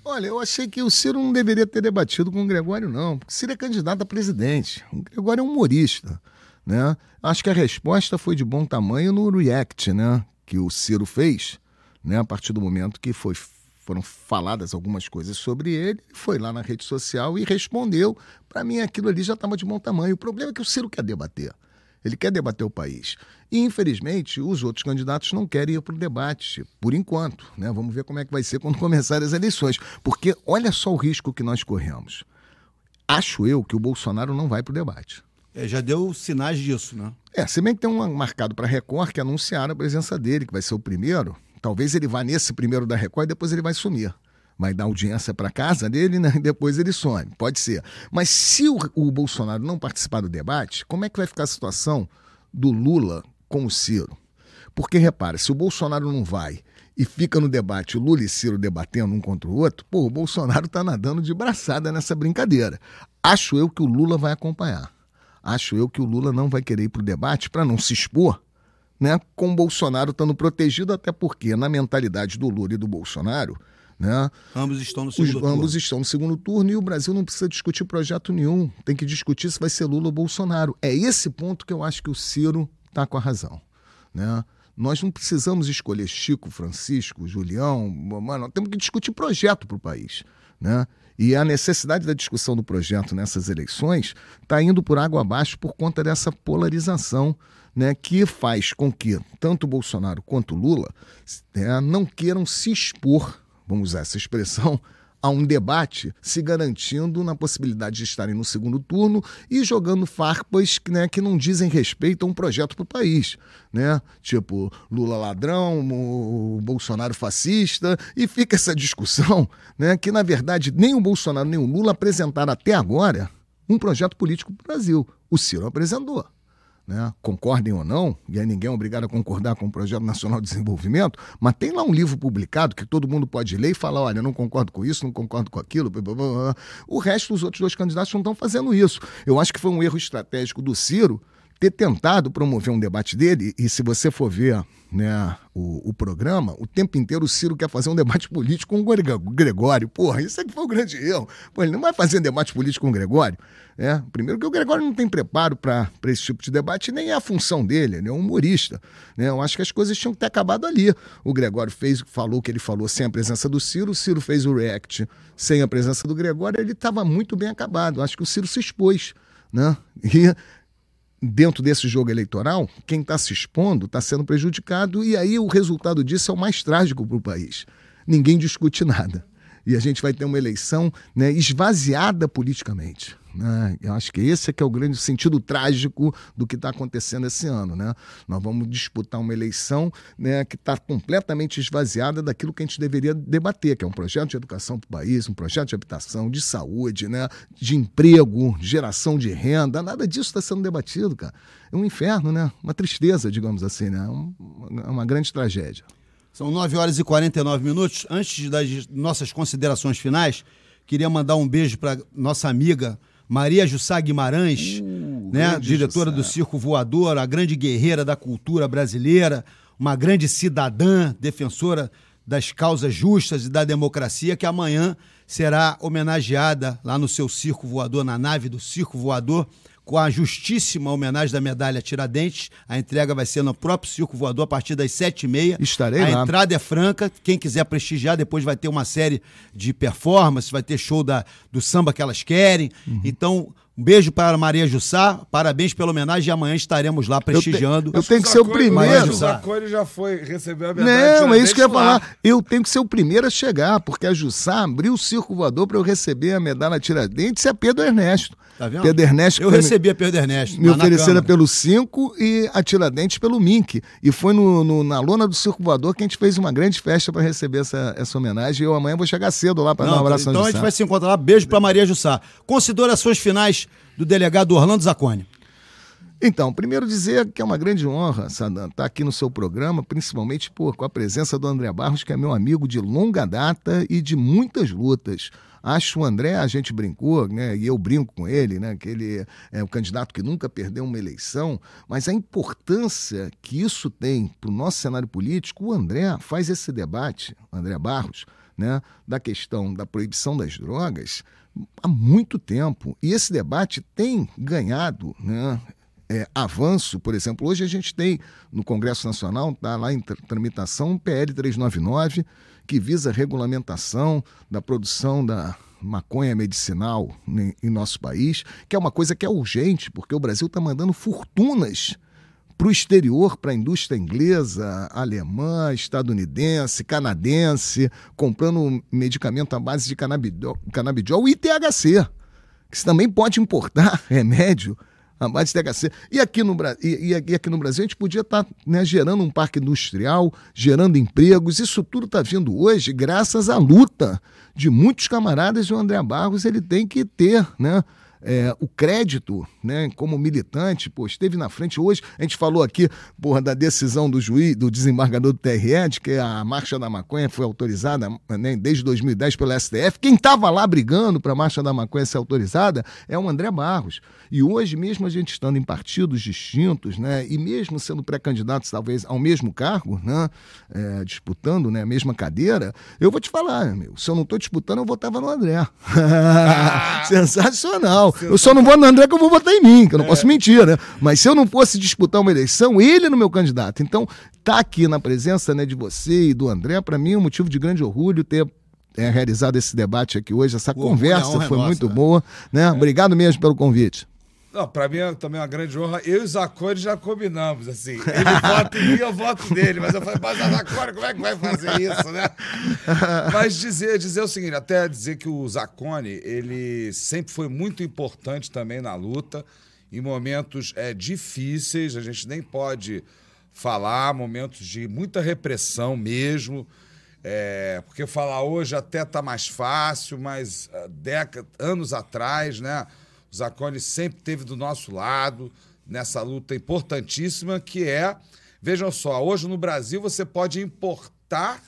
Olha, eu achei que o Ciro não deveria ter debatido com o Gregório, não, porque Ciro é candidato a presidente. O Gregório é um humorista. Né? Acho que a resposta foi de bom tamanho no react né? que o Ciro fez, né? a partir do momento que foi, foram faladas algumas coisas sobre ele, ele foi lá na rede social e respondeu. Para mim, aquilo ali já estava de bom tamanho. O problema é que o Ciro quer debater. Ele quer debater o país. E, infelizmente, os outros candidatos não querem ir para o debate, por enquanto. Né? Vamos ver como é que vai ser quando começarem as eleições. Porque olha só o risco que nós corremos. Acho eu que o Bolsonaro não vai para o debate. É, já deu sinais disso, né? É, se bem que tem um marcado para Record que anunciaram a presença dele, que vai ser o primeiro. Talvez ele vá nesse primeiro da Record e depois ele vai sumir. Vai dar audiência para casa dele, né? E depois ele some. Pode ser. Mas se o, o Bolsonaro não participar do debate, como é que vai ficar a situação do Lula com o Ciro? Porque, repara, se o Bolsonaro não vai e fica no debate o Lula e Ciro debatendo um contra o outro, pô, o Bolsonaro está nadando de braçada nessa brincadeira. Acho eu que o Lula vai acompanhar. Acho eu que o Lula não vai querer ir para o debate para não se expor, né? Com o Bolsonaro estando protegido, até porque na mentalidade do Lula e do Bolsonaro, né? Ambos estão no segundo Os, turno. Ambos estão no segundo turno e o Brasil não precisa discutir projeto nenhum. Tem que discutir se vai ser Lula ou Bolsonaro. É esse ponto que eu acho que o Ciro está com a razão. Né? Nós não precisamos escolher Chico, Francisco, Julião, mano, temos que discutir projeto para o país. Né? E a necessidade da discussão do projeto nessas eleições está indo por água abaixo por conta dessa polarização né, que faz com que tanto Bolsonaro quanto Lula né, não queiram se expor, vamos usar essa expressão, a um debate, se garantindo na possibilidade de estarem no segundo turno e jogando farpas né, que não dizem respeito a um projeto para o país. Né? Tipo, Lula ladrão, o Bolsonaro fascista, e fica essa discussão né, que, na verdade, nem o Bolsonaro nem o Lula apresentaram até agora um projeto político para o Brasil. O Ciro apresentou né, concordem ou não, e aí ninguém é obrigado a concordar com o Projeto Nacional de Desenvolvimento, mas tem lá um livro publicado que todo mundo pode ler e falar: olha, não concordo com isso, não concordo com aquilo. Blá, blá, blá. O resto, os outros dois candidatos não estão fazendo isso. Eu acho que foi um erro estratégico do Ciro ter tentado promover um debate dele, e se você for ver né, o, o, programa, o tempo inteiro o Ciro quer fazer um debate político com o Gregório. Porra, isso é que foi o grande erro. Pô, ele não vai fazer um debate político com o Gregório. Né? Primeiro que o Gregório não tem preparo para esse tipo de debate, nem é a função dele, ele é um humorista. Né? Eu acho que as coisas tinham que ter acabado ali. O Gregório fez, falou o que ele falou sem a presença do Ciro, o Ciro fez o react sem a presença do Gregório, ele estava muito bem acabado. Acho que o Ciro se expôs. Né? E dentro desse jogo eleitoral, quem está se expondo está sendo prejudicado e aí o resultado disso é o mais trágico para o país. Ninguém discute nada. E a gente vai ter uma eleição né, esvaziada politicamente. Né? Eu acho que esse é que é o grande sentido trágico do que está acontecendo esse ano. Né? Nós vamos disputar uma eleição né, que está completamente esvaziada daquilo que a gente deveria debater, que é um projeto de educação para o país, um projeto de habitação, de saúde, né, de emprego, geração de renda. Nada disso está sendo debatido, cara. É um inferno, né? uma tristeza, digamos assim, né? É uma grande tragédia. São 9 horas e 49 minutos. Antes das nossas considerações finais, queria mandar um beijo para nossa amiga Maria Jussá Guimarães, uh, né, diretora Jussá. do Circo Voador, a grande guerreira da cultura brasileira, uma grande cidadã, defensora das causas justas e da democracia, que amanhã será homenageada lá no seu Circo Voador, na nave do Circo Voador, com a justíssima homenagem da medalha Tiradentes. A entrega vai ser no próprio Circo Voador a partir das sete e meia. Estarei a lá. A entrada é franca. Quem quiser prestigiar, depois vai ter uma série de performances, vai ter show da, do samba que elas querem. Uhum. Então, um beijo para Maria Jussá, parabéns pela homenagem e amanhã estaremos lá prestigiando. Eu, te, eu tenho que ser o primeiro. O Zacone já foi receber a medalha. Não, é isso que eu ia falar. Eu tenho que ser o primeiro a chegar, porque a Jussá abriu o circo voador para eu receber a medalha Tiradentes e a Pedro Ernesto. Tá vendo? Pedro Ernesto. Eu recebi a Pedro Ernesto. Me oferecida pelo 5 e a Tiradentes pelo Mink. E foi no, no, na lona do circo voador que a gente fez uma grande festa para receber essa, essa homenagem. E eu amanhã vou chegar cedo lá para dar um abraço Então a gente vai se encontrar lá. Beijo para Maria Jussá. Considerações finais do delegado Orlando Zacone. Então, primeiro dizer que é uma grande honra, Sadan, estar aqui no seu programa, principalmente por, com a presença do André Barros, que é meu amigo de longa data e de muitas lutas. Acho o André, a gente brincou, né, e eu brinco com ele, né, que ele é um candidato que nunca perdeu uma eleição, mas a importância que isso tem para o nosso cenário político, o André faz esse debate, o André Barros, né, da questão da proibição das drogas há muito tempo. E esse debate tem ganhado né, é, avanço. Por exemplo, hoje a gente tem no Congresso Nacional, está lá em tramitação, o PL 399, que visa a regulamentação da produção da maconha medicinal em, em nosso país, que é uma coisa que é urgente, porque o Brasil está mandando fortunas para o exterior, para a indústria inglesa, alemã, estadunidense, canadense, comprando medicamento à base de canabidiol, e THC. que você também pode importar remédio a base de THC. E aqui no, e, e aqui no Brasil a gente podia estar tá, né, gerando um parque industrial, gerando empregos. Isso tudo está vindo hoje graças à luta de muitos camaradas e o André Barros ele tem que ter, né? É, o crédito, né, como militante, pô, esteve na frente hoje. A gente falou aqui, porra, da decisão do juiz, do desembargador do TRE, de que a marcha da maconha foi autorizada né, desde 2010 pelo STF. Quem estava lá brigando para a marcha da maconha ser autorizada é o André Barros. E hoje, mesmo a gente estando em partidos distintos, né, e mesmo sendo pré-candidatos talvez ao mesmo cargo, né, é, disputando né, a mesma cadeira, eu vou te falar, meu, se eu não estou disputando, eu votava no André. Ah. Eu só não vou no André que eu vou votar em mim, que eu não é. posso mentir, né? Mas se eu não fosse disputar uma eleição, ele no meu candidato. Então, tá aqui na presença né, de você e do André, para mim é um motivo de grande orgulho ter é, realizado esse debate aqui hoje. Essa conversa foi nossa, muito né? boa. Né? É. Obrigado mesmo pelo convite. Não, pra mim é também uma grande honra. Eu e o Zacone já combinamos, assim. Ele vota em mim, eu voto nele. Mas eu falei, mas a Zacone, como é que vai fazer isso, né? Mas dizer, dizer o seguinte, até dizer que o Zacone, ele sempre foi muito importante também na luta. Em momentos é, difíceis, a gente nem pode falar, momentos de muita repressão mesmo. É, porque falar hoje até tá mais fácil, mas uh, décadas, anos atrás, né? Zacone sempre esteve do nosso lado nessa luta importantíssima que é, vejam só, hoje no Brasil você pode importar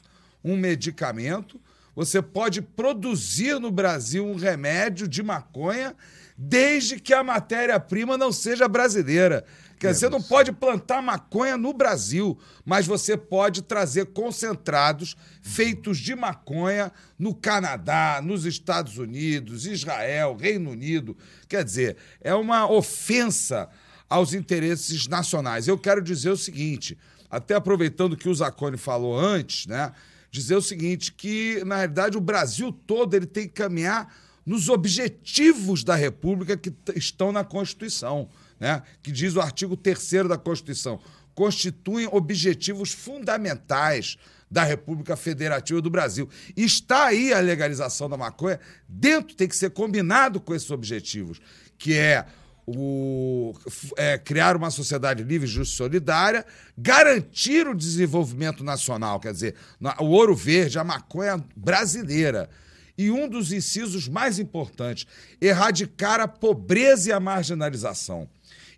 um medicamento, você pode produzir no Brasil um remédio de maconha desde que a matéria-prima não seja brasileira. Quer dizer, você não pode plantar maconha no Brasil, mas você pode trazer concentrados feitos de maconha no Canadá, nos Estados Unidos, Israel, Reino Unido. Quer dizer, é uma ofensa aos interesses nacionais. Eu quero dizer o seguinte, até aproveitando que o Zacone falou antes, né? Dizer o seguinte, que na realidade o Brasil todo ele tem que caminhar nos objetivos da República que estão na Constituição né, que diz o artigo 3 da Constituição, constituem objetivos fundamentais da República Federativa do Brasil. Está aí a legalização da maconha, dentro tem que ser combinado com esses objetivos, que é o, é, criar uma sociedade livre, justa e solidária, garantir o desenvolvimento nacional, quer dizer, o ouro verde, a maconha brasileira. E um dos incisos mais importantes, erradicar a pobreza e a marginalização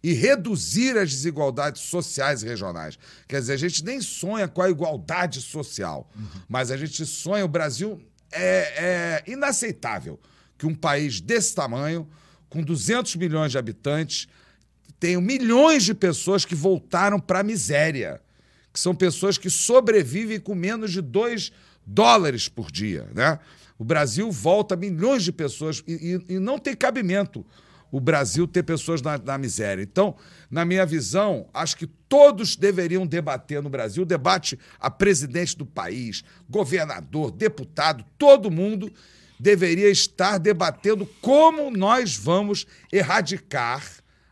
e reduzir as desigualdades sociais e regionais. Quer dizer, a gente nem sonha com a igualdade social, uhum. mas a gente sonha. O Brasil é, é inaceitável que um país desse tamanho, com 200 milhões de habitantes, tenha milhões de pessoas que voltaram para a miséria, que são pessoas que sobrevivem com menos de 2 dólares por dia. Né? O Brasil volta milhões de pessoas e, e, e não tem cabimento o Brasil ter pessoas na, na, miséria. Então, na minha visão, acho que todos deveriam debater no Brasil, debate a presidente do país, governador, deputado, todo mundo deveria estar debatendo como nós vamos erradicar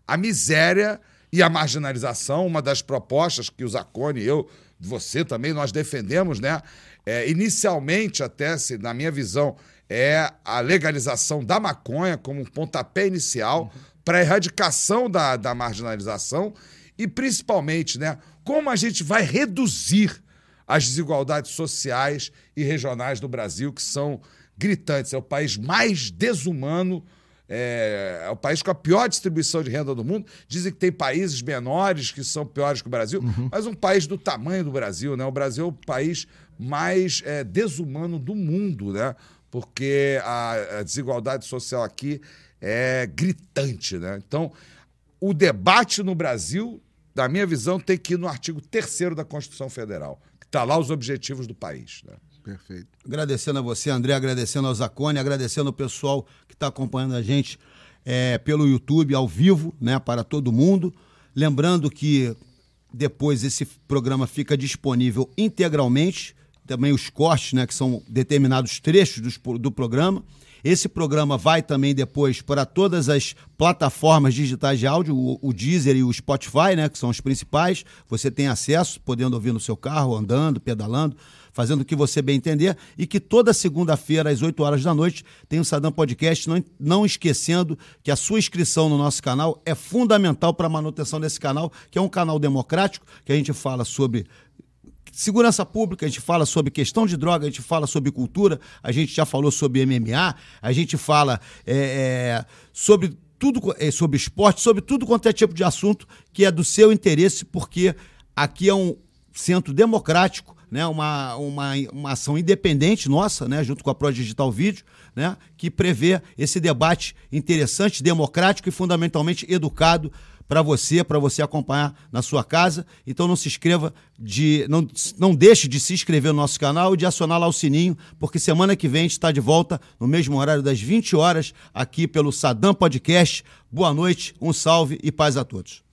a miséria e a marginalização, uma das propostas que o Zacone, eu, você também, nós defendemos, né? É, inicialmente, até, se, na minha visão, é a legalização da maconha como um pontapé inicial uhum. para a erradicação da, da marginalização e, principalmente, né, como a gente vai reduzir as desigualdades sociais e regionais do Brasil, que são gritantes. É o país mais desumano, é, é, o país com a pior distribuição de renda do mundo. Dizem que tem países menores que são piores que o Brasil, uhum. mas um país do tamanho do Brasil, né? O Brasil é o país mais é, desumano do mundo, né? Porque a, a desigualdade social aqui é gritante. Né? Então, o debate no Brasil, da minha visão, tem que ir no artigo 3 da Constituição Federal, que está lá os objetivos do país. Né? Perfeito. Agradecendo a você, André, agradecendo ao Zacone, agradecendo ao pessoal que está acompanhando a gente é, pelo YouTube, ao vivo, né, para todo mundo. Lembrando que depois esse programa fica disponível integralmente também os cortes, né, que são determinados trechos do, do programa. Esse programa vai também depois para todas as plataformas digitais de áudio, o, o, Deezer e o Spotify, né, que são os principais. Você tem acesso, podendo ouvir no seu carro, andando, pedalando, fazendo o que você bem entender, e que toda segunda-feira, às 8 horas da noite, tem o Sadam Podcast, não, não esquecendo que a sua inscrição no nosso canal é fundamental para a manutenção desse canal, que é um canal democrático, que a gente fala sobre segurança pública, a gente fala sobre questão de droga, a gente fala sobre cultura, a gente já falou sobre MMA, a gente fala é, é, sobre tudo é, sobre esporte, sobre tudo quanto é tipo de assunto que é do seu interesse, porque aqui é um centro democrático, né, uma, uma, uma ação independente nossa, né, junto com a Pro Digital Vídeo, né, que prevê esse debate interessante, democrático e fundamentalmente educado para você, para você acompanhar na sua casa. Então não se inscreva de não, não deixe de se inscrever no nosso canal e de acionar lá o sininho, porque semana que vem a gente está de volta no mesmo horário das 20 horas aqui pelo Sadam Podcast. Boa noite, um salve e paz a todos.